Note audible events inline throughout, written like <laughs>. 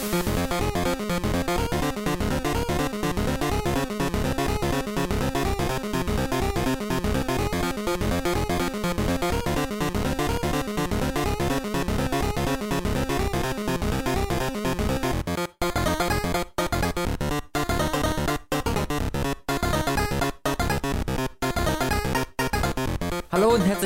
Bye.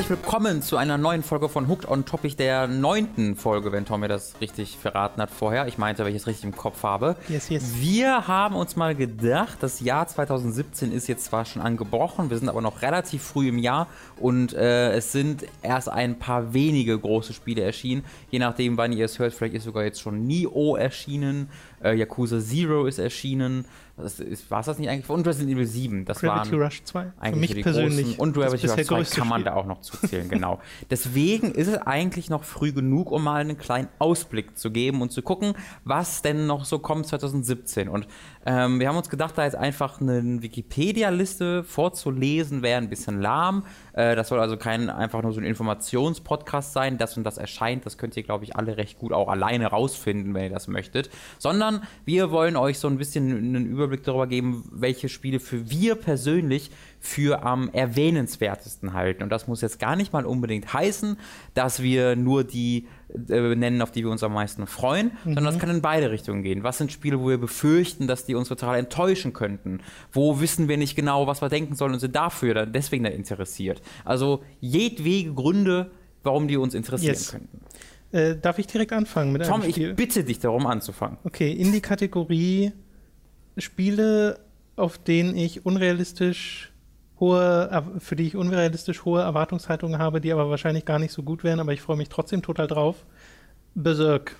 Herzlich willkommen zu einer neuen Folge von Hooked on Topic, der neunten Folge, wenn Tom mir das richtig verraten hat vorher. Ich meinte, weil ich es richtig im Kopf habe. Yes, yes. Wir haben uns mal gedacht, das Jahr 2017 ist jetzt zwar schon angebrochen, wir sind aber noch relativ früh im Jahr und äh, es sind erst ein paar wenige große Spiele erschienen. Je nachdem, wann ihr es hört, vielleicht ist sogar jetzt schon Nioh erschienen, äh, Yakuza Zero ist erschienen. War es das nicht eigentlich? Und Resident Evil 7. Das Gravity waren Rush 2. eigentlich Für mich persönlich. großen. Und Gravity das Rush bisher 2 größte kann man Spiel. da auch noch zuzählen, genau. <laughs> Deswegen ist es eigentlich noch früh genug, um mal einen kleinen Ausblick zu geben und zu gucken, was denn noch so kommt 2017. Und ähm, wir haben uns gedacht, da jetzt einfach eine Wikipedia-Liste vorzulesen, wäre ein bisschen lahm. Äh, das soll also kein einfach nur so ein Informationspodcast sein, das und das erscheint. Das könnt ihr, glaube ich, alle recht gut auch alleine rausfinden, wenn ihr das möchtet. Sondern wir wollen euch so ein bisschen einen Überblick darüber geben, welche Spiele für wir persönlich für am erwähnenswertesten halten. Und das muss jetzt gar nicht mal unbedingt heißen, dass wir nur die äh, nennen, auf die wir uns am meisten freuen, sondern das kann in beide Richtungen gehen. Was sind Spiele, wo wir befürchten, dass die uns total enttäuschen könnten? Wo wissen wir nicht genau, was wir denken sollen und sind dafür dann deswegen dann interessiert? Also jedwege Gründe, warum die uns interessieren Yes. könnten. Äh, darf ich direkt anfangen mit Tom, einem ich Spiel? bitte dich darum anzufangen. Okay, in die Kategorie Spiele, auf denen ich unrealistisch hohe, für die ich unrealistisch hohe Erwartungshaltungen habe, die aber wahrscheinlich gar nicht so gut wären, aber ich freue mich trotzdem total drauf. Berserk.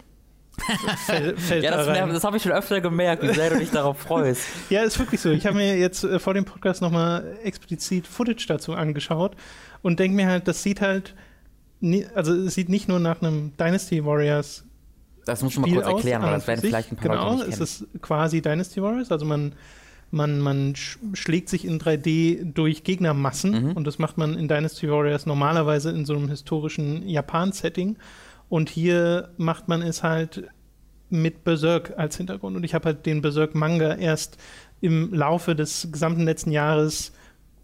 <laughs> Fäll, fällt Ja, da das, rein. das habe ich schon öfter gemerkt, wie sehr du dich darauf freust. <laughs> Ja, ist wirklich so. Ich habe mir jetzt äh, vor dem Podcast nochmal explizit Footage dazu angeschaut und denke mir halt, das sieht halt, nie, also es sieht nicht nur nach einem Dynasty Warriors Das mal Spiel kurz erklären, weil das werden vielleicht ein paar genau, Leute nicht es kennen. ist quasi Dynasty Warriors, also man, man, man sch schlägt sich in 3D durch Gegnermassen Mhm. und das macht man in Dynasty Warriors normalerweise in so einem historischen Japan-Setting und hier macht man es halt mit Berserk als Hintergrund und ich habe halt den Berserk-Manga erst im Laufe des gesamten letzten Jahres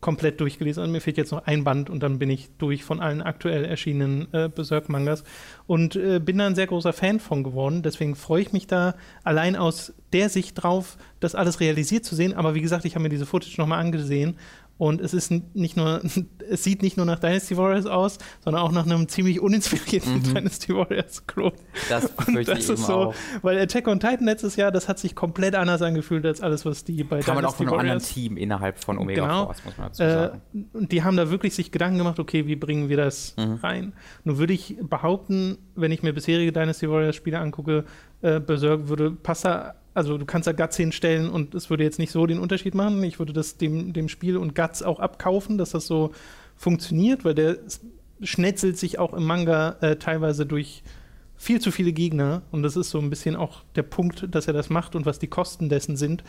komplett durchgelesen. Mir fehlt jetzt noch ein Band und dann bin ich durch von allen aktuell erschienenen äh, Berserk-Mangas und äh, bin da ein sehr großer Fan von geworden. Deswegen freue ich mich da allein aus der Sicht drauf, das alles realisiert zu sehen. Aber wie gesagt, ich habe mir diese Footage nochmal angesehen und es ist nicht nur, <laughs> es sieht nicht nur nach Dynasty Warriors aus, sondern auch nach einem ziemlich uninspirierten Dynasty Warriors-Klon. Das Und das ist so, auch. weil Attack on Titan letztes Jahr, das hat sich komplett anders angefühlt als alles, was die bei Kann man auch Dynasty von einem anderen Warriors Team innerhalb von Omega Genau. Force, muss man dazu äh, sagen. und die haben da wirklich sich Gedanken gemacht, okay, wie bringen wir das Mhm. rein? Nun würde ich behaupten, wenn ich mir bisherige Dynasty Warriors Spiele angucke, äh, Berserk würde passt da, also du kannst da Guts hinstellen und es würde jetzt nicht so den Unterschied machen. Ich würde das dem, dem Spiel und Guts auch abkaufen, dass das so funktioniert, weil der schnetzelt sich auch im Manga äh, teilweise durch viel zu viele Gegner und das ist so ein bisschen auch der Punkt, dass er das macht und was die Kosten dessen sind.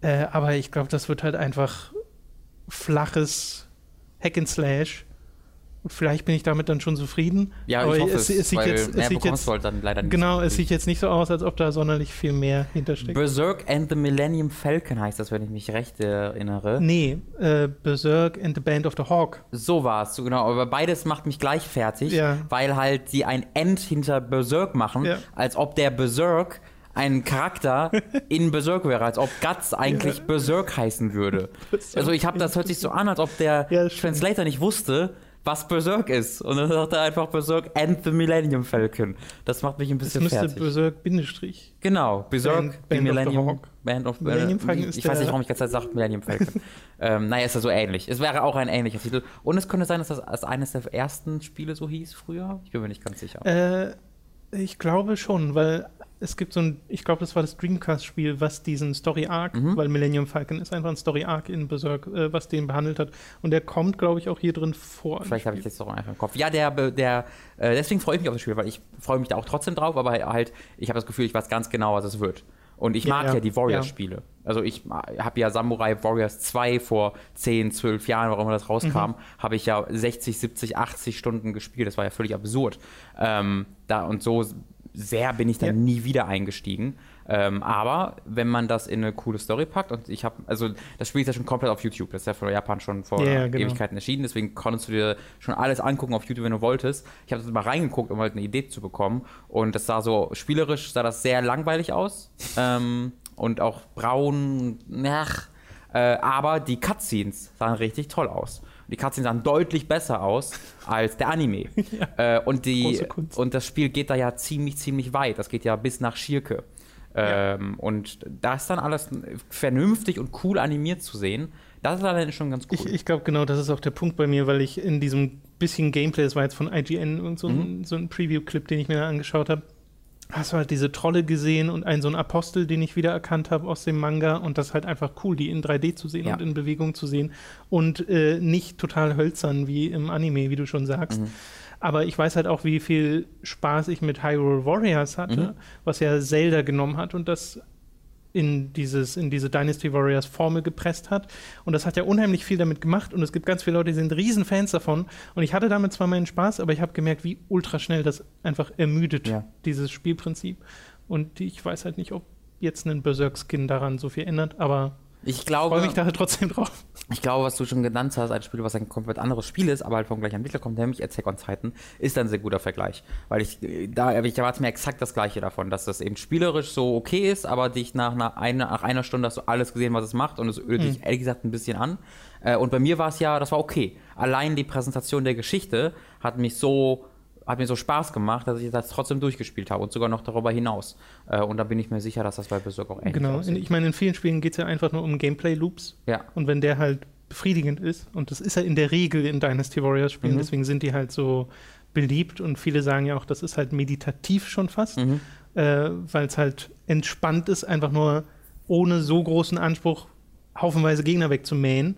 Äh, aber ich glaube, das wird halt einfach flaches Hack and Slash. Und vielleicht bin ich damit dann schon zufrieden. Ja, aber ich hoffe es, es, es sieht jetzt, es sieht jetzt halt dann leider nicht. genau, es sieht jetzt nicht so aus, als ob da sonderlich viel mehr hintersteckt. Berserk and the Millennium Falcon heißt das, wenn ich mich recht erinnere. nee, äh, Berserk and the Band of the Hawk. So war es, genau. Aber beides macht mich gleich fertig, Ja. weil halt sie ein End hinter Berserk machen, Ja. als ob der Berserk ein Charakter <laughs> in Berserk wäre, als ob Guts eigentlich Berserk heißen würde. Also ich habe das hört sich so an, als ob der Ja. Translator nicht wusste, was Berserk ist. Und dann sagt er einfach Berserk and the Millennium Falcon. Das macht mich ein bisschen müsste fertig. Berserk Bindestrich. Genau, Berserk, Band- die Band of Millennium Hawk. Band of Millennium äh, Falcon Ich weiß nicht, warum ich jetzt sagt Millennium Falcon. <laughs> ähm, naja, ist ja so ähnlich. Es wäre auch ein ähnlicher Titel. Und es könnte sein, dass das als eines der ersten Spiele so hieß früher. Ich bin mir nicht ganz sicher. Äh, ich glaube schon, weil es gibt so ein, ich glaube, das war das Dreamcast-Spiel, was diesen Story Arc, Mhm. weil Millennium Falcon ist einfach ein Story Arc in Berserk, äh, was den behandelt hat. Und der kommt, glaube ich, auch hier drin vor. Vielleicht habe ich das doch einfach im Kopf. Ja, der, der, äh, deswegen freue ich mich auf das Spiel, weil ich freue mich da auch trotzdem drauf, aber halt, ich habe das Gefühl, ich weiß ganz genau, was es wird. Und ich Ja, mag ja, ja, die Warriors-Spiele. Also ich habe ja Samurai Warriors 2 vor 10, 12 Jahren, warum das rauskam, Mhm. habe ich ja 60, 70, 80 Stunden gespielt. Das war ja völlig absurd. Ähm, da und so sehr bin ich dann Ja. nie wieder eingestiegen. Ähm, aber wenn man das in eine coole Story packt und ich habe, also das Spiel ist ja schon komplett auf YouTube, das ist ja von Japan schon vor Ja, genau. Ewigkeiten erschienen, deswegen konntest du dir schon alles angucken auf YouTube, wenn du wolltest. Ich habe mal reingeguckt, um halt eine Idee zu bekommen und das sah so spielerisch, sah das sehr langweilig aus <laughs> ähm, und auch braun, ach, äh, aber die Cutscenes sahen richtig toll aus. Und die Cutscenes sahen deutlich besser aus als der Anime. <laughs> äh, und, die, und das Spiel geht da ja ziemlich, ziemlich weit. Das geht ja bis nach Schirke. Ähm, Und da ist dann alles vernünftig und cool animiert zu sehen. Das ist dann schon ganz cool. Ich, ich glaube, genau das ist auch der Punkt bei mir, weil ich in diesem bisschen Gameplay, das war jetzt von IGN und so, Mhm. ein, so ein Preview-Clip, den ich mir da angeschaut habe, hast du halt diese Trolle gesehen und einen so einen Apostel, den ich wiedererkannt habe aus dem Manga und das ist halt einfach cool, die in 3D zu sehen Ja. und in Bewegung zu sehen und äh, nicht total hölzern wie im Anime, wie du schon sagst. Mhm. Aber ich weiß halt auch, wie viel Spaß ich mit Hyrule Warriors hatte, Mhm. was ja Zelda genommen hat und das in, dieses, in diese Dynasty Warriors Formel gepresst hat. Und das hat ja unheimlich viel damit gemacht. Und es gibt ganz viele Leute, die sind riesen Fans davon. Und ich hatte damit zwar meinen Spaß, aber ich habe gemerkt, wie ultra schnell das einfach ermüdet, Ja. dieses Spielprinzip. Und ich weiß halt nicht, ob jetzt ein Berserk-Skin daran so viel ändert, aber ich ich glaube, freue mich da trotzdem drauf. Ich glaube, was du schon genannt hast, ein Spiel, was ein komplett anderes Spiel ist, aber halt vom gleichen Entwickler kommt, nämlich Attack on Titan, ist ein sehr guter Vergleich. Weil ich, da, ich erwarte mir exakt das Gleiche davon, dass das eben spielerisch so okay ist, aber dich nach einer, nach einer Stunde hast du alles gesehen, was es macht und es ödet dich ehrlich gesagt ein bisschen an. Äh, Und bei mir war es ja, das war okay. Allein die Präsentation der Geschichte hat mich so hat mir so Spaß gemacht, dass ich das trotzdem durchgespielt habe und sogar noch darüber hinaus. Äh, Und da bin ich mir sicher, dass das bei Berserk auch ähnlich Genau. aussieht. Ich meine, in vielen Spielen geht es ja einfach nur um Gameplay-Loops. Ja. Und wenn der halt befriedigend ist, und das ist ja in der Regel in Dynasty Warriors Spielen, Mhm. deswegen sind die halt so beliebt und viele sagen ja auch, das ist halt meditativ schon fast, Mhm. äh, weil es halt entspannt ist, einfach nur ohne so großen Anspruch haufenweise Gegner wegzumähen.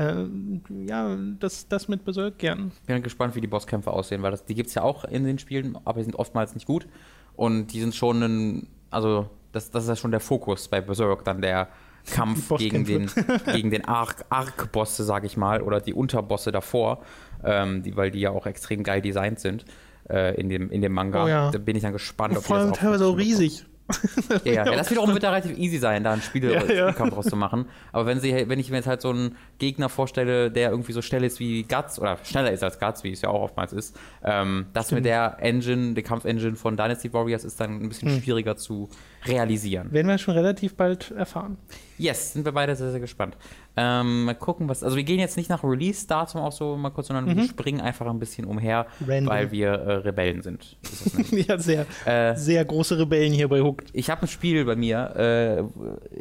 Äh, ja, das, das mit Berserk gern. bin gespannt, wie die Bosskämpfe aussehen, weil das, die gibt es ja auch in den Spielen, aber die sind oftmals nicht gut. Und die sind schon ein, also das, das ist ja schon der Fokus bei Berserk, dann der <laughs> Kampf gegen den, gegen den Arc- Arc-Bosse, sag ich mal, oder die Unterbosse davor, ähm, die, weil die ja auch extrem geil designt sind äh, in, dem, in dem Manga. Oh ja. Da bin ich dann gespannt, ob die Vor allem teilweise auch riesig. <laughs> Ja, ja. ja, das wiederum wird da relativ easy sein, da einen Spiele Ja, ja. Spielkampf draus zu machen. Aber wenn, sie, wenn ich mir jetzt halt so einen Gegner vorstelle, der irgendwie so schnell ist wie Guts, oder schneller ist als Guts, wie es ja auch oftmals ist, ähm, das mit der Engine, der Kampfengine von Dynasty Warriors ist dann ein bisschen Hm. schwieriger zu realisieren. Werden wir schon relativ bald erfahren. Yes, sind wir beide sehr, sehr gespannt. Ähm, mal gucken, was. Also, wir gehen jetzt nicht nach Release-Datum auch so mal kurz, sondern wir springen einfach ein bisschen umher, Mhm. Random. weil wir äh, Rebellen sind. <laughs> Ja, sehr, Äh, sehr große Rebellen hier bei Hooked. Ich habe ein Spiel bei mir, äh,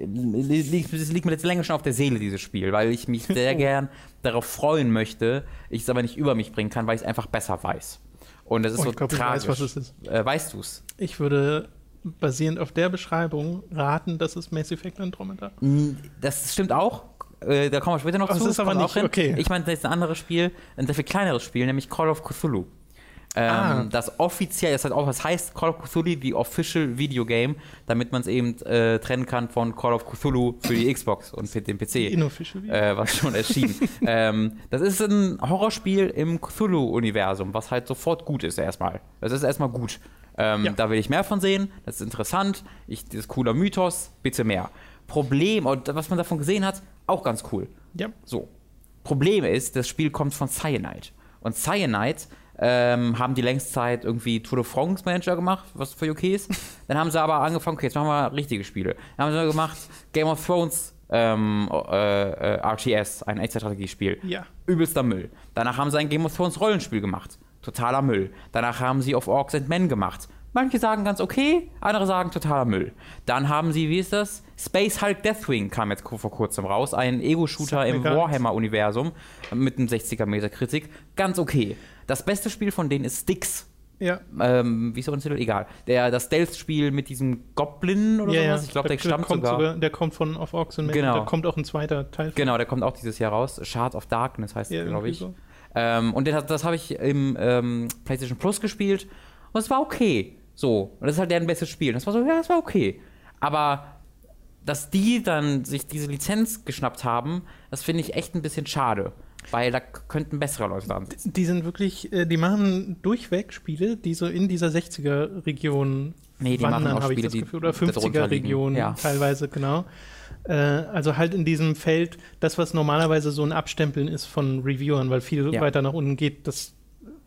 liegt, es liegt mir jetzt länger schon auf der Seele, dieses Spiel, weil ich mich <laughs> sehr gern darauf freuen möchte, ich es aber nicht über mich bringen kann, weil ich es einfach besser weiß. Und das ist Oh, so glaub, tragisch. weiß, was es ist. Äh, weißt du es? Ich würde basierend auf der Beschreibung raten, dass es Mass Effect Andromeda. Das stimmt auch. Äh, da kommen wir später noch Oh, zu. ist aber nicht- okay. Ich meine, das ist ein anderes Spiel, ein sehr viel kleineres Spiel, nämlich Call of Cthulhu. Ähm, Ah. Das offiziell, das heißt auch, was heißt Call of Cthulhu, die Official Video Game, damit man es eben äh, trennen kann von Call of Cthulhu für die Xbox und für den PC. Inofficial. äh, was schon erschienen. <laughs> ähm, das ist ein Horrorspiel im Cthulhu-Universum, was halt sofort gut ist erstmal. Das ist erstmal gut. Ähm, Ja. Da will ich mehr von sehen, das ist interessant, ich, das ist cooler Mythos, bitte mehr. Problem, und was man davon gesehen hat, auch ganz cool. ja. So. Problem ist, das Spiel kommt von Cyanide. Und Cyanide ähm, haben die längst Zeit irgendwie Tour de France Manager gemacht, was für okay ist. <laughs> Dann haben sie aber angefangen, okay, jetzt machen wir richtige Spiele. Dann haben sie gemacht Game of Thrones ähm, äh, äh, RTS, ein Echtzeitstrategiespiel. Ja. Übelster Müll. Danach haben sie ein Game of Thrones Rollenspiel gemacht. Totaler Müll. Danach haben sie auf Orcs and Men gemacht. Manche sagen ganz okay, andere sagen totaler Müll. Dann haben sie, wie ist das? Space Hulk Deathwing kam jetzt vor kurzem raus. Ein Ego-Shooter im. Warhammer-Universum mit einem 60er Meter Kritik. Ganz okay. Das beste Spiel von denen ist Styx. Ja. Ähm, wie ist der Titel? Egal. Der, das Stealth-Spiel mit diesem Goblin oder ja, sowas. Ich glaube, der, der stammt kommt sogar. Der kommt von Of Ox and Men. Genau. Da kommt auch ein zweiter Teil. von. Genau, der kommt auch dieses Jahr raus. Shards of Darkness heißt Ja, glaube ich. so. Ähm, und den, das habe ich im ähm, PlayStation Plus gespielt und es war okay. So. Und das ist halt deren bestes Spiel. Und das war so, ja, das war okay. Aber dass die dann sich diese Lizenz geschnappt haben, das finde ich echt ein bisschen schade. weil da könnten bessere Leute dran sitzen. Die sind wirklich, äh, die machen durchweg Spiele, die so in dieser 60er-Region Nee, die machen auch habe ich Spiele, Gefühl. Oder darunter liegen. 50er-Region Ja. teilweise, genau. Äh, also halt in diesem Feld, das, was normalerweise so ein Abstempeln ist von Reviewern, weil viel Ja. weiter nach unten geht, das,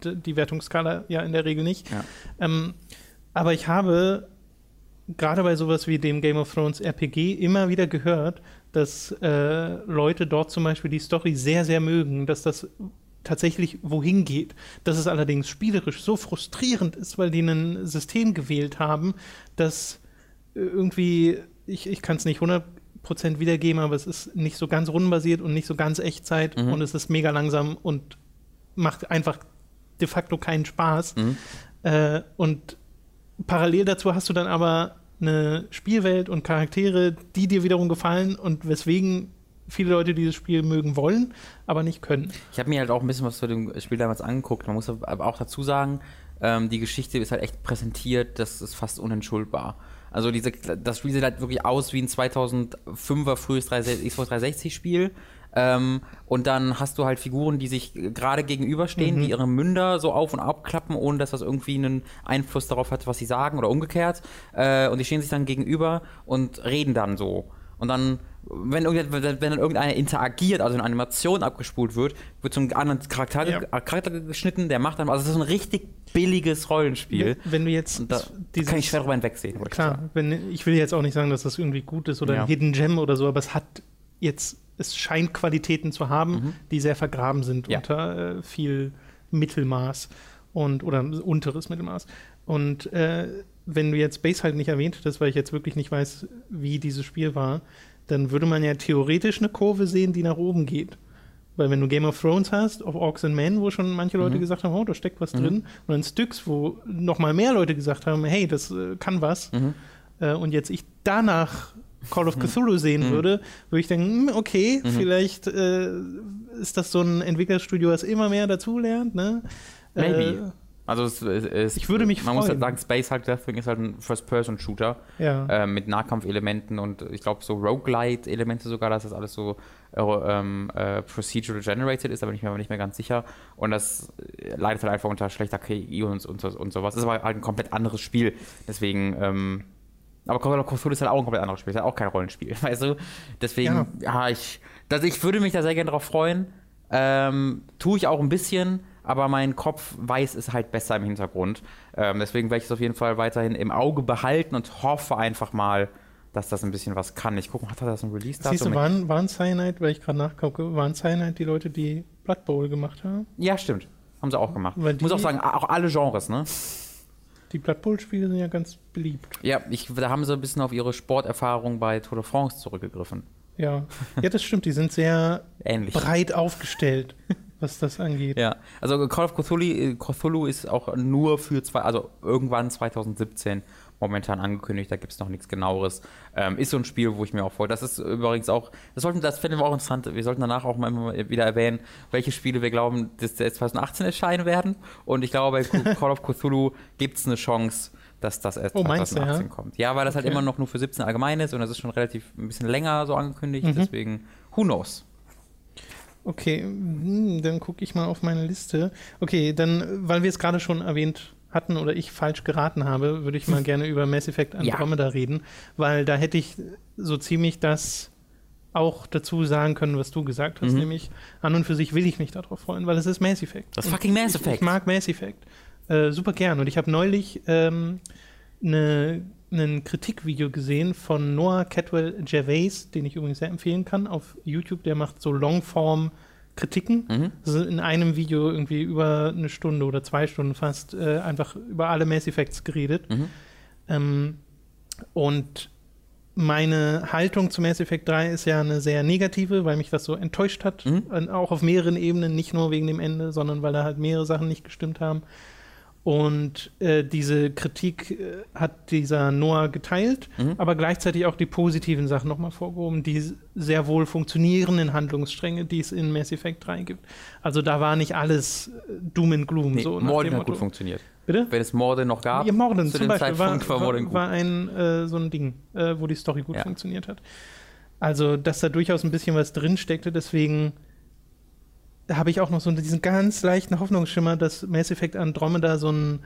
die Wertungsskala ja in der Regel nicht. Ja. Ähm, aber ich habe gerade bei sowas wie dem Game of Thrones RPG immer wieder gehört, dass äh, Leute dort zum Beispiel die Story sehr, sehr mögen, dass das tatsächlich wohin geht. Dass es allerdings spielerisch so frustrierend ist, weil die ein System gewählt haben, das äh, irgendwie, ich, ich kann es nicht 100% wiedergeben, aber es ist nicht so ganz rundenbasiert und nicht so ganz Echtzeit Mhm. und es ist mega langsam und macht einfach de facto keinen Spaß. Mhm. Äh, und parallel dazu hast du dann aber eine Spielwelt und Charaktere, die dir wiederum gefallen und weswegen viele Leute dieses Spiel mögen wollen, aber nicht können. Ich habe mir halt auch ein bisschen was zu dem Spiel damals angeguckt. Man muss aber auch dazu sagen, ähm, die Geschichte ist halt echt präsentiert, das ist fast unentschuldbar. Also diese, das Spiel sieht halt wirklich aus wie ein 2005er frühes 360 Xbox 360 Spiel. Ähm, und dann hast du halt Figuren, die sich gerade gegenüberstehen, die ihre Münder so auf und abklappen, ohne dass das irgendwie einen Einfluss darauf hat, was sie sagen oder umgekehrt. Äh, und die stehen sich dann gegenüber und reden dann so. Und dann, wenn, wenn dann irgendeiner interagiert, also eine Animation abgespult wird, wird zum anderen Charakter, Ja. äh, Charakter geschnitten, der macht dann, also es ist so ein richtig billiges Rollenspiel. Wenn du jetzt da dieses- kann ich schwer drüber hinwegsehen. wollte ich. Klar, wenn, ich will jetzt auch nicht sagen, dass das irgendwie gut ist oder Ja. ein Hidden Gem oder so, aber es hat jetzt, es scheint Qualitäten zu haben, Mhm. die sehr vergraben sind Ja. unter äh, viel Mittelmaß und oder unteres Mittelmaß. Und äh, wenn du jetzt Base halt nicht erwähnt hättest, weil ich jetzt wirklich nicht weiß, wie dieses Spiel war, dann würde man ja theoretisch eine Kurve sehen, die nach oben geht. Weil wenn du Game of Thrones hast, auf Orcs and Men, wo schon manche Leute Mhm. gesagt haben, oh, da steckt was Mhm. drin, und dann Styx, wo noch mal mehr Leute gesagt haben, hey, das äh, kann was, Mhm. äh, und jetzt ich danach Call of Cthulhu sehen Mhm. würde, würde ich denken, hm, okay, Mhm. vielleicht äh, ist das so ein Entwicklerstudio, was immer mehr dazulernt, ne? Maybe. Also es, es, es, Ich würde mich Man muss freuen. halt sagen, Space Hulk Deathwing ist halt ein First-Person-Shooter ja. äh, mit Nahkampfelementen und ich glaube so Roguelite-Elemente sogar, dass das alles so äh, ähm, äh, procedural generated ist, da bin ich mir aber nicht mehr ganz sicher. Und das äh, leidet halt einfach unter schlechter KI und, und, so- und sowas. Das ist aber halt ein komplett anderes Spiel. Deswegen, ähm, aber Call of Cthulhu ist halt auch ein komplett anderes Spiel, ist halt auch kein Rollenspiel, <laughs> weißt du? Deswegen, ja, ich, das, ich würde mich da sehr gerne drauf freuen. Ähm, tue ich auch ein bisschen, aber mein Kopf weiß es halt besser im Hintergrund. Ähm, deswegen werde ich es auf jeden Fall weiterhin im Auge behalten und hoffe einfach mal, dass das ein bisschen was kann. Ich gucke, hat er das ein Release-Datum? Siehst du, waren, waren Cyanide, weil ich gerade nachgucke, waren Cyanide die Leute, die Blood Bowl gemacht haben? Ja, stimmt. Haben sie auch gemacht. Weil Ich muss auch sagen, auch alle Genres, ne? Die Blood Bowl-Spiele sind ja ganz beliebt. Ja, ich, da haben sie ein bisschen auf ihre Sporterfahrung bei Tour de France zurückgegriffen. Ja. ja, das stimmt, die sind sehr <laughs> Ähnlich. breit aufgestellt, <laughs> was das angeht. Ja, also Call of Cthulhu, äh, Cthulhu ist auch nur für zwei, also irgendwann 2017 momentan angekündigt, da gibt es noch nichts genaueres. Ähm, ist so ein Spiel, wo ich mir auch freue. Das ist übrigens auch, das sollten, das finden wir auch interessant, wir sollten danach auch mal wieder erwähnen, welche Spiele wir glauben, dass jetzt 2018 erscheinen werden. Und ich glaube, bei <laughs> Call of Cthulhu gibt es eine Chance, dass das erst Oh, meinst du, 2018 ja? kommt. Ja, weil das halt Okay. immer noch nur für 17 allgemein ist und das ist schon relativ ein bisschen länger so angekündigt, Mhm. deswegen, who knows? Okay, hm, dann gucke ich mal auf meine Liste. Okay, dann, weil wir es gerade schon erwähnt hatten oder ich falsch geraten habe, würde ich mal <laughs> gerne über Mass Effect Andromeda reden, weil da hätte ich so ziemlich das auch dazu sagen können, was du gesagt hast, Mhm. nämlich an und für sich will ich mich darauf freuen, weil es ist Mass Effect. Das Und fucking Mass ich, Effect. Ich mag Mass Effect. Äh, super gern. Und ich habe neulich ähm, eine ein Kritikvideo gesehen von Noah Catwell Gervais, den ich übrigens sehr empfehlen kann, auf YouTube. Der macht so Longform-Kritiken. Mhm. Also in einem Video irgendwie über eine Stunde oder zwei Stunden fast äh, einfach über alle Mass Effects geredet. Mhm. Ähm, und meine Haltung zu Mass Effect 3 ist ja eine sehr negative, weil mich das so enttäuscht hat. Mhm. Auch auf mehreren Ebenen, nicht nur wegen dem Ende, sondern weil da halt mehrere Sachen nicht gestimmt haben. Und äh, diese Kritik äh, hat dieser Noah geteilt, Mhm. aber gleichzeitig auch die positiven Sachen nochmal vorgehoben, die sehr wohl funktionierenden Handlungsstränge, die es in Mass Effect 3 gibt. Also da war nicht alles äh, Doom and Gloom. Nee, so Morden hat gut Motto. funktioniert. Bitte? Wenn es Morde noch gab, Ja, Morden zu zum dem Beispiel war, Zeitpunkt war war, Morden gut. war ein äh, so ein Ding, äh, wo die Story gut Ja. funktioniert hat. Also, dass da durchaus ein bisschen was drin steckte, deswegen da habe ich auch noch so diesen ganz leichten Hoffnungsschimmer, dass Mass Effect Andromeda so ein,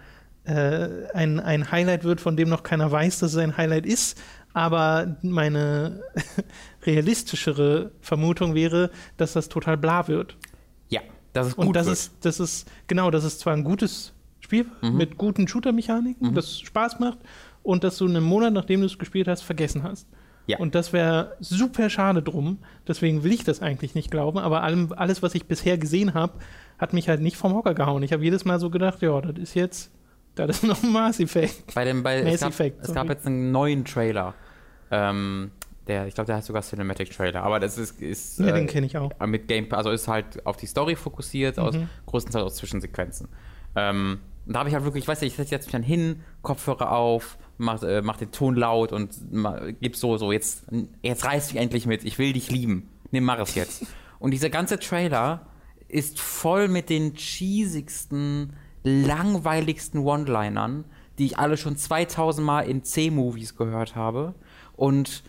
äh, ein, ein Highlight wird, von dem noch keiner weiß, dass es ein Highlight ist. Aber meine <laughs> realistischere Vermutung wäre, dass das total bla wird. Ja, das ist gut. Und das ist, das ist, genau, das ist zwar ein gutes Spiel mhm. mit guten Shooter-Mechaniken, mhm. das Spaß macht und dass du einen Monat, nachdem du es gespielt hast, vergessen hast. Ja. Und das wäre super schade drum. Deswegen will ich das eigentlich nicht glauben. Aber allem, alles, was ich bisher gesehen habe, hat mich halt nicht vom Hocker gehauen. Ich habe jedes Mal so gedacht, ja, das ist jetzt, das ist <laughs> noch ein Mass Effect. Bei dem, bei, Mass es, gab, Effect, es gab jetzt einen neuen Trailer. Ähm, der, ich glaube, der heißt sogar Cinematic Trailer, aber das ist. ist ja, äh, den kenne ich auch. Mit Game, also ist halt auf die Story fokussiert, mhm. aus, größtenteils aus Zwischensequenzen. Ähm, und da habe ich halt wirklich, ich weiß nicht, ich setze mich dann hin, Kopfhörer auf, mach, äh, mach den Ton laut und gib so, so, jetzt, jetzt reiß dich endlich mit, ich will dich lieben. Nimm, mach es jetzt. <laughs> und dieser ganze Trailer ist voll mit den cheesigsten, langweiligsten One-Linern, die ich alle schon 2000 Mal in C-Movies gehört habe. Und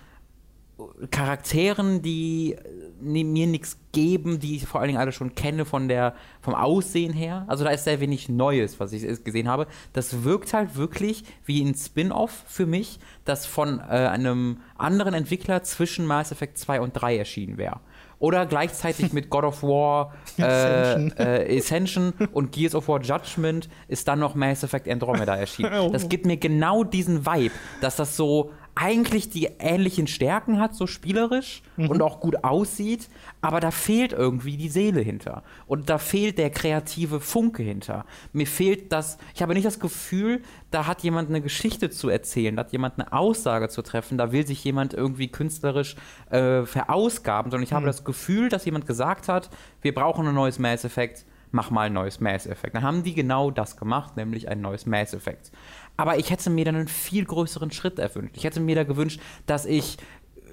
Charakteren, die mir nichts geben, die ich vor allen Dingen alle schon kenne von der, vom Aussehen her. Also da ist sehr wenig Neues, was ich gesehen habe. Das wirkt halt wirklich wie ein Spin-off für mich, das von äh, einem anderen Entwickler zwischen Mass Effect 2 und 3 erschienen wäre. Oder gleichzeitig mit God of War <laughs> äh, Ascension. Äh, Ascension und Gears of War Judgment ist dann noch Mass Effect Andromeda erschienen. <laughs> Oh. Das gibt mir genau diesen Vibe, dass das so eigentlich die ähnlichen Stärken hat, so spielerisch mhm. und auch gut aussieht, aber da fehlt irgendwie die Seele hinter. Und da fehlt der kreative Funke hinter. Mir fehlt das, ich habe nicht das Gefühl, da hat jemand eine Geschichte zu erzählen, da hat jemand eine Aussage zu treffen, da will sich jemand irgendwie künstlerisch äh, verausgaben, sondern ich habe mhm. das Gefühl, dass jemand gesagt hat, wir brauchen ein neues Mass Effect, mach mal ein neues Mass Effect. Dann haben die genau das gemacht, nämlich ein neues Mass Effect. Aber ich hätte mir dann einen viel größeren Schritt erwünscht. Ich hätte mir da gewünscht, dass ich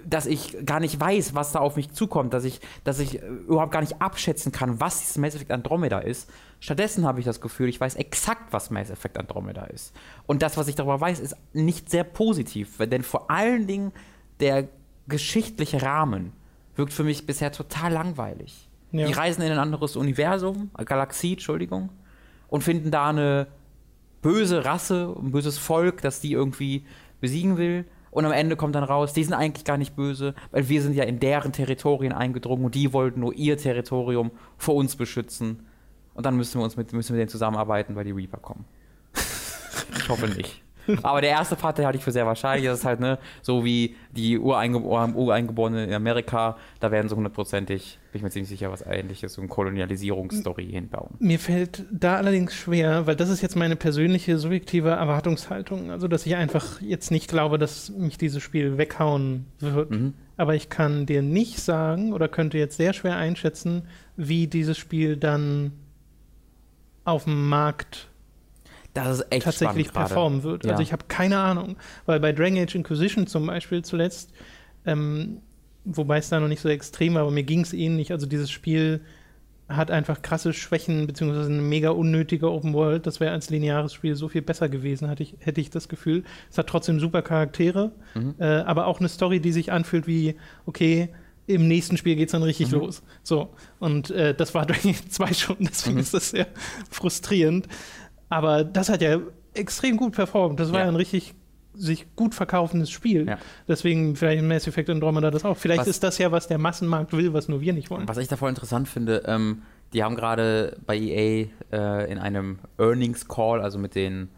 dass ich gar nicht weiß, was da auf mich zukommt, dass ich, dass ich überhaupt gar nicht abschätzen kann, was dieses Mass Effect Andromeda ist. Stattdessen habe ich das Gefühl, ich weiß exakt, was Mass Effect Andromeda ist. Und das, was ich darüber weiß, ist nicht sehr positiv, denn vor allen Dingen der geschichtliche Rahmen wirkt für mich bisher total langweilig. Ja. Die reisen in ein anderes Universum, Galaxie, Entschuldigung, und finden da eine böse Rasse, ein böses Volk, das die irgendwie besiegen will. Und am Ende kommt dann raus, die sind eigentlich gar nicht böse, weil wir sind ja in deren Territorien eingedrungen und die wollten nur ihr Territorium vor uns beschützen. Und dann müssen wir uns mit, müssen wir denen zusammenarbeiten, weil die Reaper kommen. ich hoffe nicht. Aber der erste Part, der halte ich für sehr wahrscheinlich. Das ist halt, ne, so wie die Ureingeborenen in Amerika, da werden sie hundertprozentig, bin ich mir ziemlich sicher, was ähnliches, so eine Kolonialisierungsstory hinbauen. Mir fällt da allerdings schwer, weil das ist jetzt meine persönliche subjektive Erwartungshaltung. Also, dass ich einfach jetzt nicht glaube, dass mich dieses Spiel weghauen wird. Mhm. Aber ich kann dir nicht sagen oder könnte jetzt sehr schwer einschätzen, wie dieses Spiel dann auf dem Markt tatsächlich performen wird. Also ja. Also ich habe keine Ahnung, weil bei Dragon Age Inquisition zum Beispiel zuletzt, ähm, wobei es da noch nicht so extrem war, aber mir ging es ähnlich. Also dieses Spiel hat einfach krasse Schwächen, beziehungsweise eine mega unnötige Open World. Das wäre als lineares Spiel so viel besser gewesen, hatte ich, hätte ich das Gefühl. Es hat trotzdem super Charaktere, mhm. äh, aber auch eine Story, die sich anfühlt wie, okay, im nächsten Spiel geht es dann richtig mhm. los. So. Und äh, das war <laughs> Dragon Age 2 schon, deswegen mhm. ist das sehr frustrierend. Aber das hat ja extrem gut performt. Das war ja, ein richtig sich gut verkaufendes Spiel. Ja. Deswegen vielleicht Mass Effect Andromeda das auch. Vielleicht was, ist das ja, was der Massenmarkt will, was nur wir nicht wollen. Was ich da voll interessant finde, ähm, die haben gerade bei EA äh, in einem Earnings Call, also mit den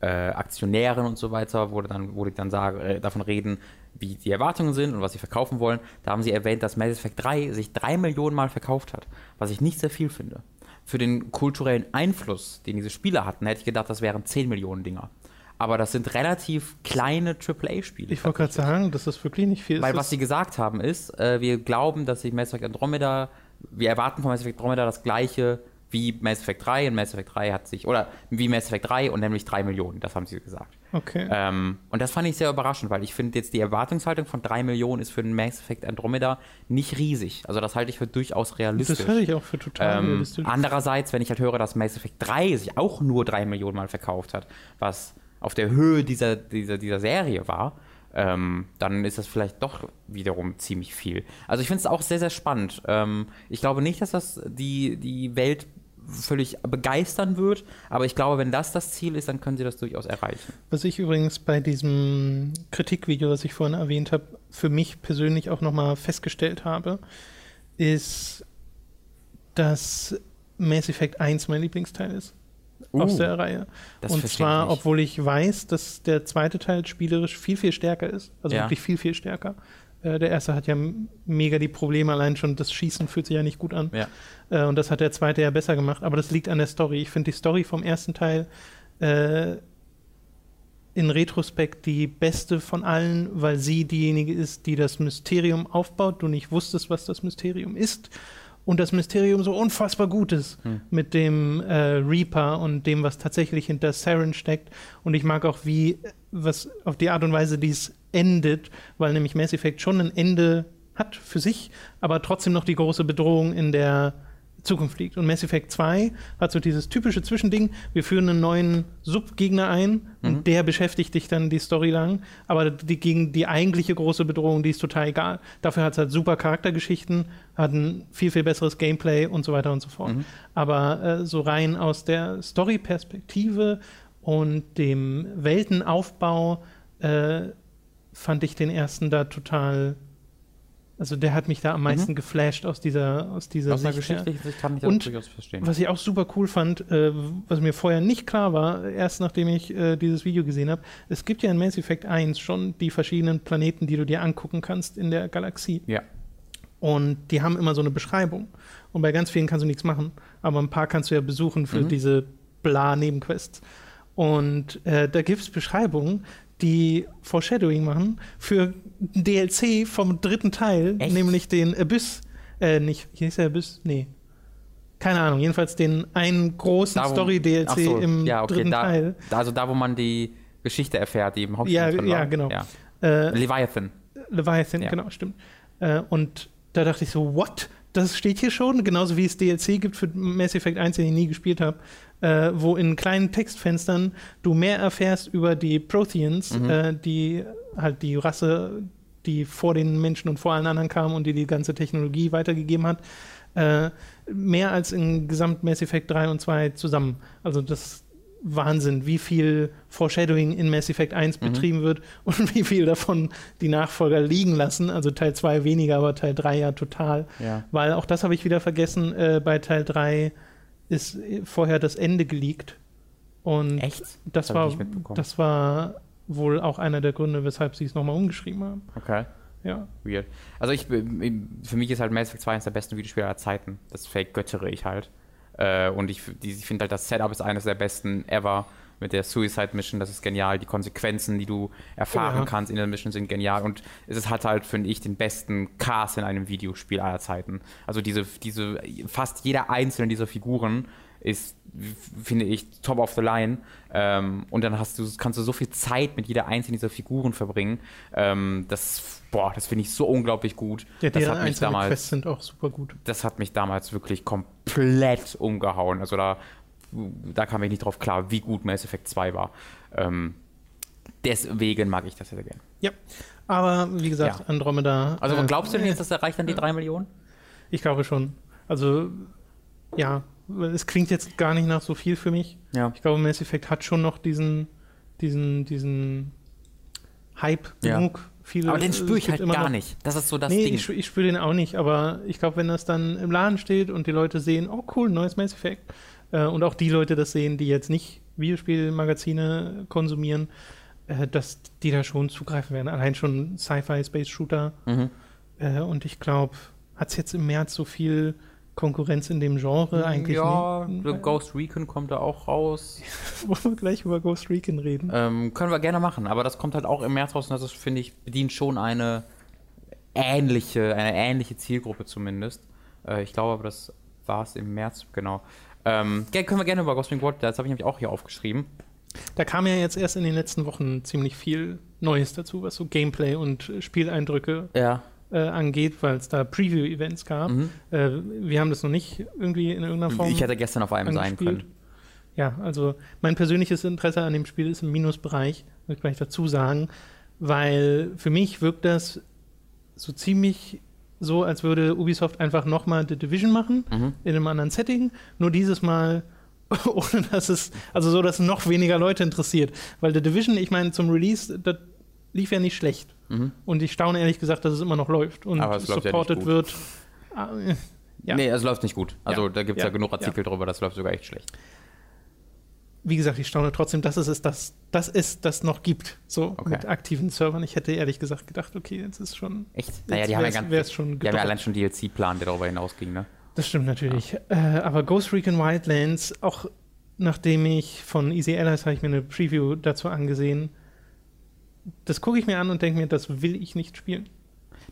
äh, Aktionären und so weiter, wo, dann, wo die dann sagen, äh, davon reden, wie die Erwartungen sind und was sie verkaufen wollen. Da haben sie erwähnt, dass Mass Effect 3 sich drei Millionen Mal verkauft hat, was ich nicht sehr viel finde für den kulturellen Einfluss, den diese Spiele hatten, hätte ich gedacht, das wären 10 Millionen Dinger. Aber das sind relativ kleine AAA-Spiele. Ich wollte gerade sagen, das ist wirklich nicht viel. Weil was sie gesagt haben ist, äh, wir glauben, dass sich Mass Effect Andromeda, wir erwarten von Mass Effect Andromeda das gleiche wie Mass Effect 3 und Mass Effect 3 hat sich, oder wie Mass Effect 3 und nämlich 3 Millionen, das haben sie gesagt. Okay. Ähm, und das fand ich sehr überraschend, weil ich finde jetzt die Erwartungshaltung von 3 Millionen ist für den Mass Effect Andromeda nicht riesig. Also das halte ich für durchaus realistisch. Das halte ich auch für total ähm, realistisch. Andererseits, wenn ich halt höre, dass Mass Effect 3 sich auch nur 3 Millionen Mal verkauft hat, was auf der Höhe dieser, dieser, dieser Serie war, ähm, dann ist das vielleicht doch wiederum ziemlich viel. Also ich finde es auch sehr, sehr spannend. Ähm, ich glaube nicht, dass das die, die Welt völlig begeistern wird, aber ich glaube, wenn das das Ziel ist, dann können sie das durchaus erreichen. Was ich übrigens bei diesem Kritikvideo, was ich vorhin erwähnt habe, für mich persönlich auch nochmal festgestellt habe, ist, dass Mass Effect 1 mein Lieblingsteil ist uh, aus der Reihe. Und zwar, obwohl ich weiß, dass der zweite Teil spielerisch viel, viel stärker ist. Also ja. wirklich viel, viel stärker. Äh, der erste hat ja mega die Probleme, allein schon das Schießen fühlt sich ja nicht gut an. Ja. Äh, und das hat der zweite ja besser gemacht. Aber das liegt an der Story. Ich finde die Story vom ersten Teil äh, in Retrospekt die beste von allen, weil sie diejenige ist, die das Mysterium aufbaut. Du nicht wusstest, was das Mysterium ist und das Mysterium so unfassbar gut ist hm. mit dem äh, Reaper und dem, was tatsächlich hinter Saren steckt. Und ich mag auch, wie, was auf die Art und Weise dies endet, weil nämlich Mass Effect schon ein Ende hat für sich, aber trotzdem noch die große Bedrohung in der Zukunft liegt. Und Mass Effect 2 hat so dieses typische Zwischending, wir führen einen neuen Subgegner ein mhm. und der beschäftigt dich dann die Story lang, aber die, gegen die eigentliche große Bedrohung, die ist total egal. Dafür hat es halt super Charaktergeschichten, hat ein viel, viel besseres Gameplay und so weiter und so fort. Mhm. Aber äh, so rein aus der Story-Perspektive und dem Weltenaufbau äh, fand ich den ersten da total also der hat mich da am mhm. meisten mhm. geflasht aus dieser aus dieser aus einer geschichtlichen Sicht kann ich das und durchaus verstehen. Was ich auch super cool fand, äh, was mir vorher nicht klar war, erst nachdem ich äh, dieses Video gesehen habe, es gibt ja in Mass Effect 1 schon die verschiedenen Planeten, die du dir angucken kannst in der Galaxie. Ja. Und die haben immer so eine Beschreibung. Und bei ganz vielen kannst du nichts machen, aber ein paar kannst du ja besuchen für mhm. diese Bla-Nebenquests. Und äh, da gibt es Beschreibungen, die Foreshadowing machen für DLC vom dritten Teil, Echt? nämlich den Abyss. Äh, nicht, hier ist der Abyss? Nee. Keine Ahnung, jedenfalls den einen großen Story-DLC so, im ja, okay, dritten da, Teil. Also da, wo man die Geschichte erfährt, die im Hauptspiel Ja, ja genau. Ja. Äh, Leviathan. Leviathan, ja. genau, stimmt. Äh, und da dachte ich so, what? Das steht hier schon, genauso wie es DLC gibt für Mass Effect 1, den ich nie gespielt habe äh, wo in kleinen Textfenstern du mehr erfährst über die Protheans, mhm. äh, die halt die Rasse, die vor den Menschen und vor allen anderen kam und die die ganze Technologie weitergegeben hat. Äh, mehr als in Gesamt Mass Effect 3 und 2 zusammen. Also das Wahnsinn, wie viel Foreshadowing in Mass Effect 1 mhm. betrieben wird <laughs> und wie viel davon die Nachfolger liegen lassen. Also Teil 2 weniger, aber Teil 3 ja total. Ja. Weil auch das habe ich wieder vergessen, äh, bei Teil 3 ist vorher das Ende geleakt. Und Echt? Das, das war, das war wohl auch einer der Gründe, weshalb sie es nochmal umgeschrieben haben. Okay. Ja. Weird. Also ich, für mich ist halt Mass Effect 2 eines der besten Videospiele aller Zeiten. Das vergöttere ich halt. Äh, und ich, ich finde halt, das Setup ist eines der besten ever mit der Suicide Mission, das ist genial. Die Konsequenzen, die du erfahren ja. kannst in der Mission, sind genial. Und es hat halt, finde ich, den besten Cast in einem Videospiel aller Zeiten. Also diese, diese, fast jeder einzelne dieser Figuren ist, finde ich, top of the line. Ähm, und dann hast du, kannst du so viel Zeit mit jeder einzelnen dieser Figuren verbringen. Ähm, das, boah, das finde ich so unglaublich gut. Ja, das hat mich damals, Quests sind auch super gut. Das hat mich damals wirklich komplett umgehauen. Also da da kam ich nicht drauf klar, wie gut Mass Effect 2 war. Ähm, deswegen mag ich das sehr gerne. Ja, aber wie gesagt, ja. Andromeda. Also äh, glaubst du denn jetzt, das erreicht dann die 3 Millionen? Ich glaube schon. Also, ja, es klingt jetzt gar nicht nach so viel für mich. Ja. Ich glaube, Mass Effect hat schon noch diesen, diesen, diesen Hype ja. genug. Viele, aber den spüre ich halt gar noch, nicht. Das ist so das nee, Ding. Ich, ich spüre den auch nicht, aber ich glaube, wenn das dann im Laden steht und die Leute sehen, oh cool, neues Mass Effect, äh, und auch die Leute das sehen, die jetzt nicht Videospielmagazine konsumieren, äh, dass die da schon zugreifen werden. Allein schon Sci-Fi, Space Shooter. Mhm. Äh, und ich glaube, hat es jetzt im März so viel Konkurrenz in dem Genre eigentlich ja, nicht. Ja, Ghost Recon kommt da auch raus. <laughs> Wollen wir gleich über Ghost Recon reden? Ähm, können wir gerne machen, aber das kommt halt auch im März raus und das finde ich, bedient schon eine ähnliche, eine ähnliche Zielgruppe zumindest. Äh, ich glaube aber, das war es im März, genau. Ähm, können wir gerne über Ghost Recon das habe ich nämlich auch hier aufgeschrieben. Da kam ja jetzt erst in den letzten Wochen ziemlich viel Neues dazu, was so Gameplay und Spieleindrücke ja. äh, angeht, weil es da Preview-Events gab. Mhm. Äh, wir haben das noch nicht irgendwie in irgendeiner Form. Ich hätte gestern auf einem sein können. Ja, also mein persönliches Interesse an dem Spiel ist im Minusbereich, muss ich gleich dazu sagen, weil für mich wirkt das so ziemlich so, als würde Ubisoft einfach nochmal The Division machen, Mhm. in einem anderen Setting, nur dieses Mal <laughs> ohne dass es, also so, dass noch weniger Leute interessiert. Weil The Division, ich meine, zum Release, das lief ja nicht schlecht. Mhm. Und ich staune ehrlich gesagt, dass es immer noch läuft und ja supported gut. wird. Ah, Ja. Nee, es läuft nicht gut. Also Ja. da gibt es ja. Ja. genug Artikel drüber, das läuft sogar echt schlecht. Wie gesagt, ich staune trotzdem, dass es ist, das, das ist, das noch gibt, so Okay. mit aktiven Servern. Ich hätte ehrlich gesagt gedacht, okay, jetzt ist schon. Echt? Naja, die haben ja ganz. wär's schon die haben ja allein schon DLC-Plan, der darüber hinausging, ne? Das stimmt natürlich. Äh, aber Ghost Recon Wildlands, auch nachdem ich von Easy Allies habe ich mir eine Preview dazu angesehen, das gucke ich mir an und denke mir, das will ich nicht spielen.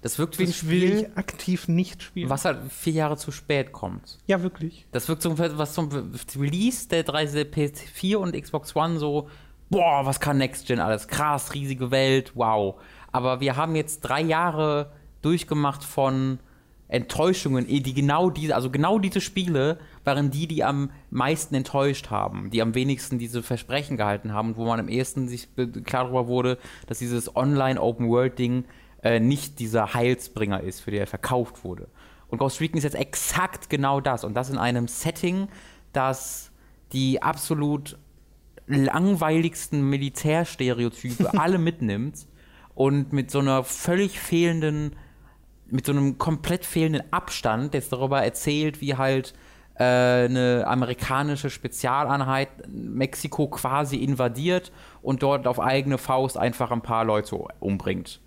Das wirkt wie ein Das will Spiel, ich aktiv nicht spielen. was halt vier Jahre zu spät kommt. Ja, wirklich. Das wirkt so, was zum Release der 3 PS4 und Xbox One so, boah, was kann Next Gen alles? Krass, riesige Welt, wow. Aber wir haben jetzt drei Jahre durchgemacht von Enttäuschungen, eh, die genau diese, also genau diese Spiele waren die, die am meisten enttäuscht haben, die am wenigsten diese Versprechen gehalten haben und wo man am ehesten sich klar darüber wurde, dass dieses Online-Open-World-Ding äh, nicht dieser Heilsbringer ist, für den er verkauft wurde. Und Ghost Recon ist jetzt exakt genau das. Und das in einem Setting, das die absolut langweiligsten Militärstereotype <laughs> alle mitnimmt und mit so einer völlig fehlenden, mit so einem komplett fehlenden Abstand jetzt darüber erzählt, wie halt äh, eine amerikanische Spezialeinheit Mexiko quasi invadiert und dort auf eigene Faust einfach ein paar Leute umbringt.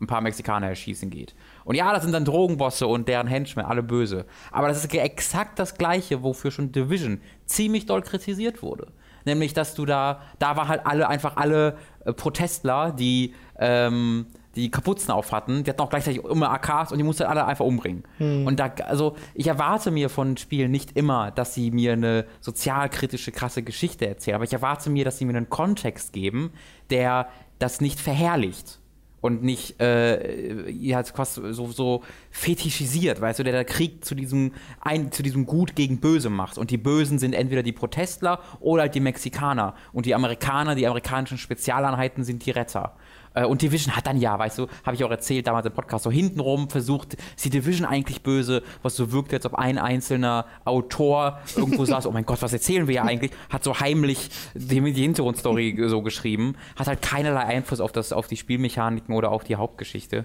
Ein paar Mexikaner erschießen geht. Und ja, das sind dann Drogenbosse und deren Henchmen, alle böse. Aber das ist exakt das Gleiche, wofür schon Division ziemlich doll kritisiert wurde. Nämlich, dass du da, da war halt alle, einfach alle äh, Protestler, die ähm, die Kapuzen auf hatten, die hatten auch gleichzeitig immer AKs und die musste alle einfach umbringen. Und da, also ich erwarte mir von Spielen nicht immer, dass sie mir eine sozialkritische, krasse Geschichte erzählen, aber ich erwarte mir, dass sie mir einen Kontext geben, der das nicht verherrlicht und nicht äh, ja, quasi so, so fetischisiert, weißt du, der der Krieg zu diesem, ein, zu diesem Gut gegen Böse macht. Und die Bösen sind entweder die Protestler oder halt die Mexikaner. Und die Amerikaner, die amerikanischen Spezialeinheiten sind die Retter. Äh, Und Division hat dann ja, weißt du, habe ich auch erzählt damals im Podcast, so hintenrum versucht, ist die Division eigentlich böse, was so wirkt, als ob ein einzelner Autor irgendwo <laughs> saß, oh mein Gott, was erzählen wir ja eigentlich, hat so heimlich die, die Hintergrundstory <laughs> so geschrieben, hat halt keinerlei Einfluss auf, das, auf die Spielmechaniken oder auf die Hauptgeschichte.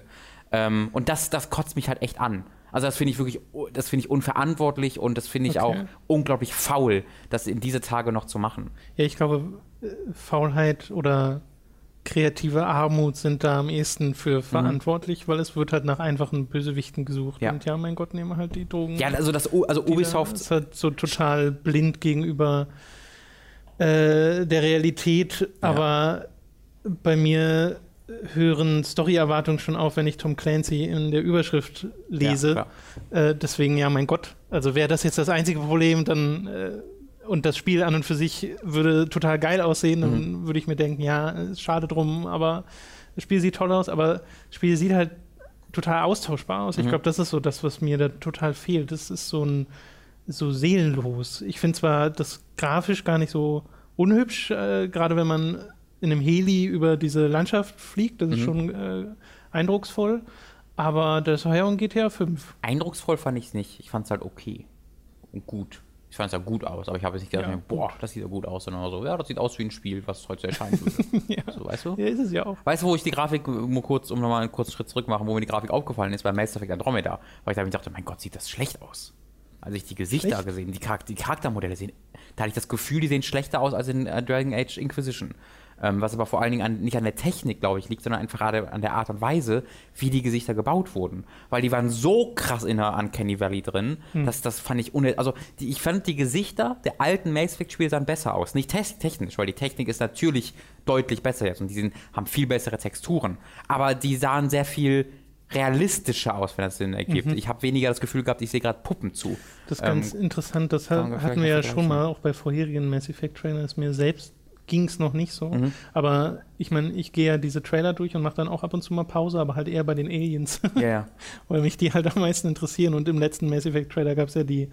Ähm, und das, das kotzt mich halt echt an. Also das finde ich wirklich, das finde ich unverantwortlich und das finde ich Okay. auch unglaublich faul, das in diese Tage noch zu machen. Ja, ich glaube, äh, Faulheit oder kreative Armut sind da am ehesten für verantwortlich, weil es wird halt nach einfachen Bösewichten gesucht. Ja. Und ja, mein Gott, nehmen halt die Drogen. Ja, also das, also die da- Ubisoft, ist halt so total blind gegenüber äh, der Realität, aber bei mir hören Story-Erwartungen schon auf, wenn ich Tom Clancy in der Überschrift lese. Ja, äh, deswegen, ja, mein Gott. Also wäre das jetzt das einzige Problem, dann äh, und das Spiel an und für sich würde total geil aussehen, dann Mhm. würde ich mir denken, ja, ist schade drum, aber das Spiel sieht toll aus, aber das Spiel sieht halt total austauschbar aus. Ich Mhm. glaube, das ist so das, was mir da total fehlt. Das ist so ein so seelenlos. Ich finde zwar das grafisch gar nicht so unhübsch, äh, gerade wenn man in einem Heli über diese Landschaft fliegt, das ist Mhm. schon äh, eindrucksvoll, aber das war ja ein GTA 5. eindrucksvoll fand ich es nicht. Ich fand es halt okay und gut. Ich fand es ja gut aus, aber ich habe jetzt nicht gedacht, Ja, boah, das sieht ja gut aus, sondern so, ja, das sieht aus wie ein Spiel, was heute erscheinen <laughs> würde. ja. so, weißt du? ja, ist es ja auch. Weißt du, wo ich die Grafik, nur kurz, um nochmal einen kurzen Schritt zurück machen, wo mir die Grafik aufgefallen ist, bei Mass Effect Andromeda, weil ich da dachte, mein Gott, sieht das schlecht aus. Als ich die Gesichter Schlecht? gesehen, die, Charak die Charaktermodelle sehen, da hatte ich das Gefühl, die sehen schlechter aus als in äh, Dragon Age Inquisition. Ähm, was aber vor allen Dingen an, nicht an der Technik, glaube ich, liegt, sondern einfach gerade an der Art und Weise, wie die Gesichter gebaut wurden. Weil die waren so krass in der Uncanny Valley drin, dass das fand ich unnötig. Also die, ich fand die Gesichter der alten Mass Effect Spiele sahen besser aus. Nicht te technisch, weil die Technik ist natürlich deutlich besser jetzt und die sind, haben viel bessere Texturen. Aber die sahen sehr viel realistischer aus, wenn das Sinn ergibt. Ich habe weniger das Gefühl gehabt, ich sehe gerade Puppen zu. Das ist Ähm, ganz interessant. Das hatten wir ja schon mal, auch bei vorherigen Mass Effect Trailern. Mir selbst ging es noch nicht so. Mhm. Aber ich meine, ich gehe ja diese Trailer durch und mache dann auch ab und zu mal Pause, aber halt eher bei den Aliens, Ja, ja. <laughs> weil mich die halt am meisten interessieren. Und im letzten Mass Effect Trailer gab es ja die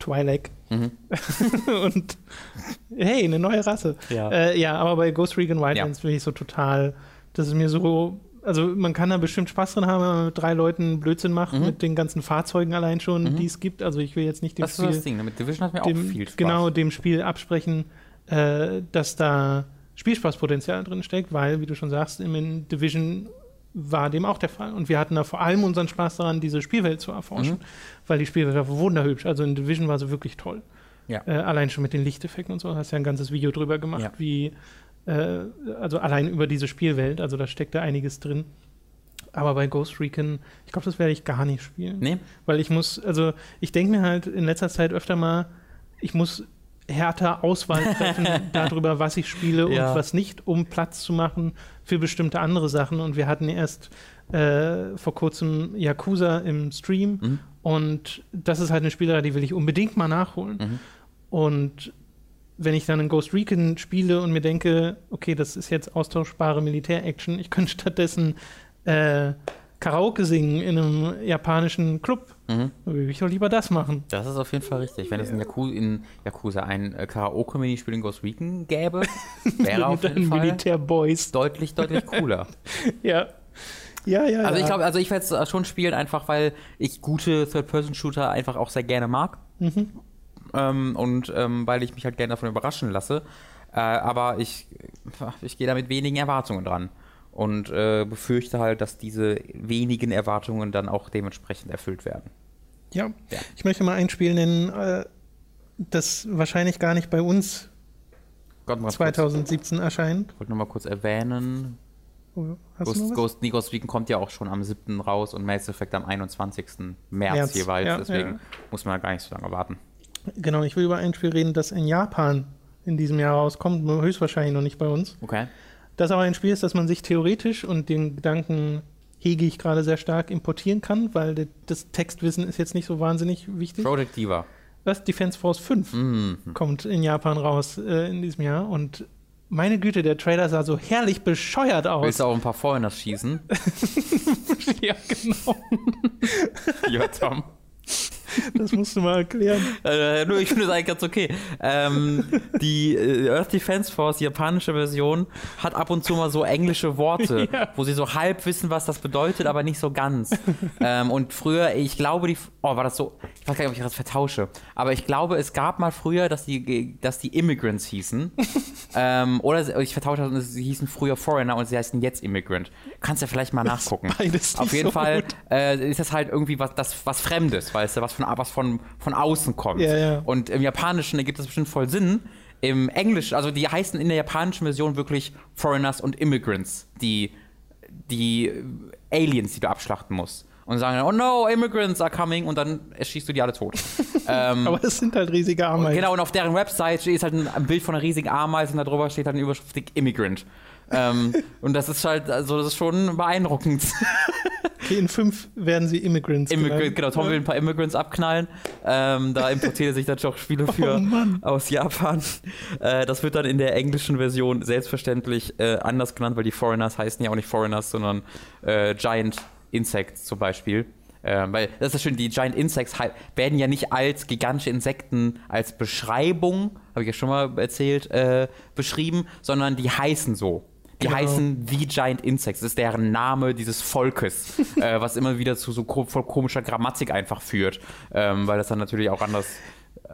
Twi'lek. Mhm. <laughs> und hey, eine neue Rasse. Ja. Äh, ja, aber bei Ghost Recon Wildlands bin ich so total Das ist mir so, also man kann da bestimmt Spaß dran haben, wenn man mit drei Leuten Blödsinn macht, Mhm. mit den ganzen Fahrzeugen allein schon, Mhm. die es gibt. Also ich will jetzt nicht dem Das ist so Spiel das Ding. ne? Mit Division hat mir dem, auch viel Spaß. genau dem Spiel absprechen, äh, dass da Spielspaßpotenzial drin steckt, weil, wie du schon sagst, im Division war dem auch der Fall. Und wir hatten da vor allem unseren Spaß daran, diese Spielwelt zu erforschen, Mhm. weil die Spielwelt war wunderhübsch. Also in Division war sie wirklich toll. Ja. Äh, allein schon mit den Lichteffekten und so, hast ja ein ganzes Video drüber gemacht, Ja. wie, äh, also allein über diese Spielwelt, also da steckt da einiges drin. Aber bei Ghost Recon, ich glaube, das werde ich gar nicht spielen. Nee? Weil ich muss, also ich denke mir halt in letzter Zeit öfter mal, ich muss härter Auswahl treffen <laughs> darüber, was ich spiele Ja. und was nicht, um Platz zu machen für bestimmte andere Sachen. Und wir hatten erst äh, vor kurzem Yakuza im Stream Mhm. und das ist halt eine Spielerei, die will ich unbedingt mal nachholen. Mhm. Und wenn ich dann in Ghost Recon spiele und mir denke, okay, das ist jetzt austauschbare Militär-Action, ich könnte stattdessen äh, Karaoke singen in einem japanischen Club, Mhm. dann würde ich doch lieber das machen. Das ist auf jeden Fall richtig. Wenn es in, Yaku in Yakuza ein äh, Karaoke-Minispiel in Ghost Recon gäbe, <laughs> wäre auf jeden den Fall Militärboys. deutlich, deutlich cooler. <laughs> Ja. Ja, ja. Also ich glaube, also ich werde es schon spielen, einfach weil ich gute Third-Person-Shooter einfach auch sehr gerne mag. Mhm. Ähm, und ähm, weil ich mich halt gerne davon überraschen lasse. Äh, aber ich, ich gehe da mit wenigen Erwartungen dran. Und äh, befürchte halt, dass diese wenigen Erwartungen dann auch dementsprechend erfüllt werden. Ja. Ja. Ich möchte mal ein Spiel nennen, äh, das wahrscheinlich gar nicht bei uns Gott, mal 2017 erscheint. Kurz, ich wollte nur mal kurz erwähnen, Oh, Ghost? Ghost, nee, Ghost Recon kommt ja auch schon am 7. raus und Mass Effect am 21. März, März, jeweils. ja, Deswegen ja. muss man gar nicht so lange warten. Genau, ich will über ein Spiel reden, das in Japan in diesem Jahr rauskommt, höchstwahrscheinlich noch nicht bei uns. Okay. Das aber ein Spiel ist, das man sich theoretisch und den Gedanken hege ich gerade sehr stark importieren kann, weil das Textwissen ist jetzt nicht so wahnsinnig wichtig. Project Diva. Was? Defense Force 5 Mhm. kommt in Japan raus äh, in diesem Jahr und meine Güte, der Trailer sah so herrlich bescheuert Willst aus. du auch ein paar Foreigners schießen? <laughs> ja, genau. ja, Tom. Das musst du mal erklären. <laughs> Äh, nur, ich finde das eigentlich ganz okay. Ähm, die äh, Earth Defense Force, die japanische Version, hat ab und zu mal so englische Worte, <laughs> Ja. wo sie so halb wissen, was das bedeutet, aber nicht so ganz. ähm, und früher, ich glaube, die. Oh, war das so. Ich weiß gar nicht, ob ich das vertausche. Aber ich glaube, es gab mal früher, dass die, dass die Immigrants hießen. <laughs> ähm, oder ich vertausche das und sie hießen früher Foreigner und sie heißen jetzt Immigrant. Kannst ja vielleicht mal nachgucken. Beides Auf jeden so Fall äh, ist das halt irgendwie was, das, was Fremdes, weißt du, was von, was von, von außen kommt. Ja, ja. Und im Japanischen ergibt das bestimmt voll Sinn. Im Englischen, also die heißen in der japanischen Version wirklich Foreigners und Immigrants, die, die Aliens, die du abschlachten musst. Und sagen, oh no, Immigrants are coming und dann erschießt du die alle tot. <laughs> ähm, Aber es sind halt riesige Ameisen. Genau, und auf deren Website ist halt ein, ein Bild von einer riesigen Ameise und darüber steht halt eine Überschrift Immigrant. Ähm, und das ist halt, also das ist schon beeindruckend. Okay, in 5 werden sie Immigrants. Immigrant, genau, Tom will ein paar Immigrants abknallen. Ähm, da importiert er sich natürlich auch Spiele für Oh aus Japan. Äh, das wird dann in der englischen Version selbstverständlich äh, anders genannt, weil die Foreigners heißen ja auch nicht Foreigners, sondern äh, Giant Insects zum Beispiel. Ähm, weil das ist schön, die Giant Insects werden ja nicht als gigantische Insekten als Beschreibung, habe ich ja schon mal erzählt, äh, beschrieben, sondern die heißen so. Die Genau. heißen The Giant Insects. Das ist deren Name dieses Volkes, <laughs> äh, was immer wieder zu so voll komischer Grammatik einfach führt, ähm, weil das dann natürlich auch anders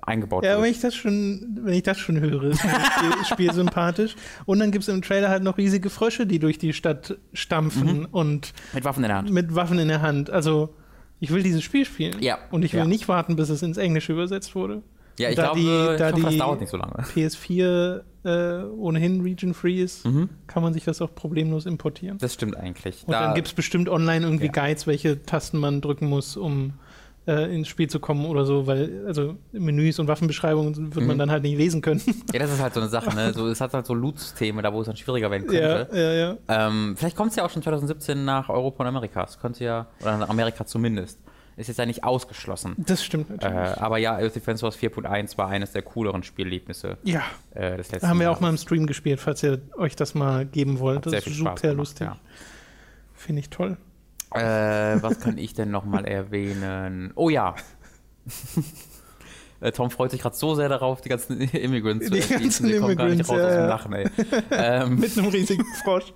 eingebaut Ja, wenn wird. ich das schon, wenn ich das schon höre, ist mir das Spiel, <laughs> Spiel sympathisch. Und dann gibt es im Trailer halt noch riesige Frösche, die durch die Stadt stampfen Mhm. und Mit Waffen in der Hand. mit Waffen in der Hand. Also ich will dieses Spiel spielen. Ja. Und ich will Ja. nicht warten, bis es ins Englische übersetzt wurde. Ja, ich da glaube, die- ich da hoffe, das die- dauert nicht so lange. PS4 äh, ohnehin region-free ist, Mhm. kann man sich das auch problemlos importieren. Das stimmt eigentlich. Und dann gibt es bestimmt online irgendwie Ja. Guides, welche Tasten man drücken muss, um äh, ins Spiel zu kommen oder so, weil also Menüs und Waffenbeschreibungen wird man Mhm. dann halt nicht lesen können. <laughs> ja, das ist halt so eine Sache. Ne? So, es hat halt so Loot-Systeme, da wo es dann schwieriger werden ja, könnte. ja, ja. Ähm, vielleicht kommt es ja auch schon 2017 nach Europa und Amerika. Es könnte ja, oder nach Amerika zumindest. Ist jetzt ja nicht ausgeschlossen. Das stimmt Äh, natürlich. aber ja, Earth Defense Force 4.1 war eines der cooleren Spielerlebnisse ja, äh, des letzten da haben wir auch Jahres. mal im Stream gespielt, falls ihr euch das mal geben wollt. Hat Das sehr ist super gemacht, lustig. ja. Finde ich toll. Äh, was kann ich denn nochmal erwähnen? Oh ja. <laughs> Äh, Tom freut sich gerade so sehr darauf, die ganzen <laughs> Immigrants zu Die erschießen. ganzen Der kommt gar nicht Immigrants, raus aus ja, dem ja. Lachen, ey. <laughs> ähm, Mit einem riesigen Frosch.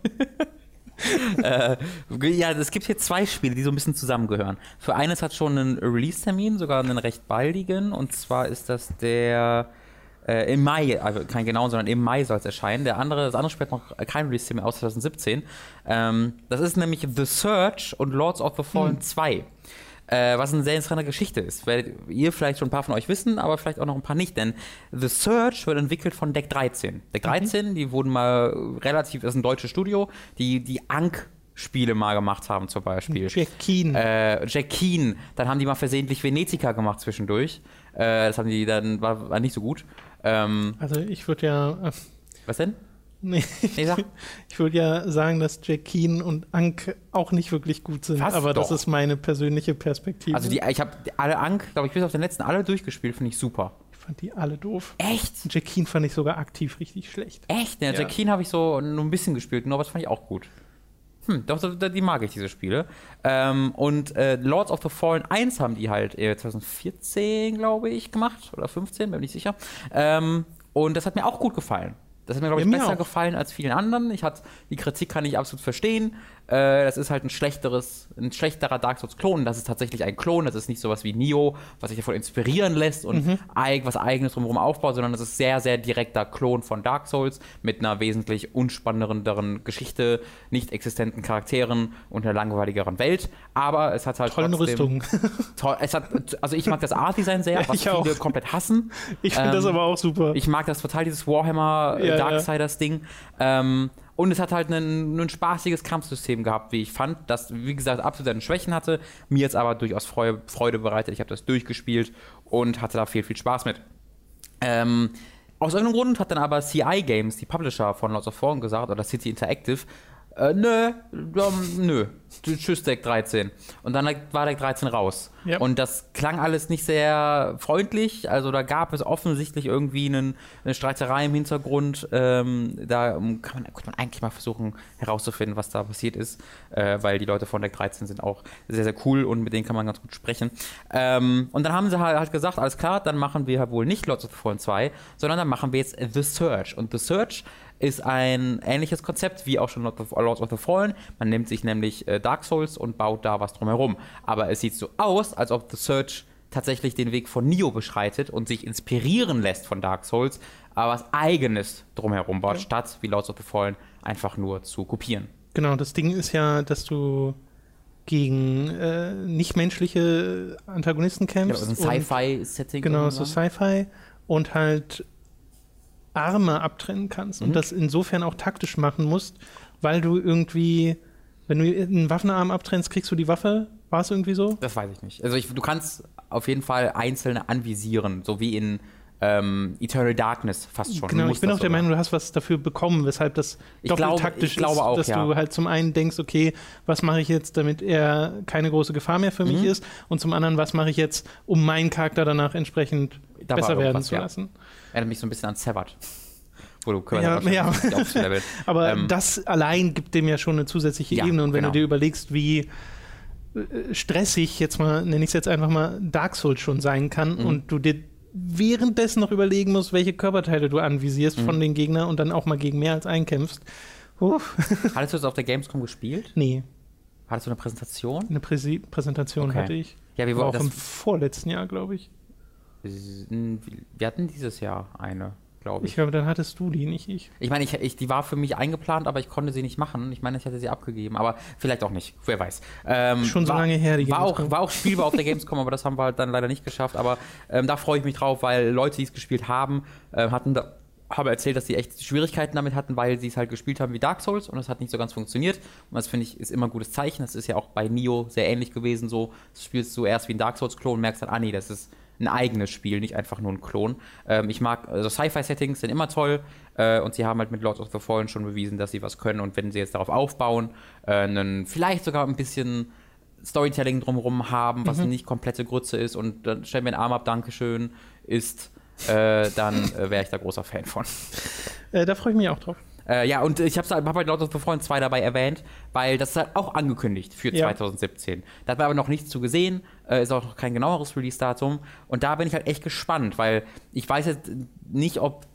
<laughs> äh, ja, es gibt hier zwei Spiele, die so ein bisschen zusammengehören. Für eines hat schon einen Release-Termin, sogar einen recht baldigen. Und zwar ist das der äh, im Mai, also kein genau, sondern im Mai soll es erscheinen. Der andere, das andere Spiel hat noch kein Release-Termin aus 2017. Ähm, das ist nämlich The Search und Lords of the Fallen hm. 2. Äh, was eine sehr interessante Geschichte ist. Werdet ihr vielleicht schon ein paar von euch wissen, aber vielleicht auch noch ein paar nicht, denn The Search wird entwickelt von Deck 13. Deck 13, mhm. die wurden mal relativ, das ist ein deutsches Studio, die die Ank Spiele mal gemacht haben, zum Beispiel. Jack Keen. Äh, Jack Keen. Dann haben die mal versehentlich Venezia gemacht zwischendurch. Äh, das haben die dann, war, war nicht so gut. Ähm, also ich würde ja. Äh, was denn? Nee, <laughs> ich, ich würde ja sagen, dass Jack Keen und Ank auch nicht wirklich gut sind, Fast aber doch. das ist meine persönliche Perspektive. Also die, ich habe alle Ank, glaube ich, bis auf den letzten alle durchgespielt, finde ich super. Ich fand die alle doof. Echt? Jack Keen fand ich sogar aktiv richtig schlecht. Echt? Ja, ja. Jack Keen habe ich so nur ein bisschen gespielt, nur was fand ich auch gut. Hm, doch, die mag ich, diese Spiele. Ähm, und äh, Lords of the Fallen 1 haben die halt 2014, glaube ich, gemacht. Oder 15, bin mir nicht sicher. Ähm, und das hat mir auch gut gefallen. Das hat mir, glaube ich, ja, besser auch. gefallen als vielen anderen. Ich hat, die Kritik kann ich absolut verstehen. Äh, das ist halt ein schlechteres, ein schlechterer Dark Souls-Klon. Das ist tatsächlich ein Klon. Das ist nicht sowas wie Nio, was sich davon inspirieren lässt und mhm. eig, was eigenes drumherum aufbaut, sondern das ist sehr, sehr direkter Klon von Dark Souls mit einer wesentlich unspannenderen Geschichte, nicht existenten Charakteren und einer langweiligeren Welt. Aber es hat halt Tolle trotzdem, Rüstung. <laughs> Toll, es hat, also ich mag das Art-Design sehr, <laughs> was viele auch. komplett hassen. Ich finde ähm, das aber auch super. Ich mag das total, dieses Warhammer ja, Darksiders-Ding. Ähm, und es hat halt ein, ein spaßiges Kampfsystem gehabt, wie ich fand, das, wie gesagt, absolut seine Schwächen hatte, mir jetzt aber durchaus Freude, Freude bereitet. Ich habe das durchgespielt und hatte da viel, viel Spaß mit. Ähm, aus irgendeinem Grund hat dann aber CI Games, die Publisher von Lots of Fallen, gesagt, oder City Interactive, äh, nö, ähm, nö, tschüss Deck 13. Und dann war Deck 13 raus. Ja. Und das klang alles nicht sehr freundlich. Also da gab es offensichtlich irgendwie einen, eine Streiterei im Hintergrund. Ähm, da kann man, könnte man eigentlich mal versuchen herauszufinden, was da passiert ist, äh, weil die Leute von Deck 13 sind auch sehr, sehr cool und mit denen kann man ganz gut sprechen. Ähm, und dann haben sie halt, halt gesagt, alles klar, dann machen wir halt wohl nicht Lords of the Fallen 2, sondern dann machen wir jetzt The Search. Und The Search ist ein ähnliches Konzept wie auch schon Lords of the Fallen. Man nimmt sich nämlich äh, Dark Souls und baut da was drumherum. Aber es sieht so aus, als ob The Search tatsächlich den Weg von Nio beschreitet und sich inspirieren lässt von Dark Souls, aber was eigenes drumherum baut, ja. statt wie Lords of the Fallen einfach nur zu kopieren. Genau, das Ding ist ja, dass du gegen äh, nichtmenschliche Antagonisten kämpfst. Genau, also ein Sci-Fi-Setting. Genau, so Sci-Fi und halt Arme abtrennen kannst mhm. und das insofern auch taktisch machen musst, weil du irgendwie, wenn du einen Waffenarm abtrennst, kriegst du die Waffe. War es irgendwie so? Das weiß ich nicht. Also ich, du kannst auf jeden Fall einzelne anvisieren, so wie in ähm, Eternal Darkness fast schon. Genau, ich bin auch der Meinung, du hast was dafür bekommen, weshalb das ich glaube, taktisch ich glaube ist, auch, dass ja. du halt zum einen denkst, okay, was mache ich jetzt, damit er keine große Gefahr mehr für mhm. mich ist und zum anderen, was mache ich jetzt, um meinen Charakter danach entsprechend da besser werden zu lassen. Ja. Erinnert mich so ein bisschen an Severed. Wo du ja, ja. <laughs> Aber ähm, das allein gibt dem ja schon eine zusätzliche ja, Ebene. Und wenn genau. du dir überlegst, wie äh, stressig jetzt mal, nenne ich es jetzt einfach mal, Dark Souls schon sein kann mhm. und du dir währenddessen noch überlegen musst, welche Körperteile du anvisierst mhm. von den Gegnern und dann auch mal gegen mehr als einkämpfst. Uff. <laughs> Hattest du das auf der Gamescom gespielt? Nee. Hattest du eine Präsentation? Eine Präsi Präsentation okay. hatte ich. Ja, wir War auch im vorletzten Jahr, glaube ich. Wir hatten dieses Jahr eine, glaube ich. Ich glaube, dann hattest du die, nicht ich. Ich meine, ich, ich, die war für mich eingeplant, aber ich konnte sie nicht machen. Ich meine, ich hätte sie abgegeben, aber vielleicht auch nicht. Wer weiß. Ähm, Schon so war, lange her, die war auch, war auch spielbar auf der Gamescom, aber das haben wir halt dann leider nicht geschafft. Aber ähm, da freue ich mich drauf, weil Leute, die es gespielt haben, äh, hatten da haben erzählt, dass sie echt Schwierigkeiten damit hatten, weil sie es halt gespielt haben wie Dark Souls und es hat nicht so ganz funktioniert. Und das finde ich ist immer ein gutes Zeichen. Das ist ja auch bei Nio sehr ähnlich gewesen. So, du spielst du erst wie ein Dark Souls-Klon, merkst dann, ah nee, das ist ein eigenes Spiel, nicht einfach nur ein Klon. Ähm, ich mag, also Sci-Fi-Settings sind immer toll äh, und sie haben halt mit Lords of the Fallen schon bewiesen, dass sie was können und wenn sie jetzt darauf aufbauen, äh, einen, vielleicht sogar ein bisschen Storytelling drumherum haben, was mhm. nicht komplette Grütze ist und dann stellen wir einen Arm ab, Dankeschön, ist, äh, dann äh, wäre ich da großer Fan von. Äh, da freue ich mich auch drauf. Äh, ja, und ich habe hab halt Lord of the Fallen 2 dabei erwähnt, weil das ist halt auch angekündigt für ja. 2017. Da hat man aber noch nichts zu gesehen, äh, ist auch noch kein genaueres Release-Datum. Und da bin ich halt echt gespannt, weil ich weiß jetzt nicht, ob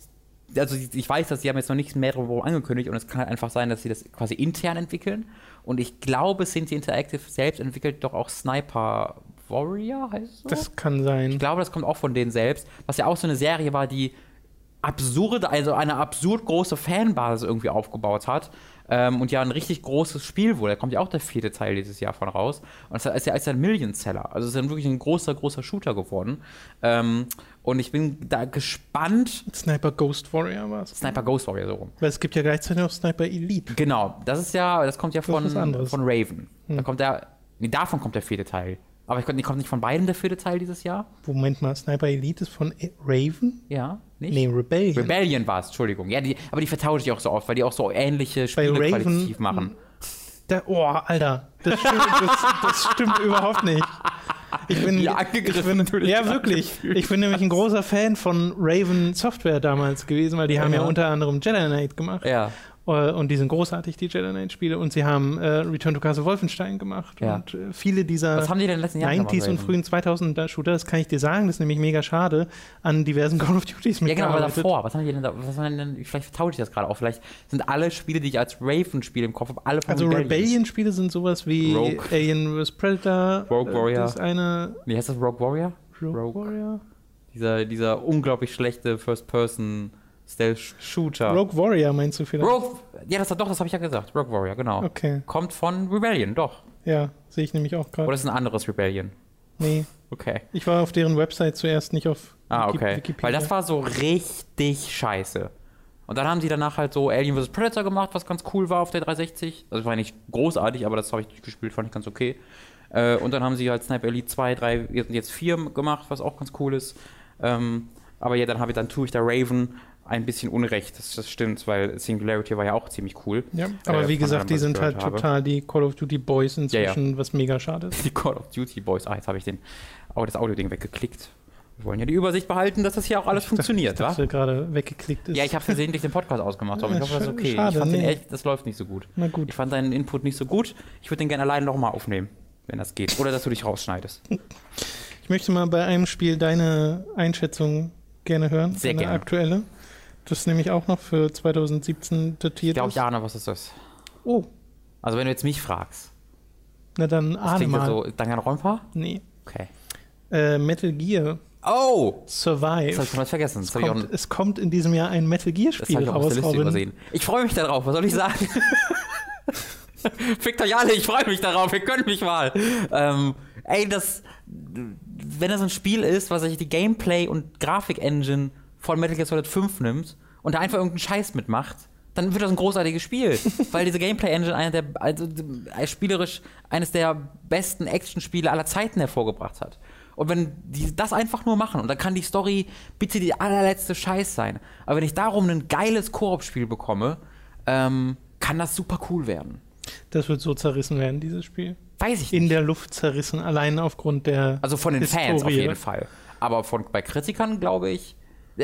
also ich weiß, dass sie haben jetzt noch nichts mehr darüber angekündigt und es kann halt einfach sein, dass sie das quasi intern entwickeln. Und ich glaube, Cincy Interactive selbst entwickelt doch auch Sniper Warrior, heißt es so? Das kann sein. Ich glaube, das kommt auch von denen selbst, was ja auch so eine Serie war, die absurde, also eine absurd große Fanbasis irgendwie aufgebaut hat. Ähm, und ja, ein richtig großes Spiel wohl. Da kommt ja auch der vierte Teil dieses Jahr von raus. Und es ist ja als ein Million-Seller. Also es ist dann wirklich ein großer, großer Shooter geworden. Ähm, und ich bin da gespannt. Sniper Ghost Warrior war es. Sniper Ghost Warrior, so rum. Weil es gibt ja gleichzeitig noch Sniper Elite. Genau, das ist ja, das kommt ja von, von Raven. Da Hm. kommt der, nee, davon kommt der vierte Teil. Aber ich, kommt nicht von beidem der vierte Teil dieses Jahr? Moment mal, Sniper Elite ist von Raven? Ja, nicht? Nee, Rebellion. Rebellion war es, Entschuldigung. Ja, die, aber die vertausche ich auch so oft, weil die auch so ähnliche Spiele Raven- qualitativ machen. Da, oh, Alter, das stimmt, das, das stimmt überhaupt nicht. Ich bin, Wie angegriffen bin natürlich Ja, wirklich. Ich bin nämlich ein großer Fan von Raven Software damals gewesen, weil die haben ja, Ja. unter anderem Jedi Knight gemacht. Ja. Äh, Und die sind großartig, die Jedi Knight-Spiele. Und sie haben äh, Return to Castle Wolfenstein gemacht. Ja. Und äh, viele dieser Was haben die denn letzten Jahren 90s und gemacht, frühen 2000er Shooter, das kann ich dir sagen, das ist nämlich mega schade, an diversen Call of Duties Ja, genau, aber mitgearbeitet. davor. Was haben die denn da? Was haben die denn, vielleicht vertausche ich das gerade auch. Vielleicht sind alle Spiele, die ich als Raven-Spiele im Kopf habe, alle von Also Rebellion-Spiele sind sowas wie Rogue. Alien vs. Predator. Rogue äh, Warrior. Das eine Wie heißt das? Rogue Warrior? Rogue, Rogue. Warrior. Dieser, dieser unglaublich schlechte First-Person-Stealth-Shooter. Rogue Warrior meinst du vielleicht? Rogue. Ja, das, doch, das habe ich ja gesagt. Rogue Warrior, genau. Okay, Kommt von Rebellion, doch. ja, sehe ich nämlich auch Oder gerade. ist ein anderes Rebellion? Nee, Okay. ich war auf deren Website zuerst nicht auf Ah, Wiki- okay. Wikipedia. Weil das war so richtig scheiße. Und dann haben sie danach halt so Alien vs. Predator gemacht, was ganz cool war auf der 360. Also war nicht großartig, aber das habe ich durchgespielt, fand ich ganz okay. Äh, und dann haben sie halt Sniper Elite 2, 3, jetzt jetzt 4 gemacht, was auch ganz cool ist. Ähm, aber ja, dann habe ich, dann tue ich der Raven ein bisschen Unrecht, das, das stimmt, weil Singularity war ja auch ziemlich cool. ja, aber äh, wie gesagt, die sind halt habe. total die Call of Duty Boys Ja, inzwischen, was mega schade ist. <laughs> Die Call of Duty Boys. Ah, jetzt habe ich den, oh, das Audio-Ding weggeklickt. Wir wollen ja die Übersicht behalten, dass das hier auch alles funktioniert, ich wa? dachte gerade weggeklickt ist. Ja, ich habe versehentlich den Podcast ausgemacht, aber ich hoffe, das ist okay. Schade, ich fand den nee. echt, das läuft nicht so gut. Na gut. Ich fand deinen Input nicht so gut. Ich würde den gerne alleine nochmal aufnehmen, wenn das geht. Oder dass du dich rausschneidest. Ich möchte mal bei einem Spiel deine Einschätzung gerne hören. Sehr gerne. aktuelle. Das nämlich auch noch für 2017 Ich datiert. glaube, ist. ich ahne, was ist das? Oh, Also, wenn du jetzt mich fragst, na dann das ahne mal. so. Danganronpa? Nee. Okay. Äh, Metal Gear Oh! Survive. Das habe ich komplett vergessen. Das es, ich, kommt, es kommt in diesem Jahr ein Metal Gear Spiel ich raus, Robin. Ich freue mich darauf, was soll ich sagen? <laughs> Fickt euch alle, ich freue mich darauf, ihr könnt mich mal. Ähm, ey, das, wenn das ein Spiel ist, was sich die Gameplay- und Grafik-Engine von Metal Gear Solid 5 nimmt und da einfach irgendeinen Scheiß mitmacht, dann wird das ein großartiges Spiel. <laughs> weil diese Gameplay-Engine einer der, also äh, spielerisch eines der besten Action-Spiele aller Zeiten hervorgebracht hat. Und wenn die das einfach nur machen, und dann kann die Story bitte die allerletzte Scheiß sein. Aber wenn ich darum ein geiles Koop-Spiel bekomme, ähm, kann das super cool werden. Das wird so zerrissen werden, dieses Spiel. Weiß ich In nicht. der Luft zerrissen, allein aufgrund der. Also von den Fans auf Historie. jeden Fall. Aber von, bei Kritikern glaube ich.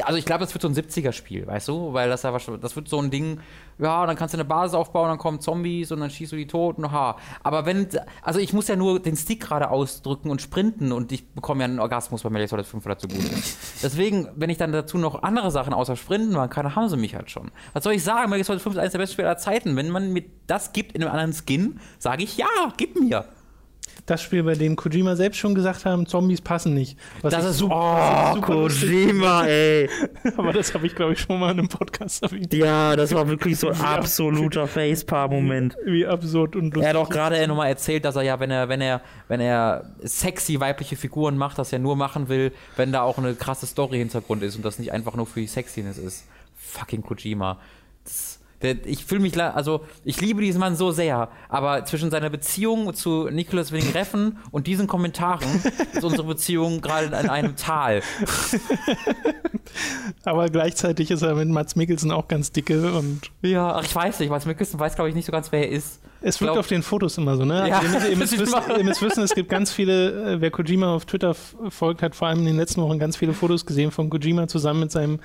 Also ich glaube, das wird so ein 70er-Spiel, weißt du? Weil das ja wahrscheinlich- das wird so ein Ding, ja, dann kannst du eine Basis aufbauen, dann kommen Zombies und dann schießt du die tot und ha. Aber wenn, also ich muss ja nur den Stick gerade ausdrücken und sprinten und ich bekomme ja einen Orgasmus bei Gear Solid 5 dazu gut. Deswegen, wenn ich dann dazu noch andere Sachen außer Sprinten machen kann, dann haben sie mich halt schon. Was soll ich sagen? Gear Solid 5 ist eines der besten Spiele aller Zeiten. Wenn man mir das gibt in einem anderen Skin, sage ich ja, gib mir. Das Spiel, bei dem Kojima selbst schon gesagt haben, Zombies passen nicht. Was Das ich ist super, oh, was ich super lustig Kojima, ey. <laughs> Aber das habe ich, glaube ich, schon mal in einem Podcast erwähnt. Ja, das war wirklich so <laughs> ein absoluter Facepalm-Moment. <laughs> Wie absurd und lustig. Er hat auch gerade nochmal erzählt, dass er ja, wenn er, wenn er, wenn er sexy weibliche Figuren macht, das er nur machen will, wenn da auch eine krasse Story-Hintergrund ist und das nicht einfach nur für die Sexiness ist. Fucking Kojima. Der, ich fühle mich, also ich liebe diesen Mann so sehr, aber zwischen seiner Beziehung zu Nicholas Winning Reffen und diesen Kommentaren <laughs> ist unsere Beziehung gerade in einem Tal. <laughs> Aber gleichzeitig ist er mit Mats Mikkelsen auch ganz dicke und Ja, ach, ich weiß nicht, was Mickelson weiß, glaube ich, nicht so ganz, wer er ist. es wirkt auf den Fotos immer so, ne? Ja, Also ihr, müsst, ihr, <laughs> müsst wissen, ihr müsst wissen, es gibt ganz viele, äh, wer Kojima auf Twitter folgt, hat vor allem in den letzten Wochen ganz viele Fotos gesehen von Kojima zusammen mit seinem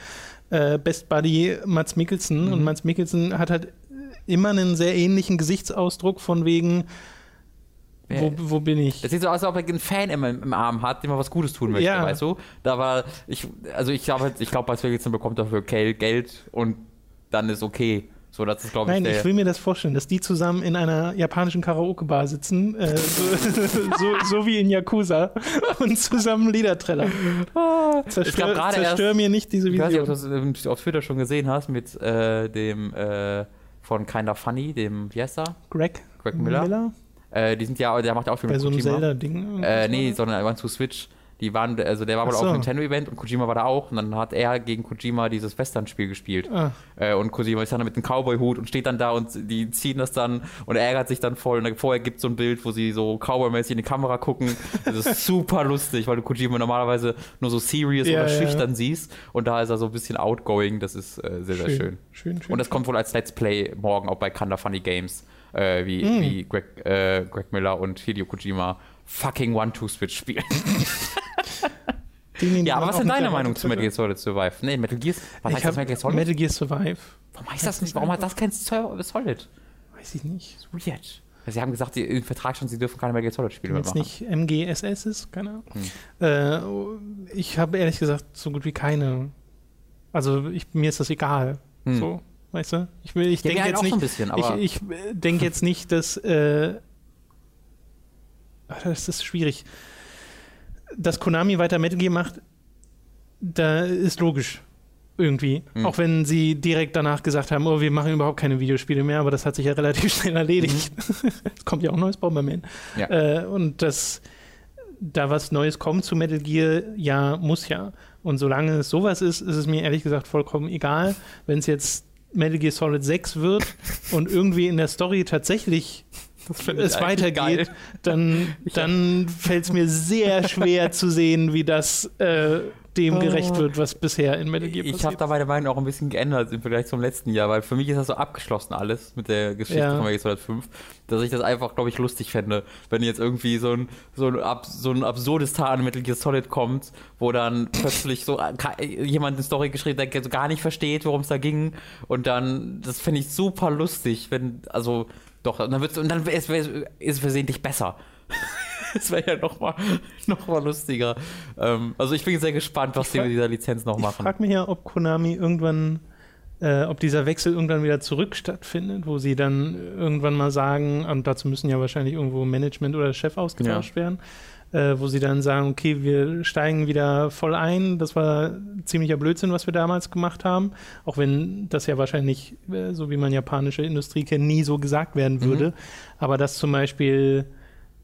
äh, Best Buddy Mats Mikkelsen. Mhm. Und Mats Mikkelsen hat halt immer einen sehr ähnlichen Gesichtsausdruck von wegen Wo, wo bin ich? Das sieht so aus, als ob er einen Fan im, im Arm hat, dem er was Gutes tun möchte, Ja. weißt du? Da war, ich, also ich glaube, ich glaube, bekommt dafür Geld Geld und dann ist okay. So, das ist, glaube ich, Nein, ich will mir das vorstellen, dass die zusammen in einer japanischen Karaoke-Bar sitzen, äh, so, <laughs> so, so wie in Yakuza, und zusammen Lieder trällern. Zerstör, Ich glaub, gerade zerstör erst- mir nicht diese ich weiß nicht, ob du das auf Twitter schon gesehen hast mit äh, dem äh, von Kinda Funny, dem, er? Greg, Greg Miller. Äh, die sind ja, der macht ja auch viel bei mit so einem. Zelda-Ding. Äh, nee, sondern One to Switch. Die waren, also der war wohl Ach auf so. dem Nintendo-Event und Kojima war da auch. Und dann hat er gegen Kojima dieses Western-Spiel gespielt. Ah. Äh, und Kojima ist dann mit einem Cowboy-Hut und steht dann da und die ziehen das dann und er ärgert sich dann voll. Und dann vorher gibt es so ein Bild, wo sie so Cowboy-mäßig in die Kamera gucken. Das ist <laughs> super lustig, weil du Kojima normalerweise nur so serious Ja, oder ja. schüchtern siehst. Und da ist er so ein bisschen outgoing. Das ist äh, sehr, sehr schön. Schön, schön. Und das kommt wohl als Let's Play morgen auch bei Kanda Funny Games, äh, wie, Mm. wie Greg, äh, Greg Miller und Hideo Kojima fucking One-Two-Switch spielen. <laughs> Ja, aber was ist deine Meinung zu Metal Gear Solid Survive? Nee, Metal Gear, was Ich heißt das Metal Gear Solid? Metal Gear Survive. Warum heißt das nicht? Warum hat das kein Solid? Weiß ich nicht. Weird. Sie haben gesagt, sie, im Vertrag schon, sie dürfen keine Metal Gear Solid Spiele Wenn mehr es machen. nicht MGSS ist, keine Ahnung. Hm. Äh, ich habe ehrlich gesagt so gut wie keine. Also ich, mir ist das egal. Hm. So, weißt du? Ich, will- ich Ja, denke halt jetzt nicht. so ein bisschen, aber- ich ich denke jetzt nicht, dass. Äh, das ist schwierig. Dass Konami weiter Metal Gear macht, da ist logisch. Irgendwie. Hm. Auch wenn sie direkt danach gesagt haben, oh, wir machen überhaupt keine Videospiele mehr, aber das hat sich ja relativ <laughs> schnell erledigt. <laughs> es kommt ja auch ein neues Bomberman. Mhm. Ja. Äh, und das, da was Neues kommt zu Metal Gear, ja, muss ja. Und solange es sowas ist, ist es mir ehrlich gesagt vollkommen egal. Wenn es jetzt Metal Gear Solid 6 wird <laughs> und irgendwie in der Story tatsächlich es weitergeht, geil. dann, <laughs> dann fällt es mir sehr schwer zu sehen, wie das äh, dem gerecht wird, was bisher in Metal Gear Ich habe passiert. da meine Meinung auch ein bisschen geändert im Vergleich zum letzten Jahr, weil für mich ist das so abgeschlossen alles mit der Geschichte Ja. von Metal Gear Solid 5, dass ich das einfach, glaube ich, lustig fände, wenn jetzt irgendwie so ein, so ein, ab, so ein absurdes Teil an Metal Gear Solid kommt, wo dann <laughs> plötzlich so jemand eine Story geschrieben hat, der so gar nicht versteht, worum es da ging und dann, das finde ich super lustig, wenn, also doch, und dann wird's, und dann ist es es versehentlich besser. <laughs> Das wäre ja noch mal, noch mal lustiger. Ähm, also ich bin sehr gespannt, was Ich die mit dieser Lizenz noch Ich machen. frage mich ja, ob Konami irgendwann, äh, ob dieser Wechsel irgendwann wieder zurück stattfindet, wo sie dann irgendwann mal sagen, und dazu müssen ja wahrscheinlich irgendwo Management oder Chef ausgetauscht werden, äh, wo sie dann sagen, okay, wir steigen wieder voll ein. Das war ziemlicher Blödsinn, was wir damals gemacht haben, auch wenn das ja wahrscheinlich, äh, so wie man japanische Industrie kennt, nie so gesagt werden würde. Aber dass zum Beispiel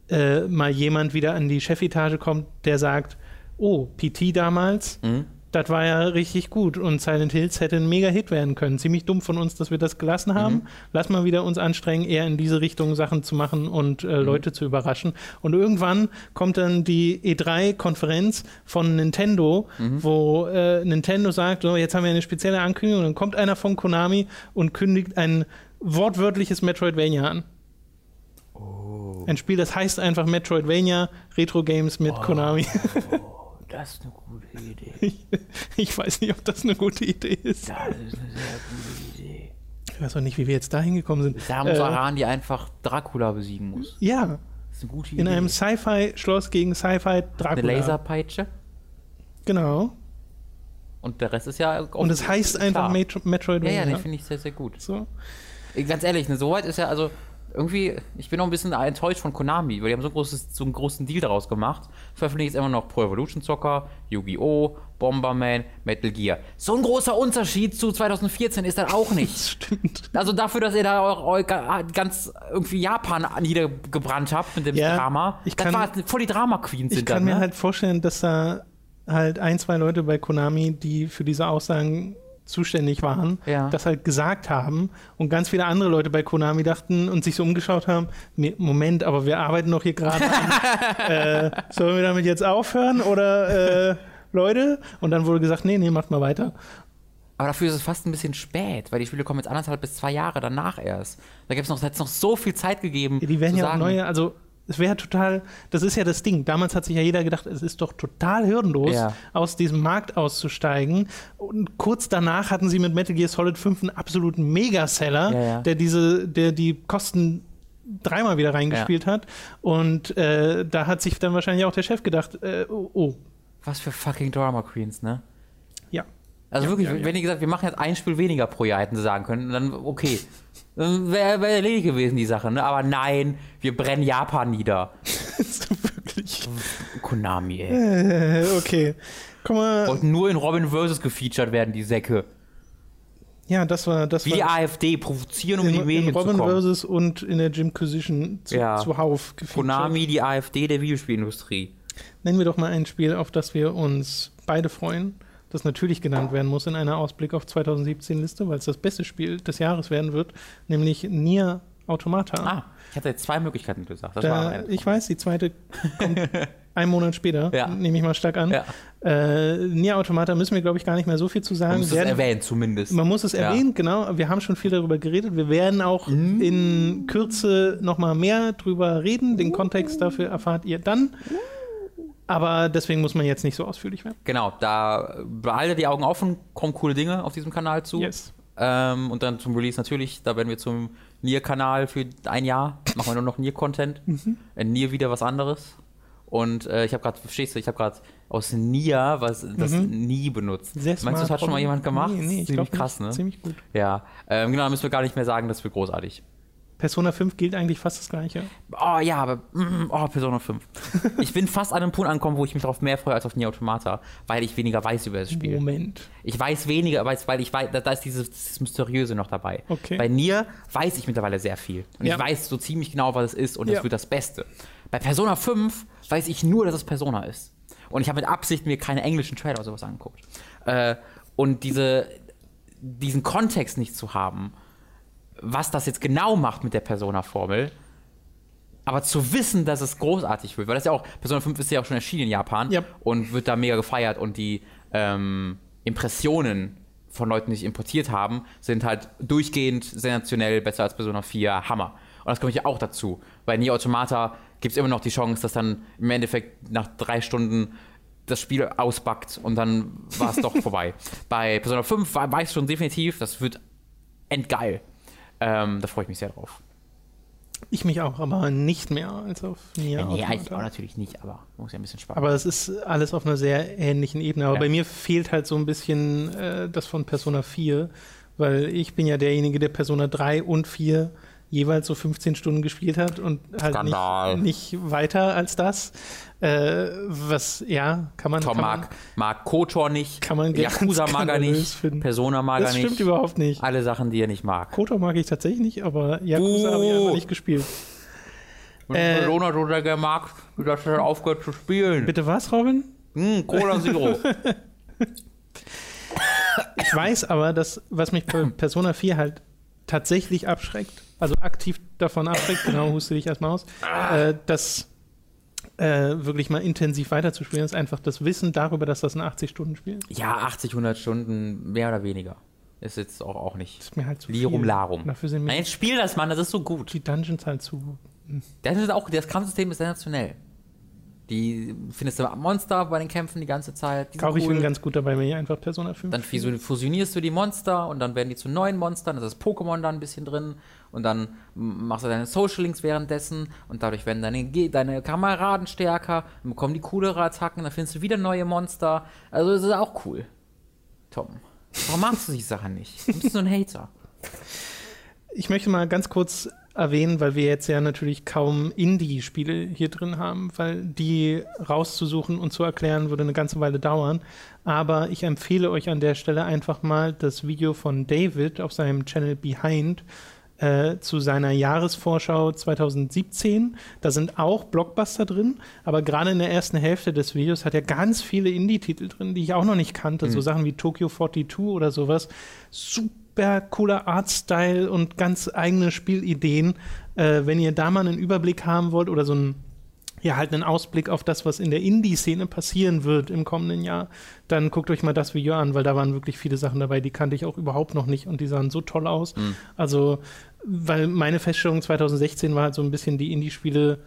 äh, mal jemand wieder an die Chefetage kommt, der sagt, oh, PT damals, Mhm. Das war ja richtig gut und Silent Hills hätte ein Mega-Hit werden können. Ziemlich dumm von uns, dass wir das gelassen haben. Mhm. Lass mal wieder uns anstrengen, eher in diese Richtung Sachen zu machen und Mhm. äh, Leute zu überraschen. Und irgendwann kommt dann die E3-Konferenz von Nintendo, Mhm. wo äh, Nintendo sagt, so, jetzt haben wir eine spezielle Ankündigung. Und dann kommt einer von Konami und kündigt ein wortwörtliches Metroidvania an. Oh. Ein Spiel, das heißt einfach Metroidvania, Retro Games mit Konami. <laughs> Das ist eine gute Idee. Ich, <laughs> ich weiß nicht, ob das eine gute Idee ist. Das ist eine sehr gute Idee. Ich weiß auch nicht, wie wir jetzt dahin gekommen sind. Da muss Äh, Aran, die einfach Dracula besiegen muss. ja, Das ist eine gute Idee. in einem Sci-Fi-Schloss gegen Sci-Fi eine. Laserpeitsche. Genau. Und der Rest ist ja. auch- Und es heißt klar. einfach Metro Ja, Metroidvania. ja, den finde ich sehr, sehr gut. so. Ganz ehrlich, ne, soweit ist ja, also irgendwie, ich bin noch ein bisschen enttäuscht von Konami, weil die haben so, ein großes, so einen großen Deal daraus gemacht. Veröffentlichen jetzt immer noch Pro Evolution Soccer, Yu-Gi-Oh!, Bomberman, Metal Gear. So ein großer Unterschied zu 2014 ist das auch nicht. Stimmt. Also dafür, dass ihr da eu, ganz irgendwie Japan niedergebrannt habt mit dem Ja, Drama. ich das kann- war voll die Drama-Queens Ich kann dann, mir ne? halt vorstellen, dass da halt ein, zwei Leute bei Konami, die für diese Aussagen zuständig waren, Ja. das halt gesagt haben und ganz viele andere Leute bei Konami dachten und sich so umgeschaut haben, "Nee, Moment, aber wir arbeiten doch hier gerade an. <laughs> äh, sollen wir damit jetzt aufhören oder äh, Leute? Und dann wurde gesagt, nee, nee, macht mal weiter. Aber dafür ist es fast ein bisschen spät, weil die Spiele kommen jetzt anderthalb bis zwei Jahre danach erst. Da gibt es noch, so viel Zeit gegeben. Ja, die werden ja auch sagen, neue, also es wäre total, das ist ja das Ding. Damals hat sich ja jeder gedacht, es ist doch total hürdenlos, Ja. aus diesem Markt auszusteigen. Und kurz danach hatten sie mit Metal Gear Solid 5 einen absoluten Megaseller, Ja, ja. der diese, der die Kosten dreimal wieder reingespielt hat. Und äh, da hat sich dann wahrscheinlich auch der Chef gedacht, äh, oh, oh, Was für fucking Drama Queens, ne? ja. Also wirklich, wenn die gesagt, wir machen jetzt ein Spiel weniger pro Jahr, hätten sie sagen können, dann okay. Wäre wär erledigt gewesen, die Sache, ne? Aber nein, wir brennen Japan nieder. <laughs> Wirklich. Konami, ey. Äh, okay. Komm mal. Wollten nur in Robin Versus gefeatured werden, die Säcke. Ja, das war das Wie die war AfD provozieren, um in, in, die Medien in Robin zu kommen. versus und in der Jimquisition zu, Ja. zuhauf gefeatured. Konami, die AfD der Videospielindustrie. Nennen wir doch mal ein Spiel, auf das wir uns beide freuen, das natürlich genannt werden muss in einer Ausblick auf 2017-Liste, weil es das beste Spiel des Jahres werden wird, nämlich Nier Automata. Ah, ich hatte jetzt zwei Möglichkeiten gesagt. Da, ich weiß, die zweite kommt <laughs> einen Monat später, Ja. nehme ich mal stark an. Ja. Äh, Nier Automata müssen wir, glaube ich, gar nicht mehr so viel zu Man sagen. muss es erwähnen, zumindest. Man muss es Ja. erwähnen, genau. Wir haben schon viel darüber geredet. Wir werden auch Mhm. in Kürze nochmal mehr drüber reden. Den Kontext dafür erfahrt ihr dann. Aber deswegen muss man jetzt nicht so ausführlich werden. Genau, da behalte die Augen offen, kommen coole Dinge auf diesem Kanal zu. Yes. Ähm, und dann zum Release natürlich, da werden wir zum Nier-Kanal für ein Jahr, machen wir nur noch Nier-Content. <laughs> Mhm. Äh, Nier wieder was anderes. Und äh, ich habe gerade, verstehst du, ich habe gerade aus Nier was, das nie benutzt. Mhm. Sehr Meinst du, das hat schon mal jemand gemacht? Nee, nee, ich Ziemlich krass, nicht. ne? Ziemlich gut. Ja, ähm, genau, da müssen wir gar nicht mehr sagen, das wird großartig. Persona 5 gilt eigentlich fast das Gleiche. Oh ja, aber mm, oh, Persona 5. <laughs> ich bin fast an einem Punkt angekommen, wo ich mich darauf mehr freue als auf Nier Automata, weil ich weniger weiß über das Spiel. Moment. Ich weiß weniger, weil, ich weiß, da, ist dieses, dieses Mysteriöse noch dabei. Okay. Bei Nier weiß ich mittlerweile sehr viel. Und Ja. ich weiß so ziemlich genau, was es ist und das Ja. wird das Beste. Bei Persona 5 weiß ich nur, dass es Persona ist. Und ich habe mit Absicht mir keine englischen Trailer oder sowas angeguckt. Äh, und diese, diesen Kontext nicht zu haben, was das jetzt genau macht mit der Persona-Formel, aber zu wissen, dass es großartig wird, weil das ja auch, Persona 5 ist ja auch schon erschienen in Japan Ja. und wird da mega gefeiert und die ähm, Impressionen von Leuten, die sich importiert haben, sind halt durchgehend sensationell besser als Persona 4, Hammer. Und das kommt ja auch dazu. Bei Nier Automata gibt es immer noch die Chance, dass dann im Endeffekt nach drei Stunden das Spiel ausbackt und dann war es doch <laughs> vorbei. Bei Persona 5 war- weiß ich schon definitiv, das wird endgeil. Ähm, da freue ich mich sehr drauf. Ich mich auch, aber nicht mehr als auf Nier Ja, nee, eigentlich auch natürlich nicht, aber muss ja ein bisschen Spaß Aber es ist alles auf einer sehr ähnlichen Ebene. Aber Ja. bei mir fehlt halt so ein bisschen äh, das von Persona 4, weil ich bin ja derjenige, der Persona 3 und 4 jeweils so 15 Stunden gespielt hat und halt Skandal. nicht, nicht weiter als das. Äh, was, ja, kann man. Tom kann man, mag, mag Kotor nicht, kann man Yakuza mag er nicht, finden. Persona mag Das er stimmt nicht. überhaupt nicht. Alle Sachen, die er nicht mag. Kotor mag ich tatsächlich nicht, aber Yakuza Oh. habe ich einfach nicht gespielt. Und Äh, Persona so sehr gerne mag, dass er aufgehört zu spielen. Bitte was, Robin? Hm, Cola Zero. <laughs> Ich weiß aber, dass, was mich bei <coughs> Persona 4 halt tatsächlich abschreckt, also aktiv davon abschreckt, genau, huste dich erstmal aus, äh, das äh, wirklich mal intensiv weiterzuspielen, ist einfach das Wissen darüber, dass das ein 80-Stunden-Spiel ist. ja, 80, 100 Stunden, mehr oder weniger. Ist jetzt auch, auch nicht. Ist mir halt zu Lirum viel. Larum. Dafür sind mir Nein, jetzt spiel das, Mann, das ist so gut. die Dungeons halt zu. Das ist auch, das Kampfsystem ist sensationell. Die findest du Monster bei den Kämpfen die ganze Zeit. Die Auch ich cool. bin ganz gut dabei, mir einfach Persona 5. Dann fusi- fusionierst du die Monster und dann werden die zu neuen Monstern. Da ist das Pokémon da ein bisschen drin. Und dann machst du deine Social Links währenddessen. Und dadurch werden deine, deine Kameraden stärker. Dann bekommen die coolere Attacken. Dann findest du wieder neue Monster. Also, das ist auch cool. Tom. Warum machst du die Sachen nicht? Du bist so ein Hater. Ich möchte mal ganz kurz erwähnen, weil wir jetzt ja natürlich kaum Indie-Spiele hier drin haben, weil die rauszusuchen und zu erklären würde eine ganze Weile dauern. Aber ich empfehle euch an der Stelle einfach mal das Video von David auf seinem Channel Behind äh, zu seiner Jahresvorschau 2017. Da sind auch Blockbuster drin, aber gerade in der ersten Hälfte des Videos hat er ganz viele Indie-Titel drin, die ich auch noch nicht kannte. So Sachen wie Tokyo 42 oder sowas. Super cooler Artstyle und ganz eigene Spielideen. Äh, wenn ihr da mal einen Überblick haben wollt oder so ein ja, halt einen Ausblick auf das, was in der Indie-Szene passieren wird im kommenden Jahr, dann guckt euch mal das Video an, weil da waren wirklich viele Sachen dabei, die kannte ich auch überhaupt noch nicht und die sahen so toll aus. Also, weil meine Feststellung 2016 war halt so ein bisschen, die Indie-Spiele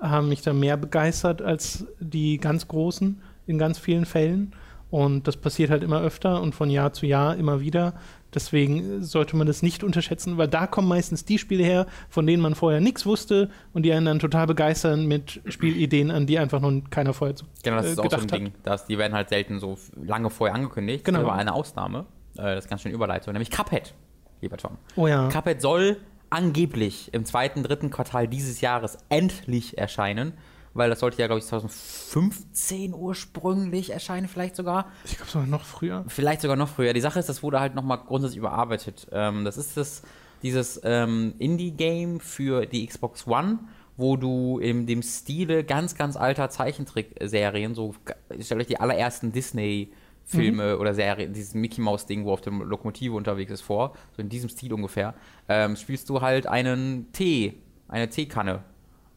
haben mich da mehr begeistert als die ganz großen in ganz vielen Fällen. Und das passiert halt immer öfter und von Jahr zu Jahr immer wieder. Deswegen sollte man das nicht unterschätzen, weil da kommen meistens die Spiele her, von denen man vorher nichts wusste und die einen dann total begeistern mit Spielideen, an die einfach noch keiner vorher zu, Genau, das äh, ist auch so ein. Ding. Dass die werden halt selten so lange vorher angekündigt. Genau. Das aber eine Ausnahme. Äh, das ist ganz schön Überleitung. Nämlich Cuphead, lieber Tom. Oh ja. Cuphead soll angeblich im zweiten, dritten Quartal dieses Jahres endlich erscheinen. Weil das sollte ja, glaube ich, 2015 ursprünglich erscheinen, vielleicht sogar. Ich glaube sogar noch früher. Vielleicht sogar noch früher. Die Sache ist, das wurde halt nochmal grundsätzlich überarbeitet. Ähm, das ist das, dieses ähm, Indie-Game für die Xbox One, wo du in dem Stile ganz, ganz alter Zeichentrickserien, so stellt euch die allerersten Disney-Filme oder Serien, dieses Mickey Mouse-Ding, wo auf dem Lokomotive unterwegs ist, vor, so in diesem Stil ungefähr, ähm, spielst du halt einen Tee, eine Teekanne.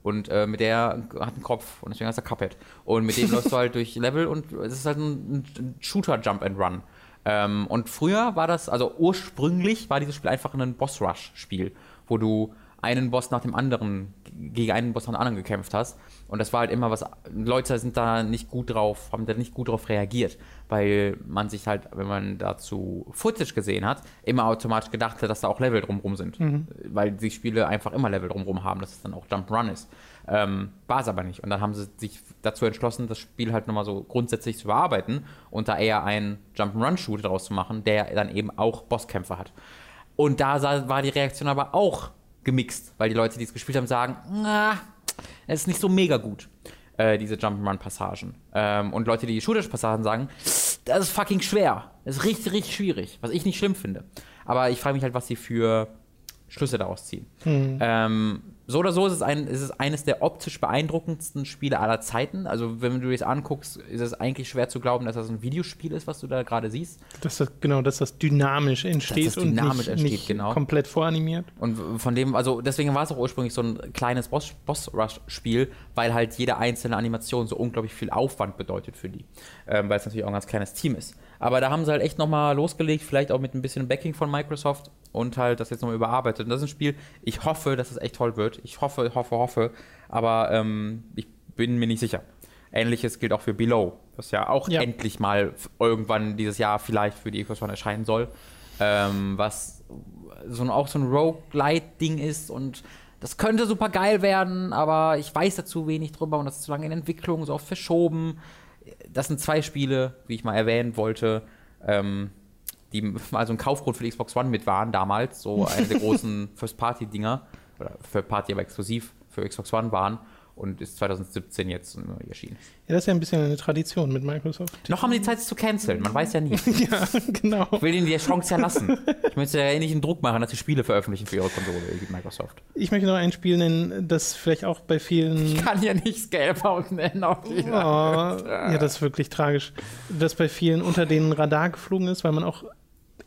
Und äh, mit der hat einen Kopf und deswegen heißt er Cuphead. Und mit dem läufst du halt durch Level und es ist halt ein, ein Shooter Jump and Run. Ähm, und früher war das, also ursprünglich war dieses Spiel einfach ein Boss Rush Spiel, wo du einen Boss nach dem anderen, gegen einen Boss nach dem anderen gekämpft hast. Und das war halt immer was, Leute sind da nicht gut drauf, haben da nicht gut drauf reagiert, weil man sich halt, wenn man dazu Footage gesehen hat, immer automatisch gedacht hat, dass da auch Level drumrum sind. Weil die Spiele einfach immer Level drumrum haben, dass es dann auch Jump Run ist. Ähm, war es aber nicht. Und dann haben sie sich dazu entschlossen, das Spiel halt nochmal so grundsätzlich zu überarbeiten und da eher einen Jump-Run-Shooter draus zu machen, der dann eben auch Bosskämpfe hat. Und da war die Reaktion aber auch gemixt, weil die Leute, die es gespielt haben, sagen, na, es ist nicht so mega gut, äh, diese Jump'n'Run-Passagen. Ähm, und Leute, die die Shooter-Passagen sagen, das ist fucking schwer. Das ist richtig, richtig schwierig, was ich nicht schlimm finde. Aber ich frage mich halt, was sie für Schlüsse daraus ziehen. Ähm, so oder so ist es, ein, ist es eines der optisch beeindruckendsten Spiele aller Zeiten. Also, wenn du das anguckst, ist es eigentlich schwer zu glauben, dass das ein Videospiel ist, was du da gerade siehst. Dass das, genau, dass das dynamisch entsteht das dynamisch und nicht, entsteht, nicht genau. komplett voranimiert. Und von dem, also deswegen war es auch ursprünglich so ein kleines Boss- Boss-Rush-Spiel, weil halt jede einzelne Animation so unglaublich viel Aufwand bedeutet für die. Ähm, weil es natürlich auch ein ganz kleines Team ist. Aber da haben sie halt echt nochmal losgelegt, vielleicht auch mit ein bisschen Backing von Microsoft und halt das jetzt nochmal überarbeitet. Und das ist ein Spiel, ich hoffe, dass es echt toll wird. Ich hoffe, hoffe, hoffe. Aber ähm, ich bin mir nicht sicher. Ähnliches gilt auch für Below, was ja auch Ja. endlich mal irgendwann dieses Jahr vielleicht für die Xbox One erscheinen soll. Ähm, was so ein, auch so ein Roguelite-Ding ist und das könnte super geil werden, aber ich weiß dazu wenig drüber und das ist zu lange in Entwicklung, so oft verschoben. Das sind zwei Spiele, wie ich mal erwähnen wollte, ähm, die <laughs> mal so ein Kaufgrund für die Xbox One mit waren damals, so eine der <laughs> großen First-Party-Dinger, oder Third-Party, aber exklusiv für Xbox One waren und ist 2017 jetzt erschienen. Ja, das ist ja ein bisschen eine Tradition mit Microsoft. Noch haben die Zeit, es zu canceln, man weiß ja nie. <laughs> ja, genau. Ich will ihnen die Chance ja lassen. Ich möchte ja nicht einen Druck machen, dass sie Spiele veröffentlichen für ihre Konsole, Microsoft. Ich möchte noch ein Spiel nennen, das vielleicht auch bei vielen. kann ja nicht Scalepout nennen auf die Oh, ja, das ist wirklich tragisch. Das bei vielen unter den Radar geflogen ist, weil man auch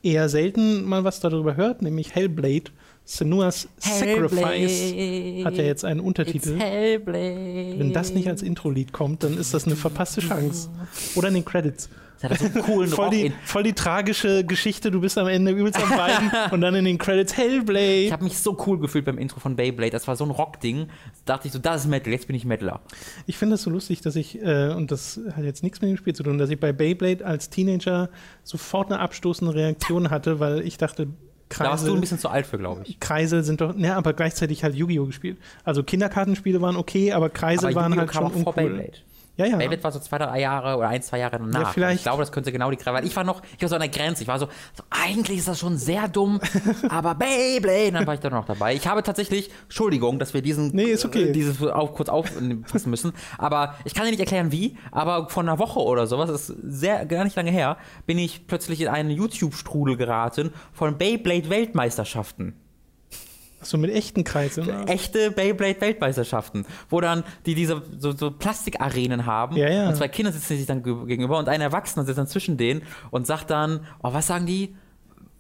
eher selten mal was darüber hört, nämlich Hellblade. Senua's Sacrifice hat ja jetzt einen Untertitel. Wenn das nicht als Intro-Lied kommt, dann ist das eine verpasste Chance. Oder in den Credits. Das hat so einen coolen Voll die, voll die tragische Geschichte, du bist am Ende übelst am Weinen <laughs> und dann in den Credits Ich Hellblade. habe mich so cool gefühlt beim Intro von Beyblade. Das war so ein Rock-Ding. Da dachte ich so, das ist Metal, jetzt bin ich Metaler. Ich finde es so lustig, dass ich, äh, und das hat jetzt nichts mit dem Spiel zu tun, dass ich bei Beyblade als Teenager sofort eine abstoßende Reaktion hatte, weil ich dachte, Da warst du Kreisel, ein bisschen zu alt für, glaube ich. Kreisel sind doch, ne, aber gleichzeitig halt Yu-Gi-Oh! gespielt. Also Kinderkartenspiele waren okay, aber Kreisel Aber waren halt schon uncool. Beyblade. Ja, ja. Beyblade war so zwei, drei Jahre oder ein, zwei Jahre danach. Ja, vielleicht- Ich glaube, das könnte genau die. Weil ich war noch, ich war so an der Grenze. Ich war so, so eigentlich ist das schon sehr dumm, <laughs> aber Beyblade. Dann war ich dann noch dabei. Ich habe tatsächlich, Entschuldigung, dass wir diesen, Nee, ist okay. äh, dieses auf, kurz auffassen müssen. Aber ich kann dir nicht erklären, wie. Aber vor einer Woche oder sowas, das ist sehr, gar nicht lange her, bin ich plötzlich in einen YouTube-Strudel geraten von Beyblade-Weltmeisterschaften So mit echten Kreiseln. ne? echte Beyblade-Weltmeisterschaften, wo dann die diese so, so Plastikarenen haben Ja, ja. und zwei Kinder sitzen sich dann ge- gegenüber und ein Erwachsener sitzt dann zwischen denen und sagt dann, oh, was sagen die?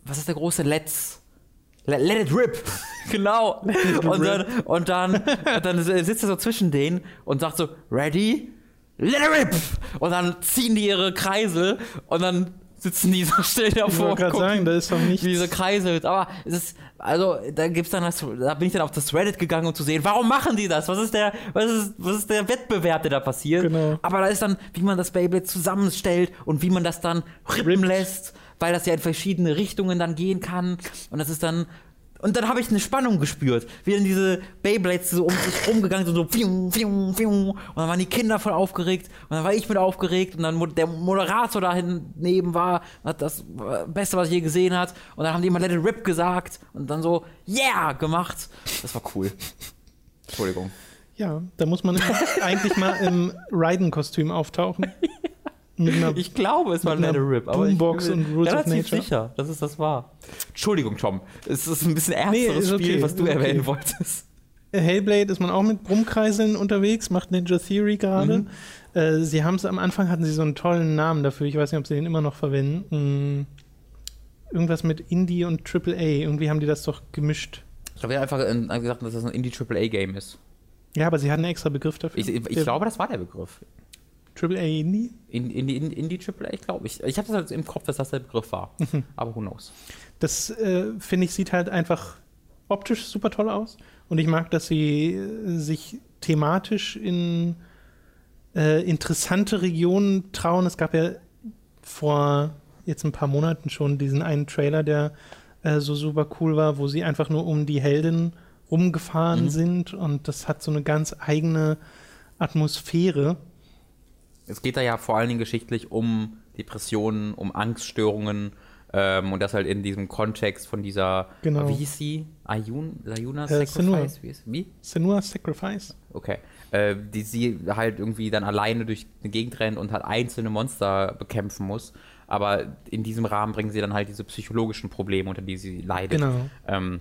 Was ist der große Let's? Let, let it rip. <laughs> genau. und, dann, und dann und dann sitzt er so zwischen denen und sagt so, ready? Let it rip! Und dann ziehen die ihre Kreisel und dann sitzen die so still davor. Ich wollte gerade sagen, da ist doch nichts. Wie so kreiselt. Aber es ist, also, da gibt's dann das, da bin ich dann auf das Reddit gegangen, um zu sehen, warum machen die das? Was ist der, was ist, was ist der Wettbewerb, der da passiert? Genau. Aber da ist dann, wie man das Beyblade zusammenstellt und wie man das dann rippen lässt, weil das ja in verschiedene Richtungen dann gehen kann. Und das ist dann, und dann habe ich eine Spannung gespürt, wie dann diese Beyblades so um sich rumgegangen sind, so fiung, fiung, fiung. Und dann waren die Kinder voll aufgeregt und dann war ich mit aufgeregt und dann der Moderator da neben war, hat das äh, Beste, was ich je gesehen hat. Und dann haben die immer Let it rip gesagt und dann so, yeah, gemacht. Das war cool. Entschuldigung. Ja, da muss man eigentlich mal im Raiden-Kostüm auftauchen. <laughs> Einer Ich glaube, es war Let it rip, aber Boombox ich bin und Rules of relativ Nature. sicher, dass es das war. Entschuldigung, Tom. Es ist ein bisschen Nee, ernsteres ist okay, Spiel, was du okay. erwähnen wolltest. Hellblade ist man auch mit Brummkreiseln unterwegs, macht Ninja Theory gerade. Mhm. Äh, sie haben es am Anfang hatten sie so einen tollen Namen dafür. Ich weiß nicht, ob sie den immer noch verwenden. Hm, irgendwas mit Indie und AAA. Irgendwie haben die das doch gemischt. Ich habe ja einfach äh, gesagt, dass das ein Indie-AAA-Game ist. Ja, aber sie hatten einen extra Begriff dafür. Ich, ich glaube, das war der Begriff. AAA Indie? In, in, in, Indie AAA, glaube ich. Ich habe das halt im Kopf, dass das der Begriff war. Mhm. Aber who knows? Das äh, finde ich sieht halt einfach optisch super toll aus. Und ich mag, dass sie äh, sich thematisch in äh, interessante Regionen trauen. Es gab ja vor jetzt ein paar Monaten schon diesen einen Trailer, der äh, so super cool war, wo sie einfach nur um die Heldin rumgefahren Mhm. sind. Und das hat so eine ganz eigene Atmosphäre. Es geht da ja vor allen Dingen geschichtlich um Depressionen, um Angststörungen ähm, und das halt in diesem Kontext von dieser, Genau. wie hieß sie? Ayun, Ayuna Äh, Sacrifice? Wie, ist, wie? Senua Sacrifice. Okay. Äh, die sie halt irgendwie dann alleine durch eine Gegend rennt und halt einzelne Monster bekämpfen muss. Aber in diesem Rahmen bringen sie dann halt diese psychologischen Probleme, unter die sie leidet. Genau. Ähm,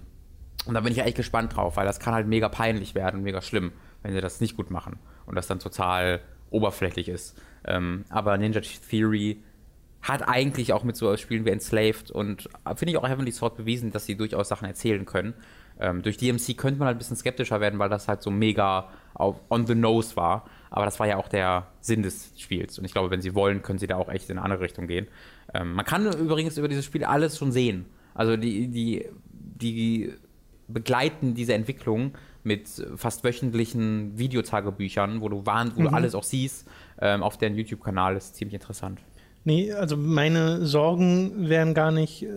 und da bin ich echt gespannt drauf, weil das kann halt mega peinlich werden, mega schlimm, wenn sie das nicht gut machen und das dann total oberflächlich ist. Ähm, aber Ninja Theory hat eigentlich auch mit so Spielen wie Enslaved und äh, finde ich auch Heavenly Sword bewiesen, dass sie durchaus Sachen erzählen können. Ähm, durch DMC könnte man halt ein bisschen skeptischer werden, weil das halt so mega auf, on the nose war. Aber das war ja auch der Sinn des Spiels. Und ich glaube, wenn sie wollen, können sie da auch echt in eine andere Richtung gehen. Ähm, man kann übrigens über dieses Spiel alles schon sehen. Also die, die, die begleiten diese Entwicklung mit fast wöchentlichen Videotagebüchern, wo du, warn, wo du alles auch siehst, ähm, auf deren YouTube-Kanal. Ist ziemlich interessant. Nee, also meine Sorgen wären gar nicht äh,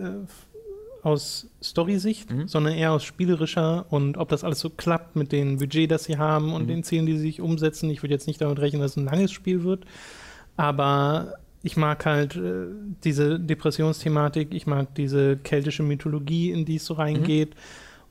aus Story-Sicht, Mhm. sondern eher aus spielerischer und ob das alles so klappt mit dem Budget, das sie haben und Mhm. den Zielen, die sie sich umsetzen. Ich würde jetzt nicht damit rechnen, dass es ein langes Spiel wird, aber ich mag halt äh, diese Depressionsthematik, ich mag diese keltische Mythologie, in die es so reingeht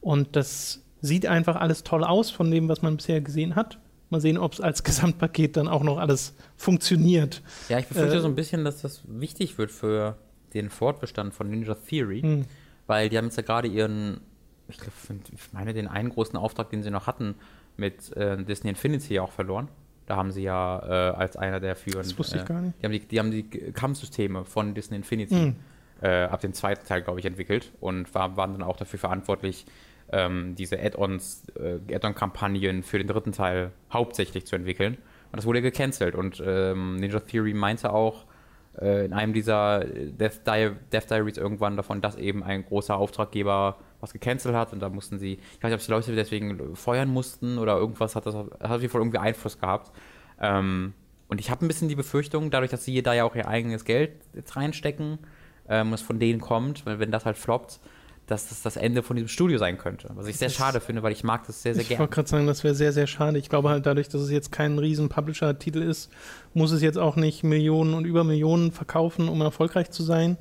und das sieht einfach alles toll aus von dem, was man bisher gesehen hat. Mal sehen, ob es als <laughs> Gesamtpaket dann auch noch alles funktioniert. Ja, ich befürchte Äh, so ein bisschen, dass das wichtig wird für den Fortbestand von Ninja Theory, Hm. weil die haben jetzt ja gerade ihren, ich, glaub, ich meine, den einen großen Auftrag, den sie noch hatten, mit äh, Disney Infinity auch verloren. Da haben sie ja äh, als einer der führenden. Das wusste ich äh, gar nicht. Die haben die, die, haben die Kampfsysteme von Disney Infinity Hm. äh, ab dem zweiten Teil, glaube ich, entwickelt und war, waren dann auch dafür verantwortlich, ähm, diese Add-ons, äh, Add-on-Kampagnen für den dritten Teil hauptsächlich zu entwickeln. Und das wurde gecancelt. Und ähm, Ninja Theory meinte auch äh, in einem dieser Death, Di Death Diaries irgendwann davon, dass eben ein großer Auftraggeber was gecancelt hat und da mussten sie, ich weiß nicht, ob die Leute deswegen feuern mussten oder irgendwas hat das hat auf irgendwie Einfluss gehabt. Ähm, und ich habe ein bisschen die Befürchtung, dadurch, dass sie da ja auch ihr eigenes Geld jetzt reinstecken, ähm, es von denen kommt, weil wenn das halt floppt, dass das das Ende von diesem Studio sein könnte. Was ich sehr Das- schade finde, weil ich mag das sehr, sehr Ich gerne. wollte gerade sagen, das wäre sehr, sehr schade. Ich glaube halt dadurch, dass es jetzt kein riesen Publisher-Titel ist, muss es jetzt auch nicht Millionen und über Millionen verkaufen, um erfolgreich zu sein.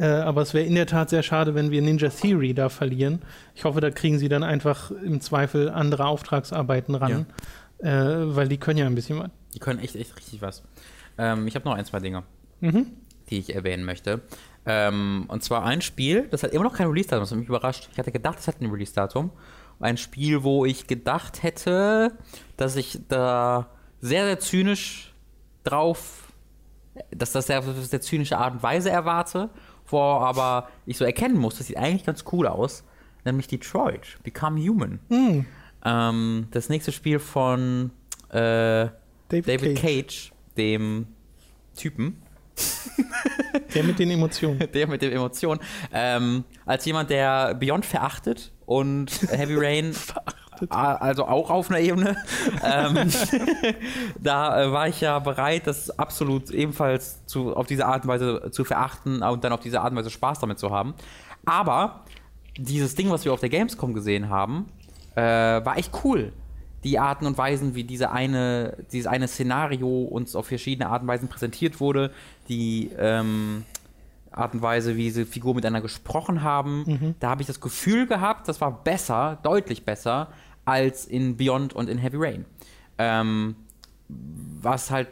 Äh, aber es wäre in der Tat sehr schade, wenn wir Ninja Theory da verlieren. Ich hoffe, da kriegen sie dann einfach im Zweifel andere Auftragsarbeiten ran, äh, weil die können ja ein bisschen was. Die können echt, echt richtig was. Ähm, ich habe noch ein, zwei Dinge, Mhm. die ich erwähnen möchte. Ähm, und zwar ein Spiel, das hat immer noch kein Release-Datum, das hat mich überrascht. Ich hatte gedacht, es hat ein Release-Datum. Ein Spiel, wo ich gedacht hätte, dass ich da sehr, sehr zynisch drauf, dass das sehr, sehr zynische Art und Weise erwarte, wo aber ich so erkennen muss, das sieht eigentlich ganz cool aus, nämlich Detroit, Become Human. Hm. Ähm, das nächste Spiel von äh, David, David Cage. Cage, dem Typen, <laughs> Der mit den Emotionen. <laughs> der mit den Emotionen. Ähm, als jemand, der Beyond verachtet und Heavy Rain <laughs> a- also auch auf einer Ebene. ähm, da äh, war ich ja bereit, das absolut ebenfalls zu, auf diese Art und Weise zu verachten und dann auf diese Art und Weise Spaß damit zu haben. Aber dieses Ding, was wir auf der Gamescom gesehen haben, äh, war echt cool. Die Arten und Weisen, wie diese eine, dieses eine Szenario uns auf verschiedene Arten und Weisen präsentiert wurde, die ähm, Art und Weise, wie diese Figuren miteinander gesprochen haben, da habe ich das Gefühl gehabt, das war besser, deutlich besser, als in Beyond und in Heavy Rain. Ähm, was halt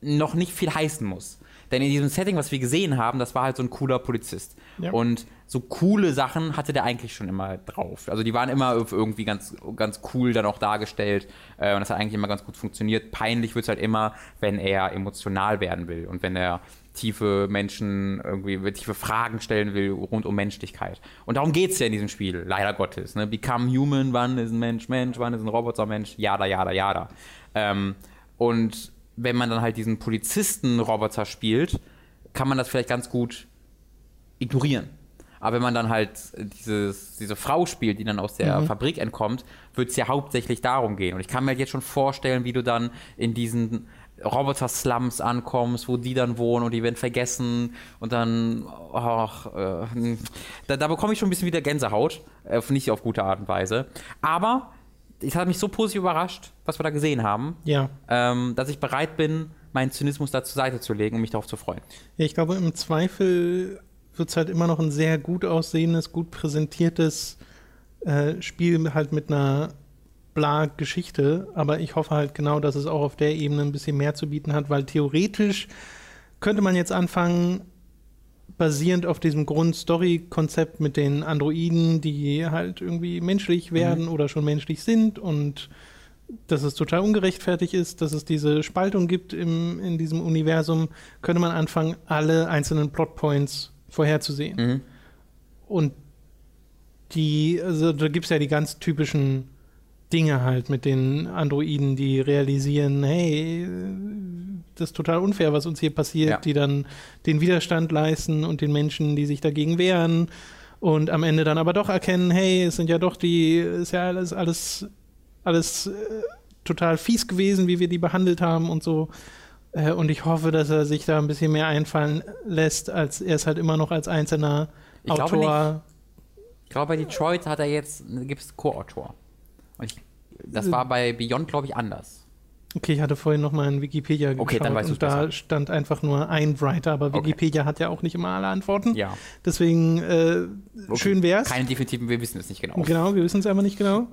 noch nicht viel heißen muss. Denn in diesem Setting, was wir gesehen haben, das war halt so ein cooler Polizist. Ja. Und so coole Sachen hatte der eigentlich schon immer drauf. Also die waren immer irgendwie ganz, ganz cool dann auch dargestellt. Äh, und das hat eigentlich immer ganz gut funktioniert. Peinlich wird es halt immer, wenn er emotional werden will und wenn er tiefe Menschen irgendwie tiefe Fragen stellen will rund um Menschlichkeit. Und darum geht es ja in diesem Spiel, leider Gottes. Ne? Become human, wann ist ein Mensch Mensch, wann ist ein Roboter Mensch, jada, jada, jada. Ähm, und wenn man dann halt diesen Polizisten-Roboter spielt, kann man das vielleicht ganz gut ignorieren. Aber wenn man dann halt dieses, diese Frau spielt, die dann aus der Fabrik entkommt, wird es ja hauptsächlich darum gehen. Und ich kann mir jetzt schon vorstellen, wie du dann in diesen Roboter-Slums ankommst, wo die dann wohnen und die werden vergessen und dann, ach, äh, da, da bekomme ich schon ein bisschen wieder Gänsehaut, äh, nicht auf gute Art und Weise. Aber es hat mich so positiv überrascht, was wir da gesehen haben, Ja. ähm, dass ich bereit bin, meinen Zynismus da zur Seite zu legen und mich darauf zu freuen. Ja, ich glaube, im Zweifel wird es halt immer noch ein sehr gut aussehendes, gut präsentiertes äh, Spiel halt mit einer bla Geschichte. Aber ich hoffe halt genau, dass es auch auf der Ebene ein bisschen mehr zu bieten hat, weil theoretisch könnte man jetzt anfangen, basierend auf diesem Grund-Story-Konzept mit den Androiden, die halt irgendwie menschlich werden oder schon menschlich sind und dass es total ungerechtfertigt ist, dass es diese Spaltung gibt im, in diesem Universum, könnte man anfangen, alle einzelnen Plotpoints vorherzusehen. Mhm. Und die, also da gibt es ja die ganz typischen Dinge halt mit den Androiden, die realisieren, hey, das ist total unfair, was uns hier passiert, Ja. die dann den Widerstand leisten und den Menschen, die sich dagegen wehren und am Ende dann aber doch erkennen, hey, es sind ja doch die, ist ja alles, alles, alles äh, total fies gewesen, wie wir die behandelt haben und so. Äh, und ich hoffe, dass er sich da ein bisschen mehr einfallen lässt, als er es halt immer noch als einzelner Ich glaube Autor. Ich glaube, bei Detroit hat er jetzt, gibt es Co-Autor. Das war bei Beyond, glaube ich, anders. Okay, ich hatte vorhin noch mal in Wikipedia geschaut Okay, dann weißt und da besser. stand einfach nur ein Writer, aber Okay. Wikipedia hat ja auch nicht immer alle Antworten. Ja. Deswegen äh, Okay. schön wär's. Keine definitiven, wir wissen es nicht genau. Genau, wir wissen es aber nicht genau.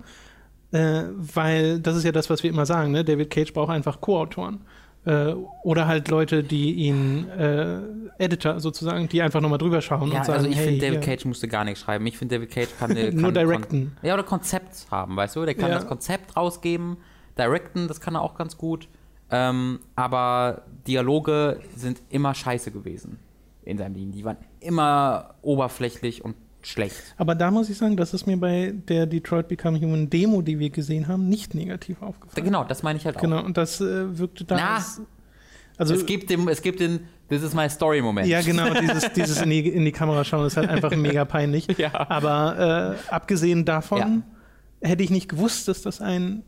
Äh, weil das ist ja das, was wir immer sagen, ne? David Cage braucht einfach Co-Autoren. Äh, oder halt Leute, die ihn, äh, Editor sozusagen, die einfach nochmal drüber schauen Ja, und sagen, also ich hey, finde, David hier. Cage musste gar nichts schreiben. Ich finde, David Cage kann, <laughs> kann Nur directen. ja, oder Konzept haben, weißt du? Der kann Ja. das Konzept rausgeben, directen, das kann er auch ganz gut. Ähm, aber Dialoge sind immer scheiße gewesen in seinem Leben. Die waren immer oberflächlich und schlecht. Aber da muss ich sagen, das ist mir bei der Detroit Become Human Demo, die wir gesehen haben, nicht negativ aufgefallen. Genau, das meine ich halt auch. Genau, und das äh, wirkte da. Na, als- also, es gibt den, es gibt den This is my story Moment. Ja, genau, dieses, dieses in, die, in die Kamera schauen ist halt einfach <laughs> mega peinlich. Ja. Aber äh, abgesehen davon hätte ich nicht gewusst, dass das ein.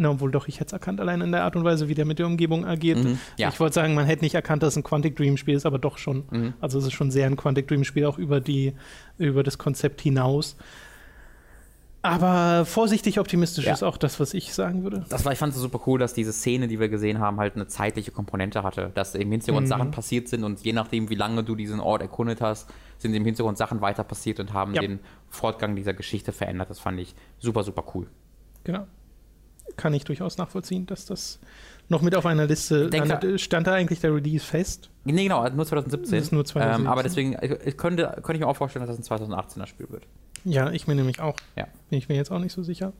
Na, obwohl doch, ich hätte es erkannt, allein in der Art und Weise, wie der mit der Umgebung agiert. Mhm, ja. Ich wollte sagen, man hätte nicht erkannt, dass es ein Quantic Dream Spiel ist, aber doch schon. Mhm. Also es ist schon sehr ein Quantic Dream Spiel, auch über, die, über das Konzept hinaus. Aber vorsichtig optimistisch Ja. ist auch das, was ich sagen würde. Das war, ich fand es super cool, dass diese Szene, die wir gesehen haben, halt eine zeitliche Komponente hatte. Dass im Hintergrund Mhm. Sachen passiert sind und je nachdem, wie lange du diesen Ort erkundet hast, sind im Hintergrund Sachen weiter passiert und haben Ja. den Fortgang dieser Geschichte verändert. Das fand ich super, super cool. Genau. Kann ich durchaus nachvollziehen, dass das noch mit auf einer Liste denke- landet. Stand da eigentlich der Release fest? Nee, genau, nur 2017. Das ist nur 2017. Ähm, aber deswegen ich, ich könnte, könnte ich mir auch vorstellen, dass das ein 2018er Spiel wird. Ja, ich mir nämlich auch. Ja. Bin ich mir jetzt auch nicht so sicher.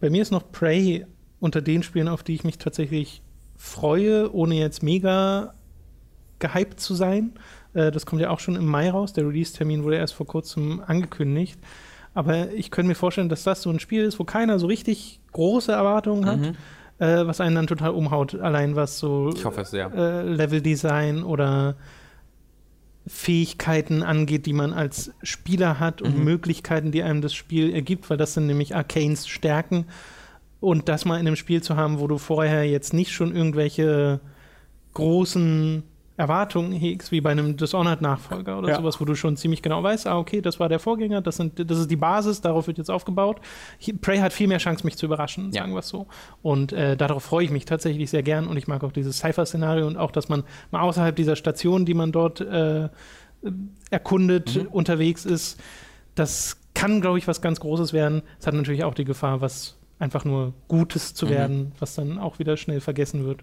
Bei mir ist noch Prey unter den Spielen, auf die ich mich tatsächlich freue, ohne jetzt mega gehypt zu sein. Äh, das kommt ja auch schon im Mai raus. Der Release-Termin wurde erst vor kurzem angekündigt. Aber ich könnte mir vorstellen, dass das so ein Spiel ist, wo keiner so richtig große Erwartungen hat. Mhm. äh, was einen dann total umhaut, allein was so Ich hoffe es sehr. äh, Leveldesign oder Fähigkeiten angeht, die man als Spieler hat und Mhm. Möglichkeiten, die einem das Spiel ergibt, weil das sind nämlich Arcanes Stärken. Und das mal in einem Spiel zu haben, wo du vorher jetzt nicht schon irgendwelche großen Erwartungen hegst, wie bei einem Dishonored-Nachfolger oder Ja. sowas, wo du schon ziemlich genau weißt, ah, okay, das war der Vorgänger, das, sind, das ist die Basis, darauf wird jetzt aufgebaut. Prey hat viel mehr Chance, mich zu überraschen, Ja. sagen wir es so. Und äh, darauf freue ich mich tatsächlich sehr gern und ich mag auch dieses Cypher-Szenario und auch, dass man mal außerhalb dieser Station, die man dort äh, erkundet, Mhm. unterwegs ist. Das kann, glaube ich, was ganz Großes werden. Es hat natürlich auch die Gefahr, was einfach nur Gutes zu Mhm. werden, was dann auch wieder schnell vergessen wird.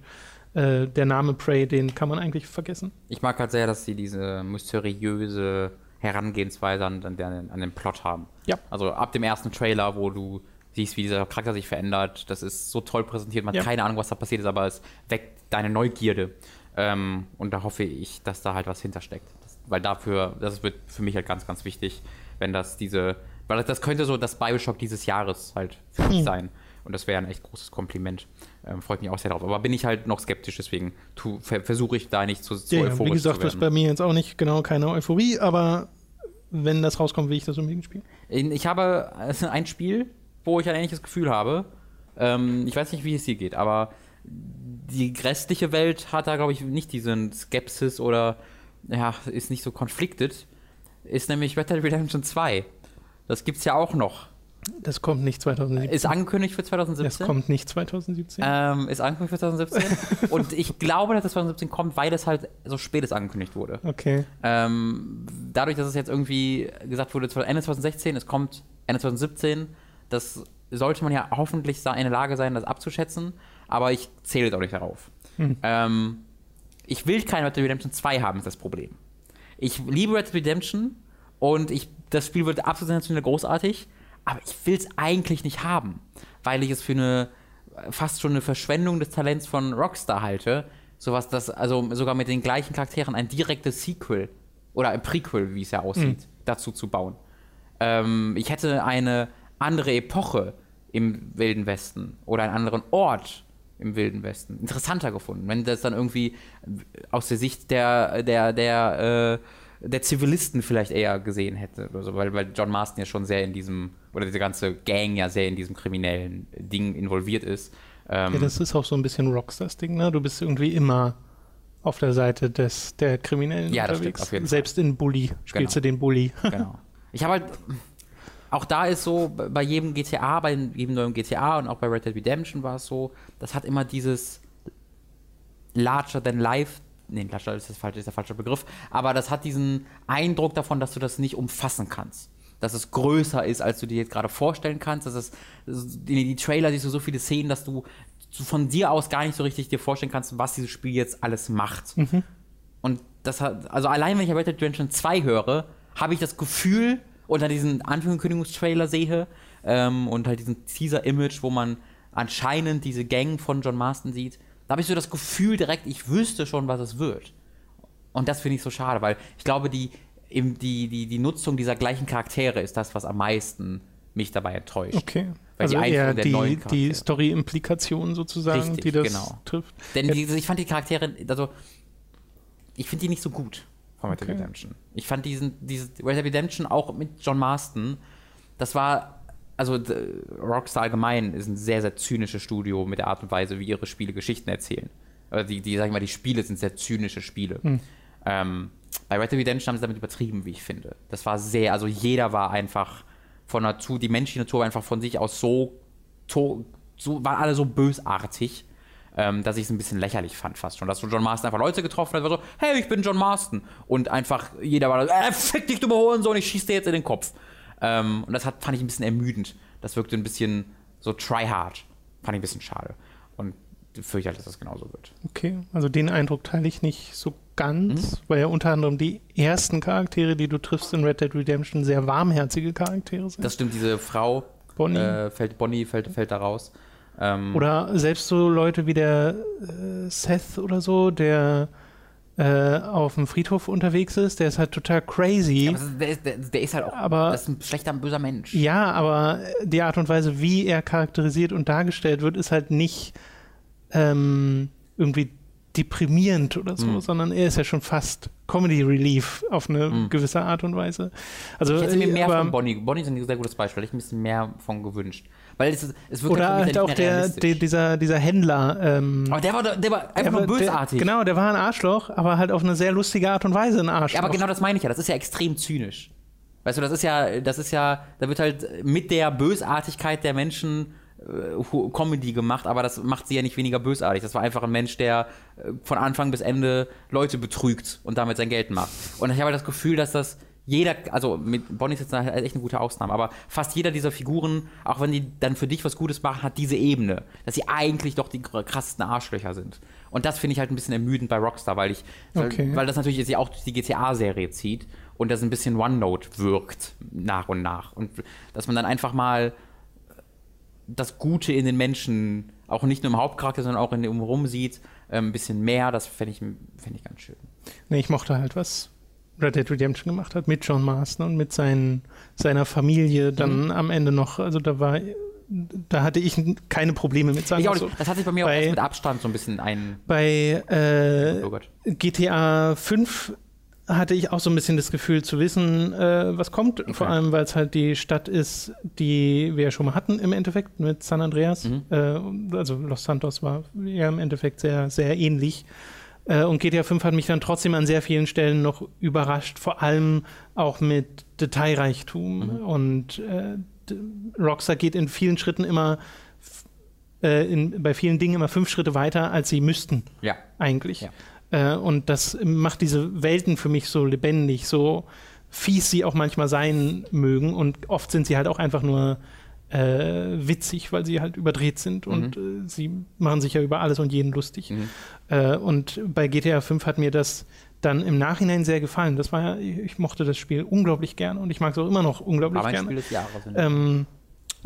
Äh, der Name Prey, den kann man eigentlich vergessen. Ich mag halt sehr, dass sie diese mysteriöse Herangehensweise an, an, den, an den Plot haben. Ja. Also ab dem ersten Trailer, wo du siehst, wie dieser Charakter sich verändert, das ist so toll präsentiert. Man Ja. hat keine Ahnung, was da passiert ist, aber es weckt deine Neugierde. Ähm, und da hoffe ich, dass da halt was hintersteckt. Das, weil dafür, das wird für mich halt ganz, ganz wichtig, wenn das diese, weil das, das könnte so das Bioshock dieses Jahres halt für mich Hm. sein. Und das wäre ein echt großes Kompliment. Ähm, freut mich auch sehr drauf. Aber bin ich halt noch skeptisch, deswegen ver versuche ich da nicht zu, zu Ja, ja, euphorisch wie gesagt, das ist bei mir jetzt auch nicht genau keine Euphorie, aber wenn das rauskommt, will ich das unbedingt spielen. Ich habe ein Spiel, wo ich ein ähnliches Gefühl habe. Ähm, ich weiß nicht, wie es dir geht, aber die restliche Welt hat da, glaube ich, nicht diesen Skepsis oder ja, ist nicht so conflicted. Ist nämlich Red Dead Redemption 2. Das gibt's ja auch noch. Das kommt nicht 2017. Ist angekündigt für Das 2017. kommt nicht 2017. Ähm, ist angekündigt für 2017. <laughs> Und ich glaube, dass es 2017 kommt, weil es halt so spät ist angekündigt wurde. Okay. Ähm, dadurch, dass es jetzt irgendwie gesagt wurde, Ende 2016, es kommt Ende 2017, das sollte man ja hoffentlich in der Lage sein, das abzuschätzen, aber ich zähle jetzt auch nicht darauf. Hm. Ähm, ich will kein Red Dead Redemption 2 haben, ist das Problem. Ich liebe Red Dead Redemption und ich, das Spiel wird absolut sensationell großartig, aber ich will es eigentlich nicht haben, weil ich es für eine fast schon eine Verschwendung des Talents von Rockstar halte. Sowas, das, also sogar mit den gleichen Charakteren ein direktes Sequel oder ein Prequel, wie es ja aussieht, dazu zu bauen. Ähm, ich hätte eine andere Epoche im Wilden Westen oder einen anderen Ort im Wilden Westen interessanter gefunden, wenn das dann irgendwie aus der Sicht der, der, der, äh, der Zivilisten vielleicht eher gesehen hätte. Oder so, weil, weil John Marston ja schon sehr in diesem, oder diese ganze Gang ja sehr in diesem kriminellen Ding involviert ist. Ähm, Ja, das ist auch so ein bisschen Rockstars Ding, ne? Du bist irgendwie immer auf der Seite des, der Kriminellen Ja, unterwegs. stimmt. Selbst in Bully spielst Genau. du den Bully. genau. <laughs> Ich habe halt, auch da ist so, bei jedem GTA, bei jedem neuen GTA und auch bei Red Dead Redemption war es so, das hat immer dieses larger than life, nee, larger ist, das falsche, ist der falsche Begriff, aber das hat diesen Eindruck davon, dass du das nicht umfassen kannst. Dass es größer ist, als du dir jetzt gerade vorstellen kannst. Dass es, in die Trailer siehst du so viele Szenen, dass du von dir aus gar nicht so richtig dir vorstellen kannst, was dieses Spiel jetzt alles macht. Und das hat, also allein wenn ich Red Dead Redemption 2 höre, habe ich das Gefühl, unter diesen Ankündigungstrailer sehe ähm, und halt diesen Teaser-Image, wo man anscheinend diese Gang von John Marston sieht, da habe ich so das Gefühl direkt, ich wüsste schon, was es wird. Und das finde ich so schade, weil ich glaube, die, eben die, die, die Nutzung dieser gleichen Charaktere ist das, was am meisten mich dabei enttäuscht. Okay. Weil also die eher der die, neuen die Charaktere. Story-Implikation sozusagen, Richtig, die das genau. trifft. Denn Ja. diese, ich fand die Charaktere, also ich finde die nicht so gut von Red Dead Okay. Redemption. Ich fand diesen, dieses Red Dead Redemption auch mit John Marston, das war, also Rockstar allgemein ist ein sehr, sehr zynisches Studio mit der Art und Weise, wie ihre Spiele Geschichten erzählen. Also die, die, sagen wir mal, die Spiele sind sehr zynische Spiele. Hm. Ähm, bei Red Dead Redemption haben sie damit übertrieben, wie ich finde. Das war sehr, also jeder war einfach von Natur, die menschliche Natur war einfach von sich aus so, to, so waren alle so bösartig, ähm, dass ich es ein bisschen lächerlich fand fast schon. Dass so John Marston einfach Leute getroffen hat, war so, hey, ich bin John Marston. Und einfach jeder war so, äh, fick dich, du Hurensohn, ich schieß dir jetzt in den Kopf. Ähm, und das hat, fand ich ein bisschen ermüdend. Das wirkte ein bisschen so tryhard. Fand ich ein bisschen schade. Und fürchte halt, dass das genauso wird. Okay, also den Eindruck teile ich nicht so Mhm. ganz, weil ja unter anderem die ersten Charaktere, die du triffst in Red Dead Redemption, sehr warmherzige Charaktere sind. Das stimmt, diese Frau, Bonnie. Äh, fällt, Bonnie fällt, fällt da raus. Ähm, Oder selbst so Leute wie der äh, Seth oder so, der äh, auf dem Friedhof unterwegs ist, der ist halt total crazy. aber das ist, der, ist, der, der ist halt auch Aber- das ist ein schlechter, böser Mensch. Ja, aber die Art und Weise, wie er charakterisiert und dargestellt wird, ist halt nicht ähm, irgendwie deprimierend oder so, Mhm. sondern er ist ja schon fast Comedy Relief auf eine Mhm. gewisse Art und Weise. Also, Ich hätte mir äh, mehr aber- von Bonnie. Bonnie ist ein sehr gutes Beispiel. Ich hätte mir ein bisschen mehr von gewünscht. Weil es, es wird Oder halt halt auch der, der, dieser, dieser Händler. Ähm, Aber der war, der war einfach der nur bösartig. Der, genau, der war ein Arschloch, aber halt auf eine sehr lustige Art und Weise ein Arschloch. Ja, aber genau das meine ich ja. Das ist ja extrem zynisch. Weißt du, das ist ja, das ist ja, da wird halt mit der Bösartigkeit der Menschen äh, Comedy gemacht, aber das macht sie ja nicht weniger bösartig. Das war einfach ein Mensch, der äh, von Anfang bis Ende Leute betrügt und damit sein Geld macht. Und ich habe halt das Gefühl, dass das jeder, also mit Bonnie ist jetzt echt eine gute Ausnahme, aber fast jeder dieser Figuren, auch wenn die dann für dich was Gutes machen, hat diese Ebene, dass sie eigentlich doch die krassesten Arschlöcher sind. Und das finde ich halt ein bisschen ermüdend bei Rockstar, weil ich, weil, Okay. weil das natürlich jetzt ja auch durch die GTA-Serie zieht und das ein bisschen OneNote wirkt nach und nach. Und dass man dann einfach mal das Gute in den Menschen, auch nicht nur im Hauptcharakter, sondern auch in dem Rum sieht, ähm, ein bisschen mehr, das fände ich, fänd ich ganz schön. Nee, ich mochte halt, was Red Dead Redemption gemacht hat mit John Marston und mit sein, seiner Familie dann Mhm. am Ende noch. Also da war, da hatte ich keine Probleme mit. sagen Ich auch so. das hat sich bei mir auch Bei- erst mit Abstand so ein bisschen ein. Bei äh, Oh. GTA 5 hatte ich auch so ein bisschen das Gefühl zu wissen, äh, was kommt. Vor allem, weil es halt die Stadt ist, die wir ja schon mal hatten im Endeffekt mit San Andreas. Mhm. Äh, also Los Santos war ja im Endeffekt sehr, sehr ähnlich. Äh, und GTA 5 hat mich dann trotzdem an sehr vielen Stellen noch überrascht, vor allem auch mit Detailreichtum. Mhm. Und äh, Rockstar geht in vielen Schritten immer, äh, in, bei vielen Dingen immer fünf Schritte weiter, als sie müssten Ja. eigentlich. Ja. Äh, und das macht diese Welten für mich so lebendig, so fies sie auch manchmal sein mögen. Und oft sind sie halt auch einfach nur äh, witzig, weil sie halt überdreht sind und äh, sie machen sich ja über alles und jeden lustig. Mhm. Äh, und bei GTA 5 hat mir das dann im Nachhinein sehr gefallen. Das war ja, ich, mochte das Spiel unglaublich gerne und ich mag es auch immer noch unglaublich Aber gerne. Spiel des Jahres. Ähm,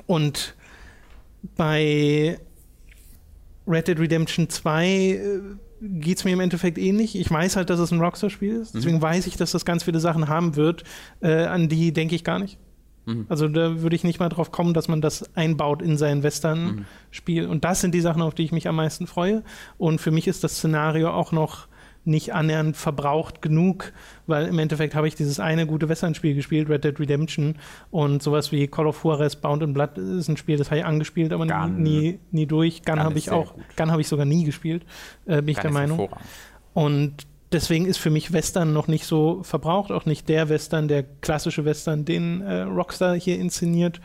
und bei Red Dead Redemption 2 äh, geht es mir im Endeffekt ähnlich. Ich weiß halt, dass es ein Rockstar-Spiel ist. Deswegen weiß ich, dass das ganz viele Sachen haben wird, äh, an die denke ich gar nicht. Mhm. Also da würde ich nicht mal drauf kommen, dass man das einbaut in sein Western-Spiel. Und das sind die Sachen, auf die ich mich am meisten freue. Und für mich ist das Szenario auch noch nicht annähernd verbraucht genug, weil im Endeffekt habe ich dieses eine gute Western-Spiel gespielt, Red Dead Redemption. Und sowas wie Call of Juarez, Bound and Blood ist ein Spiel, das habe ich angespielt, aber Gun. nie, nie durch. Gun Gun habe ich auch, gut. Gun habe ich sogar nie gespielt, äh, bin ich der Meinung. Und deswegen ist für mich Western noch nicht so verbraucht, auch nicht der Western, der klassische Western, den äh, Rockstar hier inszeniert.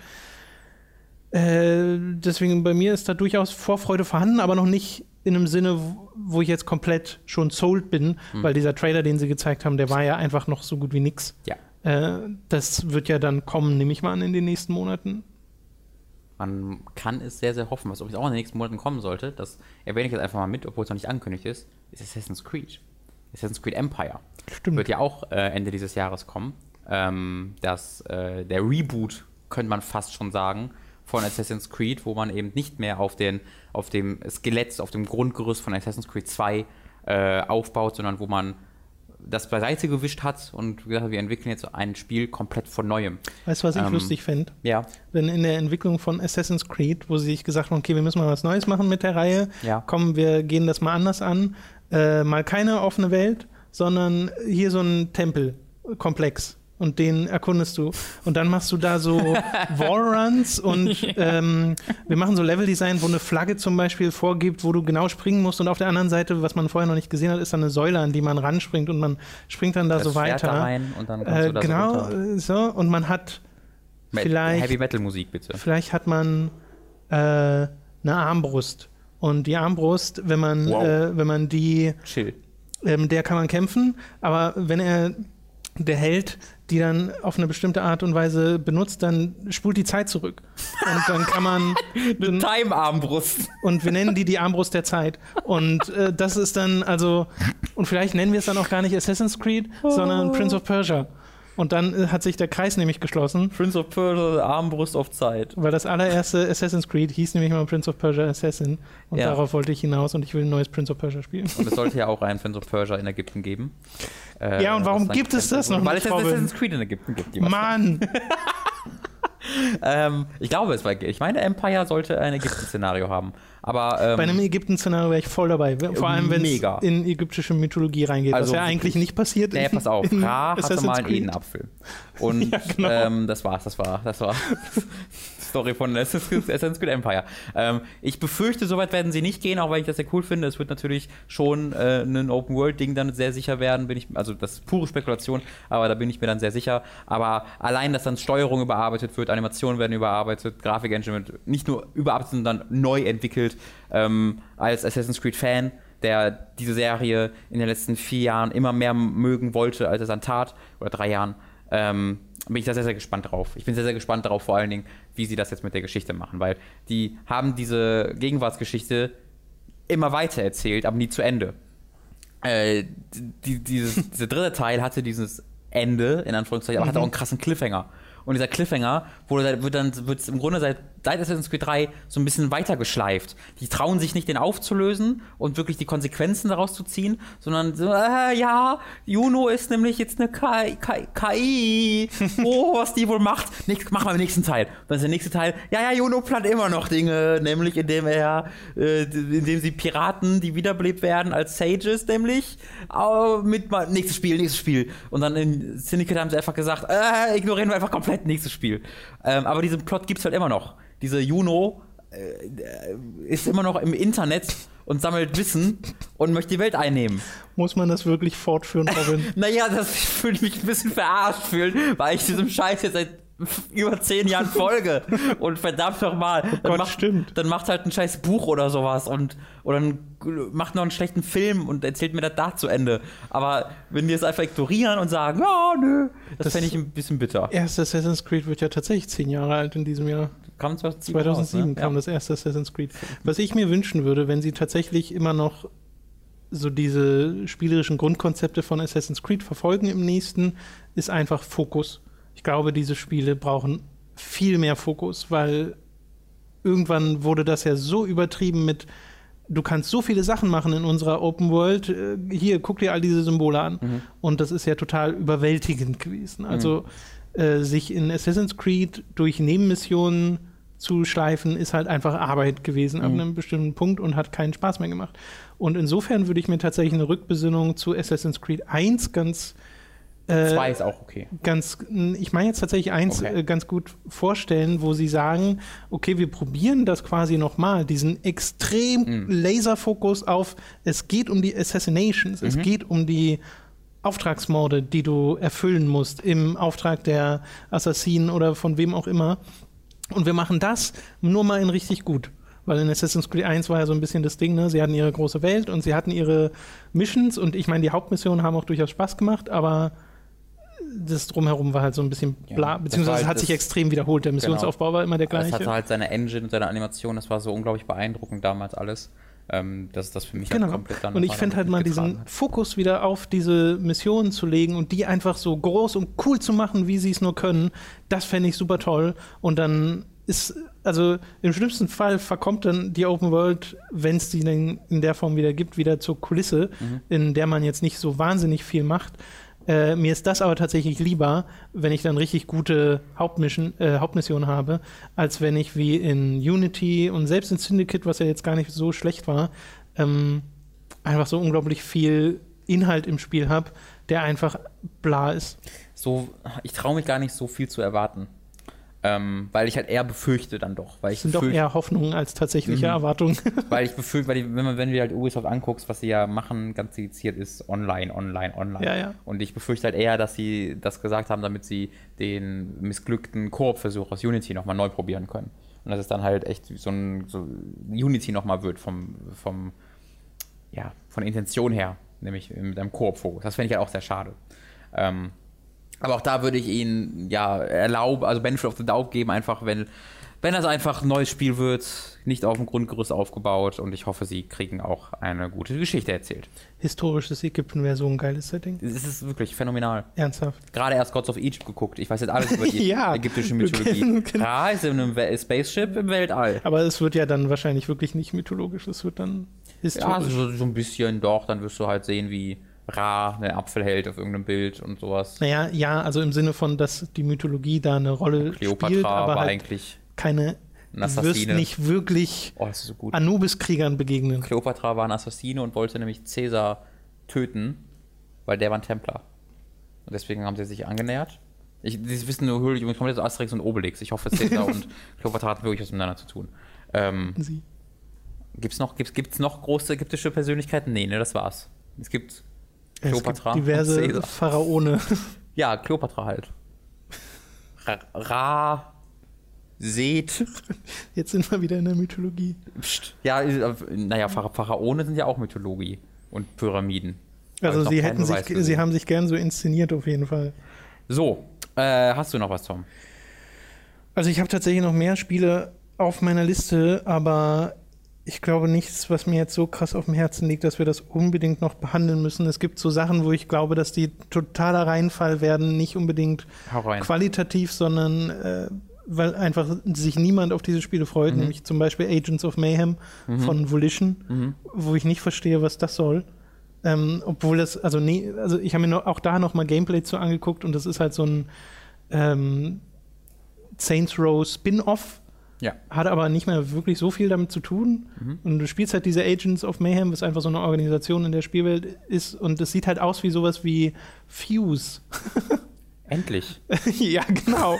Äh, deswegen bei mir ist da durchaus Vorfreude vorhanden, aber noch nicht in einem Sinne, wo- ich jetzt komplett schon sold bin, Hm. weil dieser Trailer, den sie gezeigt haben, der war ja einfach noch so gut wie nix. Ja. Äh, das wird ja dann kommen, nehme ich mal an, in den nächsten Monaten. Man kann es sehr, sehr hoffen, was übrigens auch in den nächsten Monaten kommen sollte. Das erwähne ich jetzt einfach mal mit, obwohl es noch nicht angekündigt ist. Ist Assassin's Creed. Assassin's Creed Empire. Stimmt. Wird ja auch äh, Ende dieses Jahres kommen. Ähm, das, äh, der Reboot, könnte man fast schon sagen, von Assassin's Creed, wo man eben nicht mehr auf, den, auf dem Skelett, auf dem Grundgerüst von Assassin's Creed 2 äh, aufbaut, sondern wo man das beiseite gewischt hat und gesagt hat, wir entwickeln jetzt ein Spiel komplett von neuem. Weißt du, was ich Ähm, lustig fände? Ja, wenn in der Entwicklung von Assassin's Creed, wo sie sich gesagt haben, okay, wir müssen mal was Neues machen mit der Reihe, Ja. komm, wir gehen das mal anders an, äh, mal keine offene Welt, sondern hier so ein Tempelkomplex und den erkundest du und dann machst du da so <laughs> Wallruns und ähm, wir machen so Leveldesign, wo eine Flagge zum Beispiel vorgibt, wo du genau springen musst und auf der anderen Seite, was man vorher noch nicht gesehen hat, ist dann eine Säule, an die man ranspringt und man springt dann da das so weiter. da rein und dann kannst Äh, du da genau, so äh, so und man hat Me- vielleicht- Heavy Metal Musik bitte. Vielleicht hat man äh, eine Armbrust. Und die Armbrust, wenn man, Wow. äh, wenn man die, Chill. ähm, der kann man kämpfen, aber wenn er der Held die dann auf eine bestimmte Art und Weise benutzt, dann spult die Zeit zurück. Und dann kann man. <laughs> dann, Time-Armbrust. und wir nennen die die Armbrust der Zeit. Und äh, das ist dann also. Und vielleicht nennen wir es dann auch gar nicht Assassin's Creed, sondern Prince of Persia. Und dann äh, hat sich der Kreis nämlich geschlossen. Prince of Persia, Armbrust auf Zeit. Weil das allererste Assassin's Creed hieß nämlich mal Prince of Persia Assassin. Und Ja. darauf wollte ich hinaus und ich will ein neues Prince of Persia spielen. Und es sollte ja <laughs> auch einen Prince of Persia in Ägypten geben. Äh, Ja, und warum was dann gibt es das noch Weil nicht, es Robin? Assassin's Creed in Ägypten gibt. Mann! <laughs> ähm, ich glaube, es war, ich meine, Empire sollte ein Ägypten-Szenario haben. Aber, ähm, Bei einem Ägypten-Szenario wäre ich voll dabei. Vor allem, wenn es in ägyptische Mythologie reingeht, Also was ja eigentlich nicht passiert. Nee, pass auf, Ra hatte mal einen. Edenapfel. Und <laughs> Ja, genau. ähm, das war's, das war, das war <laughs> Story von Assassin's Creed Creed Empire. Ähm, ich befürchte, soweit werden sie nicht gehen, auch weil ich das sehr cool finde. Es wird natürlich schon äh, ein Open-World-Ding dann sehr sicher werden, bin ich, also das ist pure Spekulation, aber da bin ich mir dann sehr sicher. Aber allein, dass dann Steuerung überarbeitet wird, Animationen werden überarbeitet, Grafik-Engine wird nicht nur überarbeitet, sondern neu entwickelt. Ähm, als Assassin's Creed-Fan der diese Serie in den letzten vier Jahren immer mehr mögen wollte, als er es dann tat, oder drei Jahren, ähm, bin ich da sehr, sehr gespannt drauf. Ich bin sehr, sehr gespannt darauf, vor allen Dingen, wie sie das jetzt mit der Geschichte machen, weil die haben diese Gegenwartsgeschichte immer weiter erzählt, aber nie zu Ende. Äh, die, dieses, <laughs> dieser dritte Teil hatte dieses Ende, in Anführungszeichen, aber hatte auch einen krassen Cliffhanger. Und dieser Cliffhanger wurde, wird dann wird im Grunde seit, seit Assassin's Creed 3 so ein bisschen weiter geschleift. Die trauen sich nicht, den aufzulösen und wirklich die Konsequenzen daraus zu ziehen, sondern so, äh, ja, Juno ist nämlich jetzt eine KI. KI. <laughs> Oh, was die wohl macht. Nächst, machen wir im nächsten Teil. Dann ist der nächste Teil, ja, ja, Juno plant immer noch Dinge, nämlich indem er, äh, indem sie Piraten, die wiederbelebt werden als Sages, nämlich, äh, mit, mal- nächstes Spiel, nächstes Spiel. Und dann in Syndicate haben sie einfach gesagt, äh, ignorieren wir einfach komplett nächstes Spiel. Ähm, aber diesen Plot gibt's halt immer noch. Diese Juno äh, ist immer noch im Internet und sammelt Wissen und möchte die Welt einnehmen. Muss man das wirklich fortführen, Robin? <laughs> Naja, das würde mich ein bisschen verarscht fühlen, weil ich diesem Scheiß jetzt seit <laughs> über zehn Jahren folge. Und verdammt nochmal, dann, Gott, macht, stimmt. dann macht halt ein scheiß Buch oder sowas und oder dann macht noch einen schlechten Film und erzählt mir das da zu Ende. Aber wenn die es einfach ignorieren und sagen, ja, nö, das, Das- fände ich ein bisschen bitter. Erst Assassin's Creed wird ja tatsächlich zehn Jahre alt in diesem Jahr. Kam 2007, 2007 raus, ne? kam ja. das erste Assassin's Creed. Was ich mir wünschen würde, wenn sie tatsächlich immer noch so diese spielerischen Grundkonzepte von Assassin's Creed verfolgen im nächsten, ist einfach Fokus. Ich glaube, diese Spiele brauchen viel mehr Fokus, weil irgendwann wurde das ja so übertrieben mit du kannst so viele Sachen machen in unserer Open World. Äh, Hier, guck dir all diese Symbole an. Mhm. Und das ist ja total überwältigend gewesen. Also äh, sich in Assassin's Creed durch Nebenmissionen zu schleifen, ist halt einfach Arbeit gewesen ab Mhm. einem bestimmten Punkt und hat keinen Spaß mehr gemacht. Und insofern würde ich mir tatsächlich eine Rückbesinnung zu Assassin's Creed 1 ganz Zwei ist auch okay. ganz, ich meine jetzt tatsächlich eins Okay. äh, ganz gut vorstellen, wo sie sagen, okay, wir probieren das quasi nochmal, diesen extrem Mhm. Laserfokus auf, es geht um die Assassinations, es Mhm. geht um die Auftragsmorde, die du erfüllen musst im Auftrag der Assassinen oder von wem auch immer. Und wir machen das nur mal in richtig gut. Weil in Assassin's Creed 1 war ja so ein bisschen das Ding, ne? Sie hatten ihre große Welt und sie hatten ihre Missions und ich meine, die Hauptmissionen haben auch durchaus Spaß gemacht, aber das drumherum war halt so ein bisschen Ja, bla, das beziehungsweise halt hat sich das- extrem wiederholt. Der Missionsaufbau war immer der gleiche. hatte halt seine Engine und seine Animation, das war so unglaublich beeindruckend damals alles. Ähm, dass das für mich Genau. halt komplett dann Und ich fände halt mal diesen hat. Fokus wieder auf diese Missionen zu legen und die einfach so groß und cool zu machen, wie sie es nur können, das fände ich super toll. Und dann ist, also im schlimmsten Fall verkommt dann die Open World, wenn es die denn in der Form wieder gibt, wieder zur Kulisse, Mhm. in der man jetzt nicht so wahnsinnig viel macht. Äh, mir ist das aber tatsächlich lieber, wenn ich dann richtig gute Hauptmission, äh, Hauptmissionen habe, als wenn ich wie in Unity und selbst in Syndicate, was ja jetzt gar nicht so schlecht war, ähm, einfach so unglaublich viel Inhalt im Spiel habe, der einfach bla ist. So, ich traue mich gar nicht so viel zu erwarten. Ähm, weil ich halt eher befürchte dann doch. Weil ich Das sind doch eher Hoffnungen als tatsächliche Mhm. Erwartungen. <laughs> weil ich <laughs> befürchte, weil die, wenn, man, wenn du dir halt Ubisoft anguckst, was sie ja machen, ganz dediziert ist online, online, online. Ja, ja. Und ich befürchte halt eher, dass sie das gesagt haben, damit sie den missglückten Koop-Versuch aus Unity nochmal neu probieren können. Und dass es dann halt echt so ein so Unity nochmal wird vom, vom, ja, von Intention her, nämlich mit einem Koop-Fokus. Das fände ich halt auch sehr schade. Ähm, aber auch da würde ich ihnen ja erlauben, also Benefit of the Doubt geben, einfach wenn, wenn das einfach ein neues Spiel wird, nicht auf dem Grundgerüst aufgebaut und ich hoffe, sie kriegen auch eine gute Geschichte erzählt. Historisches Ägypten wäre so ein geiles Setting. Es ist wirklich phänomenal. Ernsthaft. Gerade erst Gods of Egypt geguckt. Ich weiß jetzt alles über <laughs> die Ja. ägyptische Mythologie. <laughs> Genau. Ja, ist in einem We- Spaceship im Weltall. Aber es wird ja dann wahrscheinlich wirklich nicht mythologisch, es wird dann Ja, historisch. so, so ein bisschen doch. Dann wirst du halt sehen, wie Ra einen Apfel hält auf irgendeinem Bild und sowas. Naja, ja, also im Sinne von, dass die Mythologie da eine Rolle Kleopatra spielt, aber war halt eigentlich keine, ein du wirst nicht wirklich Oh, so. Anubis-Kriegern begegnen. Kleopatra war ein Assassine und wollte nämlich Caesar töten, weil der war ein Templer. Und deswegen haben sie sich angenähert. Ich, Sie wissen nur höre ich übrigens komplett so Asterix und Obelix. Ich hoffe, Caesar <laughs> und Kleopatra hatten wirklich was miteinander zu tun. Ähm, Sie. gibt's noch, gibt's, gibt's noch große ägyptische Persönlichkeiten? Nee, ne, das war's. Es gibt Kleopatra diverse. Pharaone. <laughs> Ja, Kleopatra halt. Ra, Ra Seth. Jetzt sind wir wieder in der Mythologie. Psst. Ja, äh, naja, Phara- Pharaone sind ja auch Mythologie und Pyramiden. Also sie hätten sich, gesehen. sie haben sich gern so inszeniert auf jeden Fall. So, äh, hast du noch was, Tom? Also ich habe tatsächlich noch mehr Spiele auf meiner Liste, aber ich glaube nichts, was mir jetzt so krass auf dem Herzen liegt, dass wir das unbedingt noch behandeln müssen. Es gibt so Sachen, wo ich glaube, dass die totaler Reinfall werden, nicht unbedingt qualitativ, sondern äh, weil einfach sich niemand auf diese Spiele freut, Mhm. nämlich zum Beispiel Agents of Mayhem von Volition, Mhm. wo ich nicht verstehe, was das soll. Ähm, obwohl das, also nee, also ich habe mir noch, auch da noch mal Gameplay zu angeguckt und das ist halt so ein ähm, Saints Row Spin-off, Ja. hat aber nicht mehr wirklich so viel damit zu tun. Mhm. Und du spielst halt diese Agents of Mayhem, was einfach so eine Organisation in der Spielwelt ist und es sieht halt aus wie sowas wie Fuse. <laughs> Endlich. <laughs> ja, genau.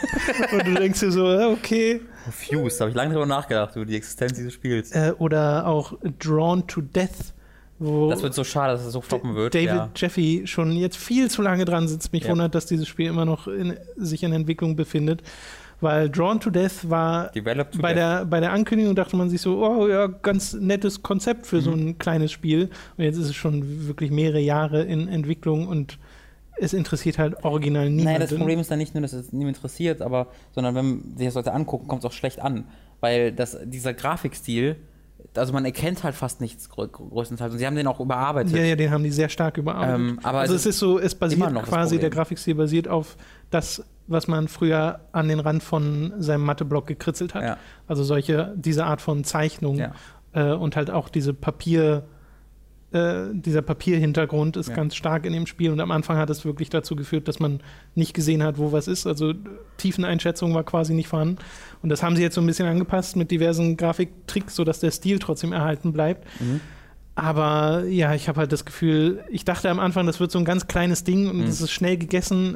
und du denkst dir so, okay. Fuse, da habe ich lange drüber nachgedacht, über die Existenz dieses Spiels. Äh, oder auch Drawn to Death, wo Das wird so schade, dass es so floppen wird. David ja. Jeffy schon jetzt viel zu lange dran sitzt. Mich Ja. wundert, dass dieses Spiel immer noch in, sich in Entwicklung befindet. Weil Drawn to Death war Developed to bei Death. der, bei der Ankündigung dachte man sich so, oh ja, ganz nettes Konzept für Mhm. so ein kleines Spiel. Und jetzt ist es schon wirklich mehrere Jahre in Entwicklung und es interessiert halt original niemanden. Naja, das Problem ist dann nicht nur, dass es niemand interessiert, aber, sondern wenn man sich das Leute angucken, kommt es auch schlecht an. Weil das, dieser Grafikstil, also man erkennt halt fast nichts grö größtenteils. Und sie haben den auch überarbeitet. Ja, ja, den haben die sehr stark überarbeitet. Ähm, aber also es ist so, es basiert quasi, der. Grafikstil basiert auf das, was man früher an den Rand von seinem Matheblock gekritzelt hat. Ja. Also solche, diese Art von Zeichnung Ja. äh, und halt auch diese Papier, äh, dieser Papierhintergrund ist Ja. ganz stark in dem Spiel und am Anfang hat es wirklich dazu geführt, dass man nicht gesehen hat, wo was ist. Also Tiefeneinschätzung war quasi nicht vorhanden. Und das haben sie jetzt so ein bisschen angepasst mit diversen Grafiktricks, sodass der Stil trotzdem erhalten bleibt. Mhm. Aber ja, ich habe halt das Gefühl, ich dachte am Anfang, das wird so ein ganz kleines Ding und Mhm. es ist schnell gegessen,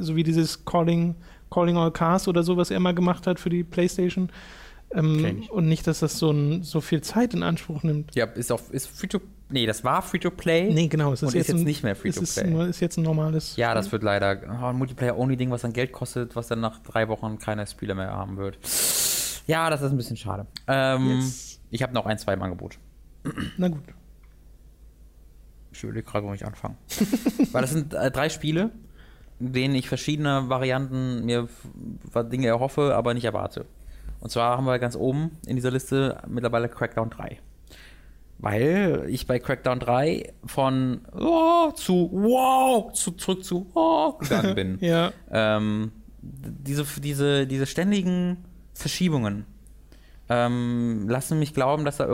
äh, so wie dieses Calling, Calling All Cars oder so, was er mal gemacht hat für die Playstation. Ähm, und nicht, dass das so, ein, so viel Zeit in Anspruch nimmt. Ja, ist auch, ist free to, nee, das war free to play. Nee, genau. Es ist, Und ist jetzt ein, nicht mehr es ist, Free-to-Play. nur- ist jetzt ein normales. Ja, das wird leider oh, ein Multiplayer-Only-Ding, was dann Geld kostet, was dann nach drei Wochen keine Spieler mehr haben wird. Ja, das ist ein bisschen schade. Ähm, Yes. Ich habe noch ein, zwei im Angebot. <clears throat> Na gut. Ich überlege gerade, wo ich anfange. <laughs> Weil das sind äh, drei Spiele, in denen ich verschiedene Varianten mir Dinge erhoffe, aber nicht erwarte. Und zwar haben wir ganz oben in dieser Liste mittlerweile Crackdown 3. Weil ich bei Crackdown 3 von oh, zu wow zu, zurück zu oh, gegangen bin. <laughs> Ja. ähm, diese, diese, diese ständigen Verschiebungen ähm, lassen mich glauben, dass da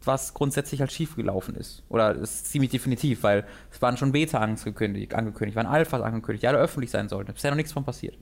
irgendwas grundsätzlich halt schiefgelaufen ist. Oder ist ziemlich definitiv, weil es waren schon Beta angekündigt, angekündigt waren Alphas angekündigt, die alle öffentlich sein sollten. Bisher noch nichts von passiert.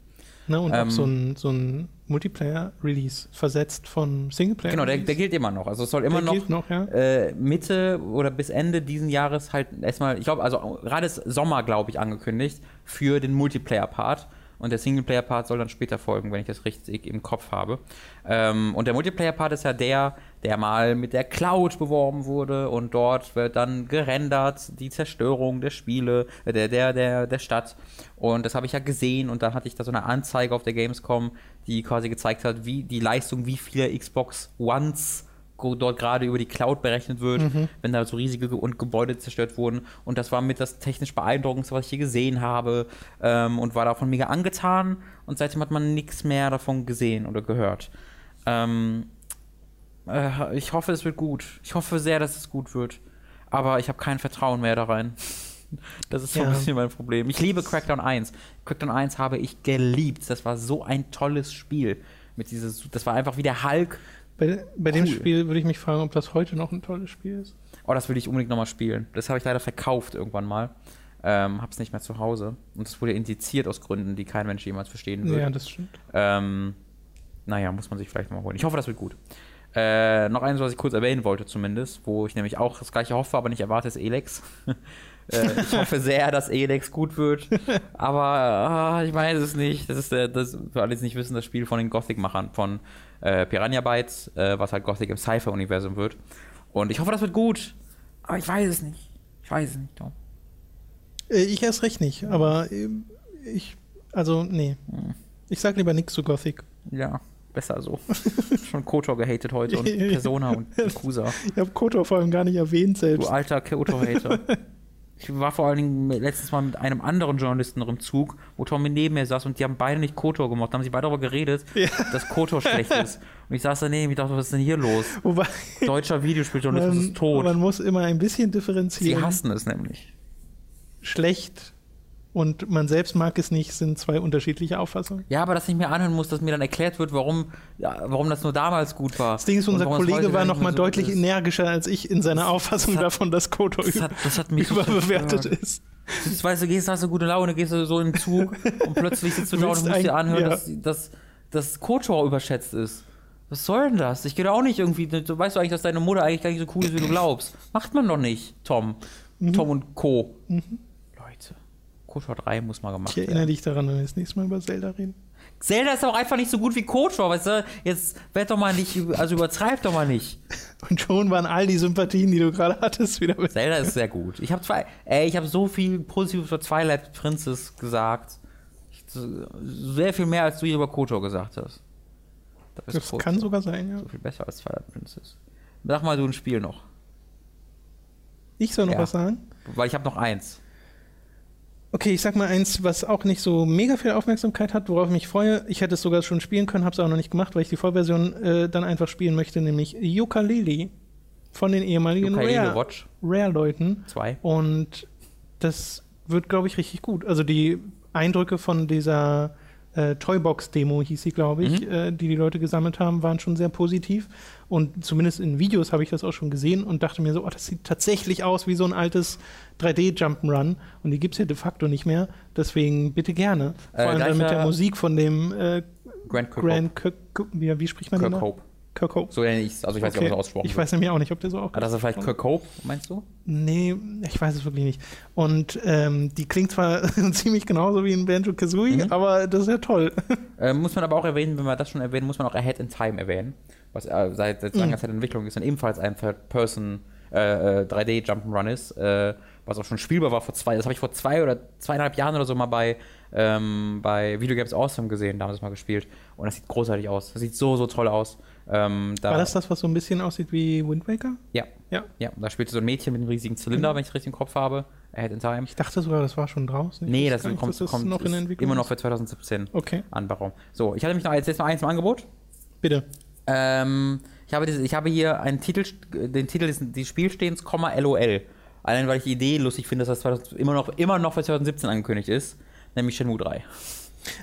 Ne, und Ähm, auch so ein, so ein Multiplayer-Release versetzt von Singleplayer. Genau, der, der gilt immer noch. Also es soll immer Der noch, noch, ja. äh, Mitte oder bis Ende diesen Jahres halt erstmal, ich glaube, also gerade ist Sommer, glaube ich, angekündigt für den Multiplayer-Part. Und der Singleplayer-Part soll dann später folgen, wenn ich das richtig im Kopf habe. Ähm, und der Multiplayer-Part ist ja der, der mal mit der Cloud beworben wurde und dort wird dann gerendert die Zerstörung der Spiele, äh, der, der, der, der Stadt. Und das habe ich ja gesehen und dann hatte ich da so eine Anzeige auf der Gamescom, die quasi gezeigt hat, wie die Leistung, wie viele Xbox Ones dort gerade über die Cloud berechnet wird, wenn da so riesige Ge und Gebäude zerstört wurden. Und das war mit das technisch beeindruckendste, was ich hier gesehen habe ähm, und war davon mega angetan. Und seitdem hat man nichts mehr davon gesehen oder gehört. Ähm, äh, ich hoffe, es wird gut. Ich hoffe sehr, dass es gut wird. Aber ich habe kein Vertrauen mehr da rein. <laughs> Das ist so Ja. ein bisschen mein Problem. Ich liebe Crackdown 1. Crackdown 1 habe ich geliebt. Das war so ein tolles Spiel. Mit dieses, das war einfach wie der Hulk. Bei, bei dem Cool. Spiel würde ich mich fragen, ob das heute noch ein tolles Spiel ist. Oh, das will ich unbedingt nochmal spielen. Das habe ich leider verkauft irgendwann mal. Ähm, hab's nicht mehr zu Hause. Und es wurde indiziert aus Gründen, die kein Mensch jemals verstehen wird. Ja, das stimmt. Ähm, naja, muss man sich vielleicht mal holen. Ich hoffe, das wird gut. Äh, noch eines, was ich kurz erwähnen wollte, zumindest, wo ich nämlich auch das gleiche hoffe, aber nicht erwarte, ist Elex. <laughs> äh, ich hoffe sehr, dass Elex gut wird. Aber ah, ich weiß es nicht. Das ist das, für alle, die es nicht wissen, das Spiel von den Gothic-Machern, von äh, Piranha Bytes, äh, was halt Gothic im Cypher-Universum wird. Und ich hoffe, das wird gut. Aber ich weiß es nicht. Ich weiß es nicht, Tom. Äh, ich erst recht nicht, aber äh, ich, also, nee. Hm. Ich sag lieber nichts zu Gothic. Ja, besser so. <laughs> Schon Kotor gehatet heute und <laughs> Persona und Yakuza. Ich habe Kotor vor allem gar nicht erwähnt Du selbst. alter Kotor-Hater. <laughs> Ich war vor allen Dingen letztes Mal mit einem anderen Journalisten noch im Zug, wo Tommy neben mir saß und die haben beide nicht Kotor gemacht. Da haben sie beide darüber geredet, Ja. dass Kotor schlecht ist. Und ich saß daneben, ich dachte, was ist denn hier los? Wobei, Deutscher Videospieljournalismus man, ist tot. man muss immer ein bisschen Sie differenzieren. hassen es nämlich. Schlecht und man selbst mag es nicht, sind zwei unterschiedliche Auffassungen. Ja, aber dass ich mir anhören muss, dass mir dann erklärt wird, warum, ja, warum das nur damals gut war. Das Ding ist, unser Kollege war nicht noch mehr mal so deutlich ist. energischer als ich in seiner Auffassung hat- davon, dass Das hat, das hat mich so überbewertet zerstört. ist. Du weißt, du gehst, hast du gute Laune, gehst du so in den Zug und plötzlich sitzt <laughs> du Du da und musst dir anhören, ja. dass, dass, dass Kotor überschätzt ist. Was soll denn das? Ich gehe da auch nicht irgendwie. Du weißt doch eigentlich, dass deine Mutter eigentlich gar nicht so cool ist, wie du <laughs> glaubst. Macht man doch nicht, Tom. Mhm. Tom und Co. Leute. Kotor 3 muss mal gemacht Ich erinnere werden. dich daran, wenn wir das nächste Mal über Zelda reden. Zelda ist auch einfach nicht so gut wie Kotor, weißt du? Jetzt werd doch mal nicht, also übertreib doch mal nicht. <laughs> Und schon waren all die Sympathien, die du gerade hattest, wieder weg. Zelda ist sehr gut. Ich habe zwei, ey, ich habe so viel Positives über Twilight Princess gesagt. Ich, sehr viel mehr, als du hier über Kotor gesagt hast. ist Das Kotor kann sogar sein, ja. so viel besser als Twilight Princess. Sag mal du ein Spiel noch, Ich soll noch Ja. was sagen? weil ich habe noch eins. Okay, ich sag mal eins, was auch nicht so mega viel Aufmerksamkeit hat, worauf ich mich freue. Ich hätte es sogar schon spielen können, habe es auch noch nicht gemacht, weil ich die Vollversion äh, dann einfach spielen möchte, nämlich Yooka-Laylee von den ehemaligen Ukulele Rare- Rare-Leuten. 2. Und das wird, glaube ich, richtig gut. Also die Eindrücke von dieser äh, Toybox-Demo, hieß sie, glaube ich, Mhm. äh, die die Leute gesammelt haben, waren schon sehr positiv. Und zumindest in Videos habe ich das auch schon gesehen und dachte mir so, oh, das sieht tatsächlich aus wie so ein altes 3D-Jump'n'Run. Und die gibt es ja de facto nicht mehr. Deswegen bitte gerne. Vor Äh, allem dann mit der Musik von dem äh, Grand Kirk Grand Kirk, wie, wie spricht man Kirk den? da? Hope. Kirk Hope. So nenne ich es. Also ich weiß nicht, ob Okay. das ausgesprochen Ich weiß nämlich auch nicht, ob der so auch. Ah, das ist vielleicht Kirk Hope, meinst du? Nee, ich weiß es wirklich nicht. Und ähm, die klingt zwar <laughs> ziemlich genauso wie ein Banjo Kazooie, Mhm. aber das ist ja toll. <laughs> Äh, muss man aber auch erwähnen, wenn wir das schon erwähnen, muss man auch Ahead in Time erwähnen, was äh, seit, seit langer Mhm. Zeit in Entwicklung ist und ebenfalls ein Third-Person äh, äh, 3D Jump'n'Run ist, äh, was auch schon spielbar war vor zwei, das habe ich vor zwei oder zweieinhalb Jahren oder so mal bei, ähm, bei Video Games Awesome gesehen, da haben sie es mal gespielt und das sieht großartig aus, das sieht so, so toll aus. Ähm, da, War das das, was so ein bisschen aussieht wie Wind Waker? Ja, Ja. ja, da spielt so ein Mädchen mit einem riesigen Zylinder, wenn ich es richtig im Kopf habe, Ahead in Time. Ich dachte sogar, das war schon draußen. Ich Nee, das nicht, kommt, das kommt noch in Entwicklung. immer noch für 2017 Okay, Anbauung. So, ich hatte mich noch als jetzt noch eins im Angebot. bitte. Ähm, ich, habe diese, ich habe hier einen Titel, den Titel des, des Spielstehens, Komma, LOL. Allein weil ich die Idee lustig finde, dass das 2000 immer noch, immer noch für 2017 angekündigt ist, nämlich Shenmue 3.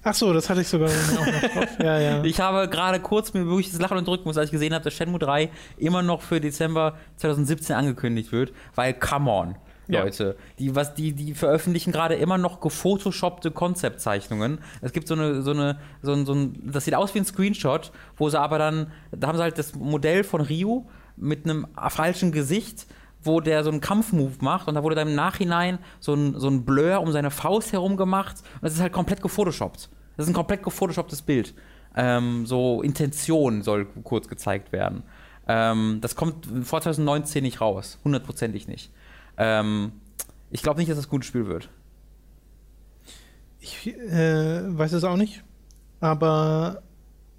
Ach so, das hatte ich sogar auch noch drauf. Ja, ja. <laughs> Ich habe gerade kurz mir wirklich das Lachen und drücken muss, als ich gesehen habe, dass Shenmue 3 immer noch für Dezember 2017 angekündigt wird, weil come on. Ja. Leute, die, was, die, die veröffentlichen gerade immer noch gefotoshoppte Konzeptzeichnungen. Es gibt so eine, so eine, so ein, so ein, das sieht aus wie ein Screenshot, wo sie aber dann, da haben sie halt das Modell von Ryu mit einem falschen Gesicht, wo der so einen Kampfmove macht und da wurde dann im Nachhinein so ein, so ein Blur um seine Faust herum gemacht und das ist halt komplett gefotoshoppt. Das ist ein komplett gefotoshopptes Bild. Ähm, so Intention soll kurz gezeigt werden. Ähm, das kommt vor 2019 nicht raus, hundertprozentig nicht. Ähm, ich glaube nicht, dass das ein gutes Spiel wird. Ich äh, weiß es auch nicht, aber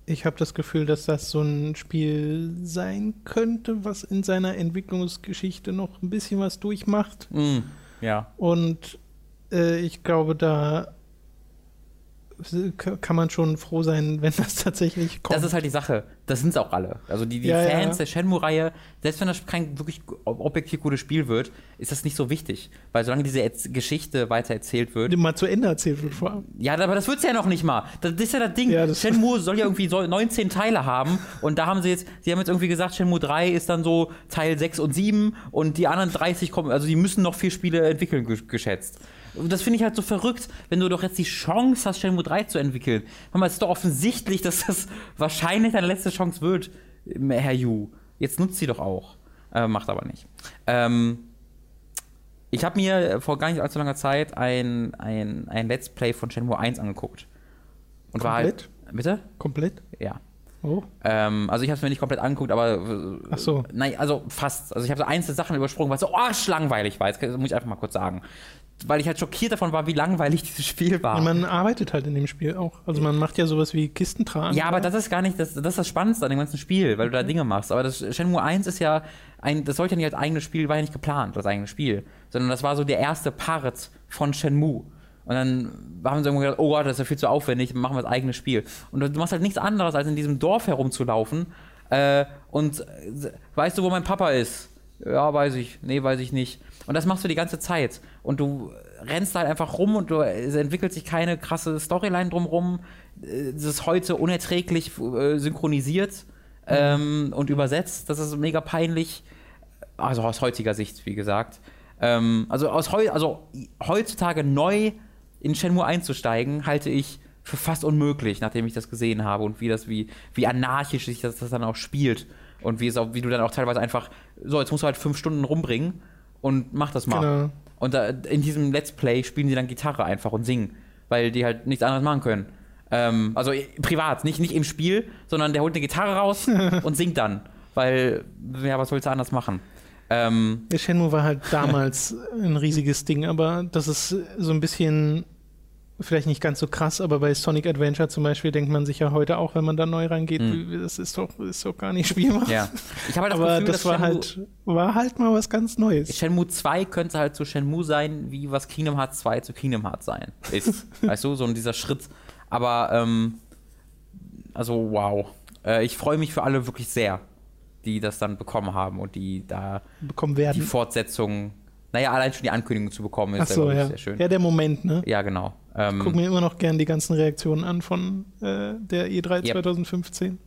ich habe das Gefühl, dass das so ein Spiel sein könnte, was in seiner Entwicklungsgeschichte noch ein bisschen was durchmacht. Mm, ja. Und äh, ich glaube, da kann man schon froh sein, wenn das tatsächlich kommt. Das ist halt die Sache. das sind es auch alle. Also die, die Ja, ja. Fans der Shenmue-Reihe, selbst wenn das kein wirklich objektiv gutes Spiel wird, ist das nicht so wichtig. Weil solange diese Erz- Geschichte weiter erzählt wird, mal zu Ende erzählt wird vorab. ja, aber das wird's ja noch nicht mal. Das ist ja das Ding. Ja, das- Shenmue soll ja irgendwie so 19 Teile haben und da haben sie jetzt, sie haben jetzt irgendwie gesagt, Shenmue 3 ist dann so Teil 6 und 7 und die anderen 30 kommen, also die müssen noch vier Spiele entwickeln, ge- geschätzt. Das finde ich halt so verrückt, wenn du doch jetzt die Chance hast, Shenmue 3 zu entwickeln. Hör mal, es ist doch offensichtlich, <laughs> dass das wahrscheinlich deine letzte Chance wird, Herr Yu. Jetzt nutzt sie doch auch. Äh, macht aber nicht. Ähm, ich habe mir vor gar nicht allzu langer Zeit ein, ein, ein Let's Play von Shenmue 1 angeguckt. Und war halt. Bitte? Komplett? Ja. Oh. Ähm, also ich habe es mir nicht komplett angeguckt, aber äh, Ach so. nein, also fast. Also ich habe so einzelne Sachen übersprungen, weil es so arschlangweilig war. Das muss ich einfach mal kurz sagen. Weil ich halt schockiert davon war, wie langweilig <laughs> dieses Spiel war. Man arbeitet halt in dem Spiel auch. Also man macht ja sowas wie Kistentragen. Ja, aber das ist gar nicht, das, das ist das Spannendste an dem ganzen Spiel, weil du da Dinge machst. Aber das Shenmue 1 ist ja, ein, das sollte ja nicht als eigenes Spiel, war ja nicht geplant als eigenes Spiel, sondern das war so der erste Part von Shenmue. Und dann haben sie irgendwann gedacht, oh Gott, das ist ja viel zu aufwendig, machen wir das eigene Spiel. Und du machst halt nichts anderes, als in diesem Dorf herumzulaufen. Äh, und äh, weißt du, wo mein Papa ist? Ja, weiß ich. Nee, weiß ich nicht. Und das machst du die ganze Zeit. Und du rennst halt einfach rum und du, es entwickelt sich keine krasse Storyline drumrum. Es ist heute unerträglich äh, synchronisiert ähm, und übersetzt. Das ist mega peinlich. Also aus heutiger Sicht, wie gesagt. Ähm, also, aus heu also heutzutage neu in Shenmue einzusteigen, halte ich für fast unmöglich, nachdem ich das gesehen habe und wie das, wie, wie anarchisch sich das, das dann auch spielt. Und wie es auch, wie du dann auch teilweise einfach, so, jetzt musst du halt fünf Stunden rumbringen und mach das mal. Genau. Und da, in diesem Let's Play spielen die dann Gitarre einfach und singen, weil die halt nichts anderes machen können. Ähm, also privat, nicht, nicht im Spiel, sondern der holt eine Gitarre raus <laughs> und singt dann. Weil, ja, was sollst du anders machen? Ähm, Der Shenmue war halt <laughs> damals ein riesiges Ding, aber das ist so ein bisschen, vielleicht nicht ganz so krass, aber bei Sonic Adventure zum Beispiel denkt man sich ja heute auch, wenn man da neu reingeht, wie- das ist doch, ist doch gar nicht spielbar. Ja. Ich habe halt das aber Gefühl, das war Shenmue, halt, war halt mal was ganz Neues. Shenmue 2 könnte halt zu Shenmue sein, wie was Kingdom Hearts 2 zu Kingdom Hearts sein ist. <laughs> weißt du, so ein dieser Schritt. Aber, ähm, also wow. Äh, ich freue mich für alle wirklich sehr, die das dann bekommen haben und die da bekommen die werden. Fortsetzung, naja, allein schon die Ankündigung zu bekommen, ist Ach so, ja. sehr schön. Ja, der Moment, ne? Ja, genau. Ähm, Guck mir immer noch gern die ganzen Reaktionen an von äh, der E3 Yep. 2015.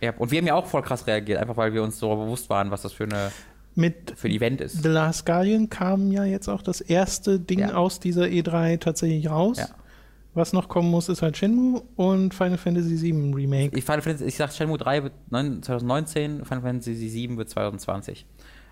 ja, und wir haben ja auch voll krass reagiert, einfach weil wir uns so bewusst waren, was das für, eine, Mit für ein Event ist. The Last Guardian kam ja jetzt auch das erste Ding Ja. aus dieser E3 tatsächlich raus. Ja. Was noch kommen muss, ist halt Shenmue und Final Fantasy VII Remake. Ich, Final Fantasy, ich sag, Shenmue 3 wird neun- 2019, Final Fantasy 7 wird 2020.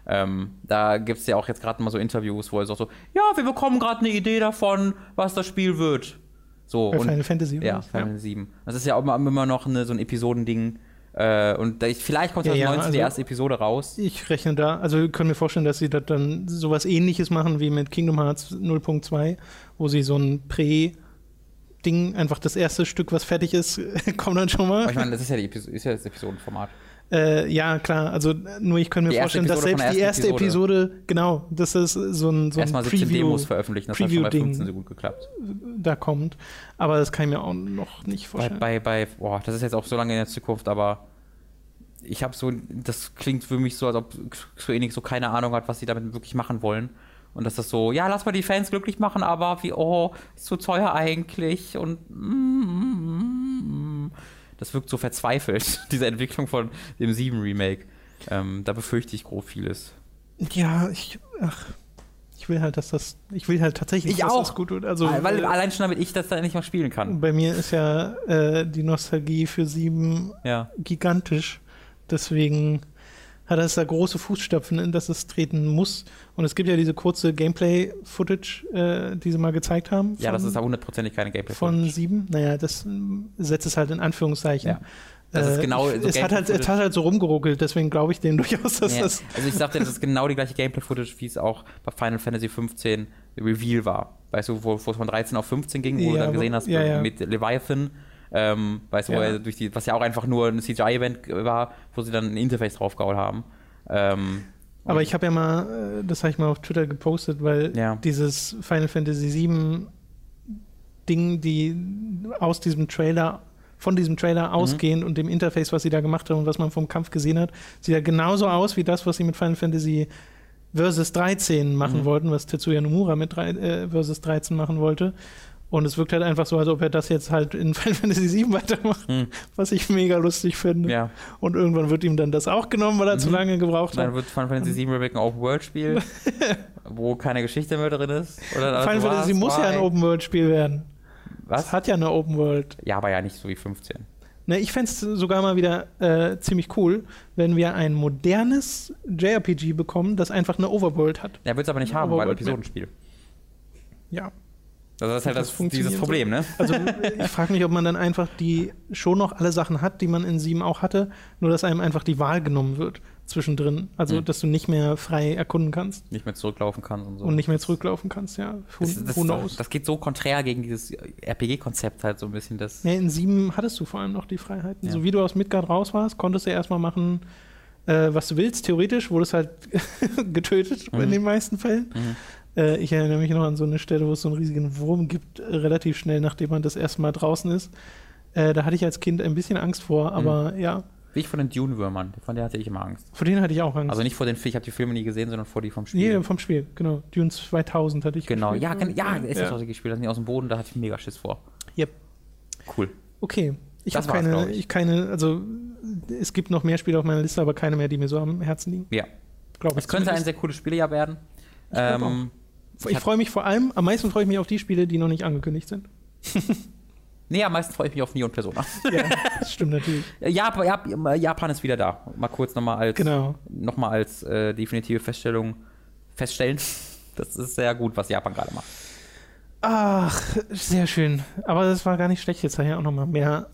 Ähm, da gibt es ja auch jetzt gerade mal so Interviews, wo er sagt so, ja, wir bekommen gerade eine Idee davon, was das Spiel wird. So, Bei und, Final Fantasy ja? Final Fantasy 7. Das ist ja auch immer, immer noch eine, so ein Episodending. Äh, und da ich, vielleicht kommt Ja, 2019 ja, die also- erste Episode raus. Ich rechne da, also ich kann mir vorstellen, dass sie das dann sowas ähnliches machen wie mit Kingdom Hearts 0.2, wo sie so ein Prä-Ding, einfach das erste Stück, was fertig ist, <laughs> kommt dann schon Aber mal. ich meine, das ist ja, die Episo ist ja das Episodenformat. Äh, ja, klar, also nur ich kann mir Die vorstellen, dass Episode selbst die erste ersten Episode, genau, das ist so ein, so ein Erstmal 17 Preview Demos veröffentlichen, das hat schon bei Preview-Ding. 15 so gut geklappt. da kommt. Aber das kann ich mir auch noch nicht Bei, vorstellen. bei, bei, boah, das ist jetzt auch so lange in der Zukunft, aber ich habe so, das klingt für mich so, als ob Square so keine Ahnung hat, was sie damit wirklich machen wollen. Und dass das so, ja, lass mal die Fans glücklich machen, aber wie, oh, ist zu teuer eigentlich und mm, das wirkt so verzweifelt, <laughs> diese Entwicklung von dem 7 Remake. Ähm, da befürchte ich grob vieles. ja, ich, ach, ich will halt, dass das, ich will halt tatsächlich, Ich dass auch. das gut wird. Also, Weil äh, allein schon damit ich das dann nicht mal spielen kann. bei mir ist ja äh, die Nostalgie für sieben Ja. gigantisch. Deswegen hat es da große Fußstapfen, in das es treten muss. Und es gibt ja diese kurze Gameplay-Footage, äh, die sie mal gezeigt haben. Ja, das von- ist ja hundertprozentig keine Gameplay. von sieben. Naja, das ähm, setzt es halt in Anführungszeichen. Ja. Das ist Äh, genau so es, hat halt, es Gameplay-Footage. hat halt so rumgeruckelt, deswegen glaube ich denen <laughs> durchaus, dass Ja, das. also ich sagte, das ist genau die gleiche Gameplay-Footage, wie es auch bei Final Fantasy 15 Reveal war. Weißt du, wo, wo es von 13 auf 15 ging, wo du Ja, dann gesehen hast ja, ja. mit Leviathan, ähm, weißt du, wo Ja. er durch die, was ja auch einfach nur ein CGI-Event war, wo sie dann ein Interface draufgehauen haben. Ähm, Aber ich habe ja mal, äh, das habe ich mal auf Twitter gepostet, weil Ja. dieses Final Fantasy VII Ding, die aus diesem Trailer von diesem Trailer Mhm. ausgehend und dem Interface, was sie da gemacht haben und was man vom Kampf gesehen hat, sieht ja genauso aus wie das, was sie mit Final Fantasy Versus 13 machen Mhm. wollten, was Tetsuya Nomura mit drei, äh, Versus 13 machen wollte. Und es wirkt halt einfach so, als ob er das jetzt halt in <laughs> Final Fantasy 7 weitermacht, Mhm. was ich mega lustig finde. Ja. Und irgendwann wird ihm dann das auch genommen, weil er zu Mhm. lange gebraucht Dann hat. wird Final Fantasy 7 Remake ein Open-World-Spiel, <laughs> wo keine Geschichte mehr drin ist. Oder Final also Fantasy was? muss ja ein? Open-World-Spiel werden. Es Was? hat ja eine Open-World. Ja, aber ja nicht so wie 15. Ne, ich fände es sogar mal wieder äh, ziemlich cool, wenn wir ein modernes JRPG bekommen, das einfach eine Overworld hat. Ja, wird es aber nicht haben, Aber weil Episodenspiel. Ja. Also das ist halt Das das, dieses so. Problem, ne? Also ich frage mich, ob man dann einfach die schon noch alle Sachen hat, die man in 7 auch hatte, nur dass einem einfach die Wahl genommen wird zwischendrin. Also Mhm. dass du nicht mehr frei erkunden kannst Nicht mehr zurücklaufen kann und so. und nicht mehr zurücklaufen kannst, ja. Who, das, das, who knows? das geht so konträr gegen dieses RPG-Konzept halt so ein bisschen. Das, Nee, in 7 hattest du vor allem noch die Freiheiten. Ja. So wie du aus Midgard raus warst, konntest du erstmal machen, äh, was du willst. Theoretisch wurdest halt <laughs> getötet Mhm. in den meisten Fällen. Mhm. Äh, ich erinnere mich noch an so eine Stelle, wo es so einen riesigen Wurm gibt, äh, relativ schnell, nachdem man das erste Mal draußen ist. Äh, da hatte ich als Kind ein bisschen Angst vor, Mhm. aber ja, Wie ich von den Dune-Würmern. Von der hatte ich immer Angst. vor denen hatte ich auch Angst. Also nicht vor den Filmen, ich habe die Filme nie gesehen, sondern vor die vom Spiel. nee, vom Spiel, genau. Dune 2000 hatte ich Genau, gespielt. ja, ja, ist ja. das, ich gespielt habe. Die aus dem Boden, da hatte ich mega Schiss vor. Yep. Cool. Okay. Ich Das habe keine, ich. ich keine, also es gibt noch mehr Spiele auf meiner Liste, aber keine mehr, die mir so am Herzen liegen. Ja. Glaube ich. Es könnte ein zumindest. sehr cooles Spielejahr werden. glaub Ähm, Ich freue mich vor allem, am meisten freue ich mich auf die Spiele, die noch nicht angekündigt sind. <laughs> nee, am meisten freue ich mich auf Neo und Persona. <laughs> Ja, das stimmt natürlich. Japan, Japan, ist wieder da. Mal kurz nochmal als, Genau. noch mal als äh, definitive Feststellung feststellen. <laughs> Das ist sehr gut, was Japan gerade macht. Ach, sehr schön. Aber das war gar nicht schlecht. Jetzt ich auch noch mal mehr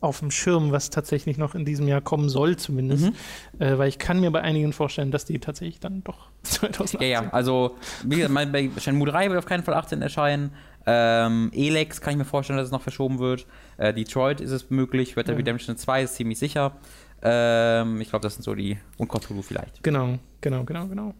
auf dem Schirm, was tatsächlich noch in diesem Jahr kommen soll, zumindest. Mhm. Äh, weil ich kann mir bei einigen vorstellen, dass die tatsächlich dann doch 2018. <laughs> Ja, ja, also, wie gesagt, mein, bei Shenmue 3 wird auf keinen Fall 18 erscheinen. Ähm, Elex kann ich mir vorstellen, dass es noch verschoben wird. Äh, Detroit ist es möglich. Red Dead Ja. Redemption 2 ist ziemlich sicher. Ähm, ich glaube, das sind so die. Und Cthulhu vielleicht. Genau, genau, genau, genau.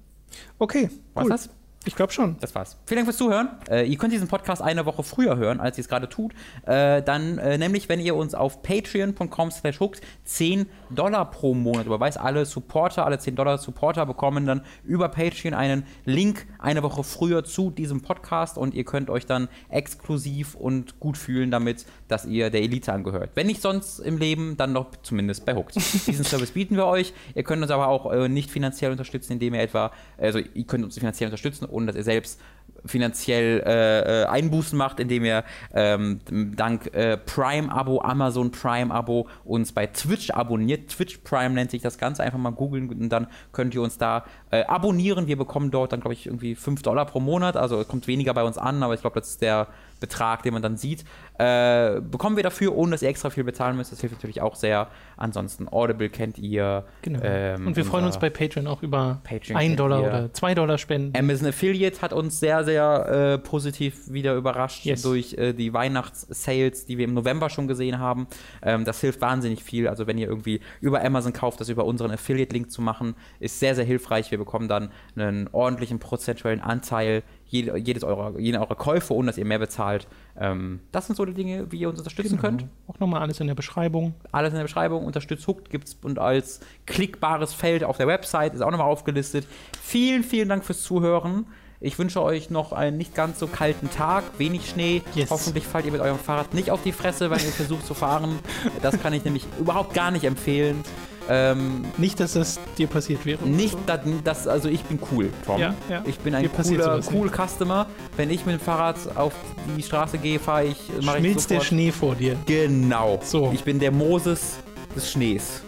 Okay, Was cool. das? Ich glaube schon. Das war's. Vielen Dank fürs Zuhören. Äh, ihr könnt diesen Podcast eine Woche früher hören, als ihr es gerade tut. Äh, dann äh, nämlich, wenn ihr uns auf patreon.com slash hooked 10 Dollar pro Monat überweist. Alle Supporter, alle 10 Dollar Supporter bekommen dann über Patreon einen Link eine Woche früher zu diesem Podcast und ihr könnt euch dann exklusiv und gut fühlen damit, dass ihr der Elite angehört. Wenn nicht sonst im Leben, dann doch zumindest bei Hooked. <laughs> Diesen Service bieten wir euch. Ihr könnt uns aber auch äh, nicht finanziell unterstützen, indem ihr etwa, also ihr könnt uns finanziell unterstützen, ohne dass ihr selbst finanziell äh, äh, Einbußen macht, indem ihr ähm, dank äh, Prime-Abo, Amazon Prime-Abo uns bei Twitch abonniert. Twitch Prime nennt sich das Ganze. Einfach mal googeln und dann könnt ihr uns da äh, abonnieren. Wir bekommen dort dann, glaube ich, irgendwie 5 Dollar pro Monat. Also es kommt weniger bei uns an, aber ich glaube, das ist der Betrag, den man dann sieht. Äh, bekommen wir dafür, ohne dass ihr extra viel bezahlen müsst. Das hilft natürlich auch sehr. Ansonsten Audible kennt ihr. Genau. ähm, Und wir freuen uns bei Patreon auch über Patreon 1 kennt Dollar oder 2 Dollar Spenden. Amazon Affiliate hat uns sehr, sehr äh, positiv wieder überrascht Yes. durch äh, die Weihnachts-Sales, die wir im November schon gesehen haben. Ähm, das hilft wahnsinnig viel. Also wenn ihr irgendwie über Amazon kauft, das über unseren Affiliate-Link zu machen, ist sehr, sehr hilfreich. Wir bekommen dann einen ordentlichen prozentuellen Anteil jede, jedes eurer, jeder eurer Käufe, ohne dass ihr mehr bezahlt. Ähm, das sind so die Dinge, wie ihr uns unterstützen Genau. könnt. Auch nochmal alles in der Beschreibung. Alles in der Beschreibung. Unterstützt Hooked gibt es und als klickbares Feld auf der Website ist auch nochmal aufgelistet. Vielen, vielen Dank fürs Zuhören. Ich wünsche euch noch einen nicht ganz so kalten Tag, wenig Schnee. Yes. Hoffentlich fallt ihr mit eurem Fahrrad nicht auf die Fresse, wenn ihr versucht zu fahren. Das kann ich nämlich überhaupt gar nicht empfehlen. Ähm, Nicht, dass das dir passiert wäre. nicht, so. dass, das, also ich bin cool, Tom. Ja, ja. Ich bin ein cooler, cool Customer. Wenn ich mit dem Fahrrad auf die Straße gehe, fahre ich, mache ich Schmilzt der. Schnee vor dir, Genau. So. Ich bin der Moses des Schnees.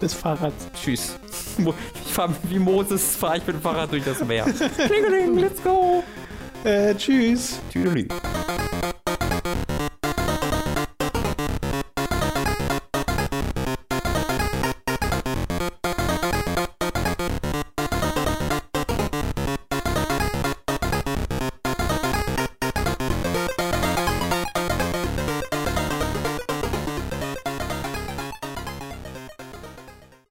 des Fahrrads. Tschüss. Ich fahr wie Moses, fahr ich mit dem Fahrrad durch das Meer. Klingeling, let's go. Äh, tschüss. Tschüss.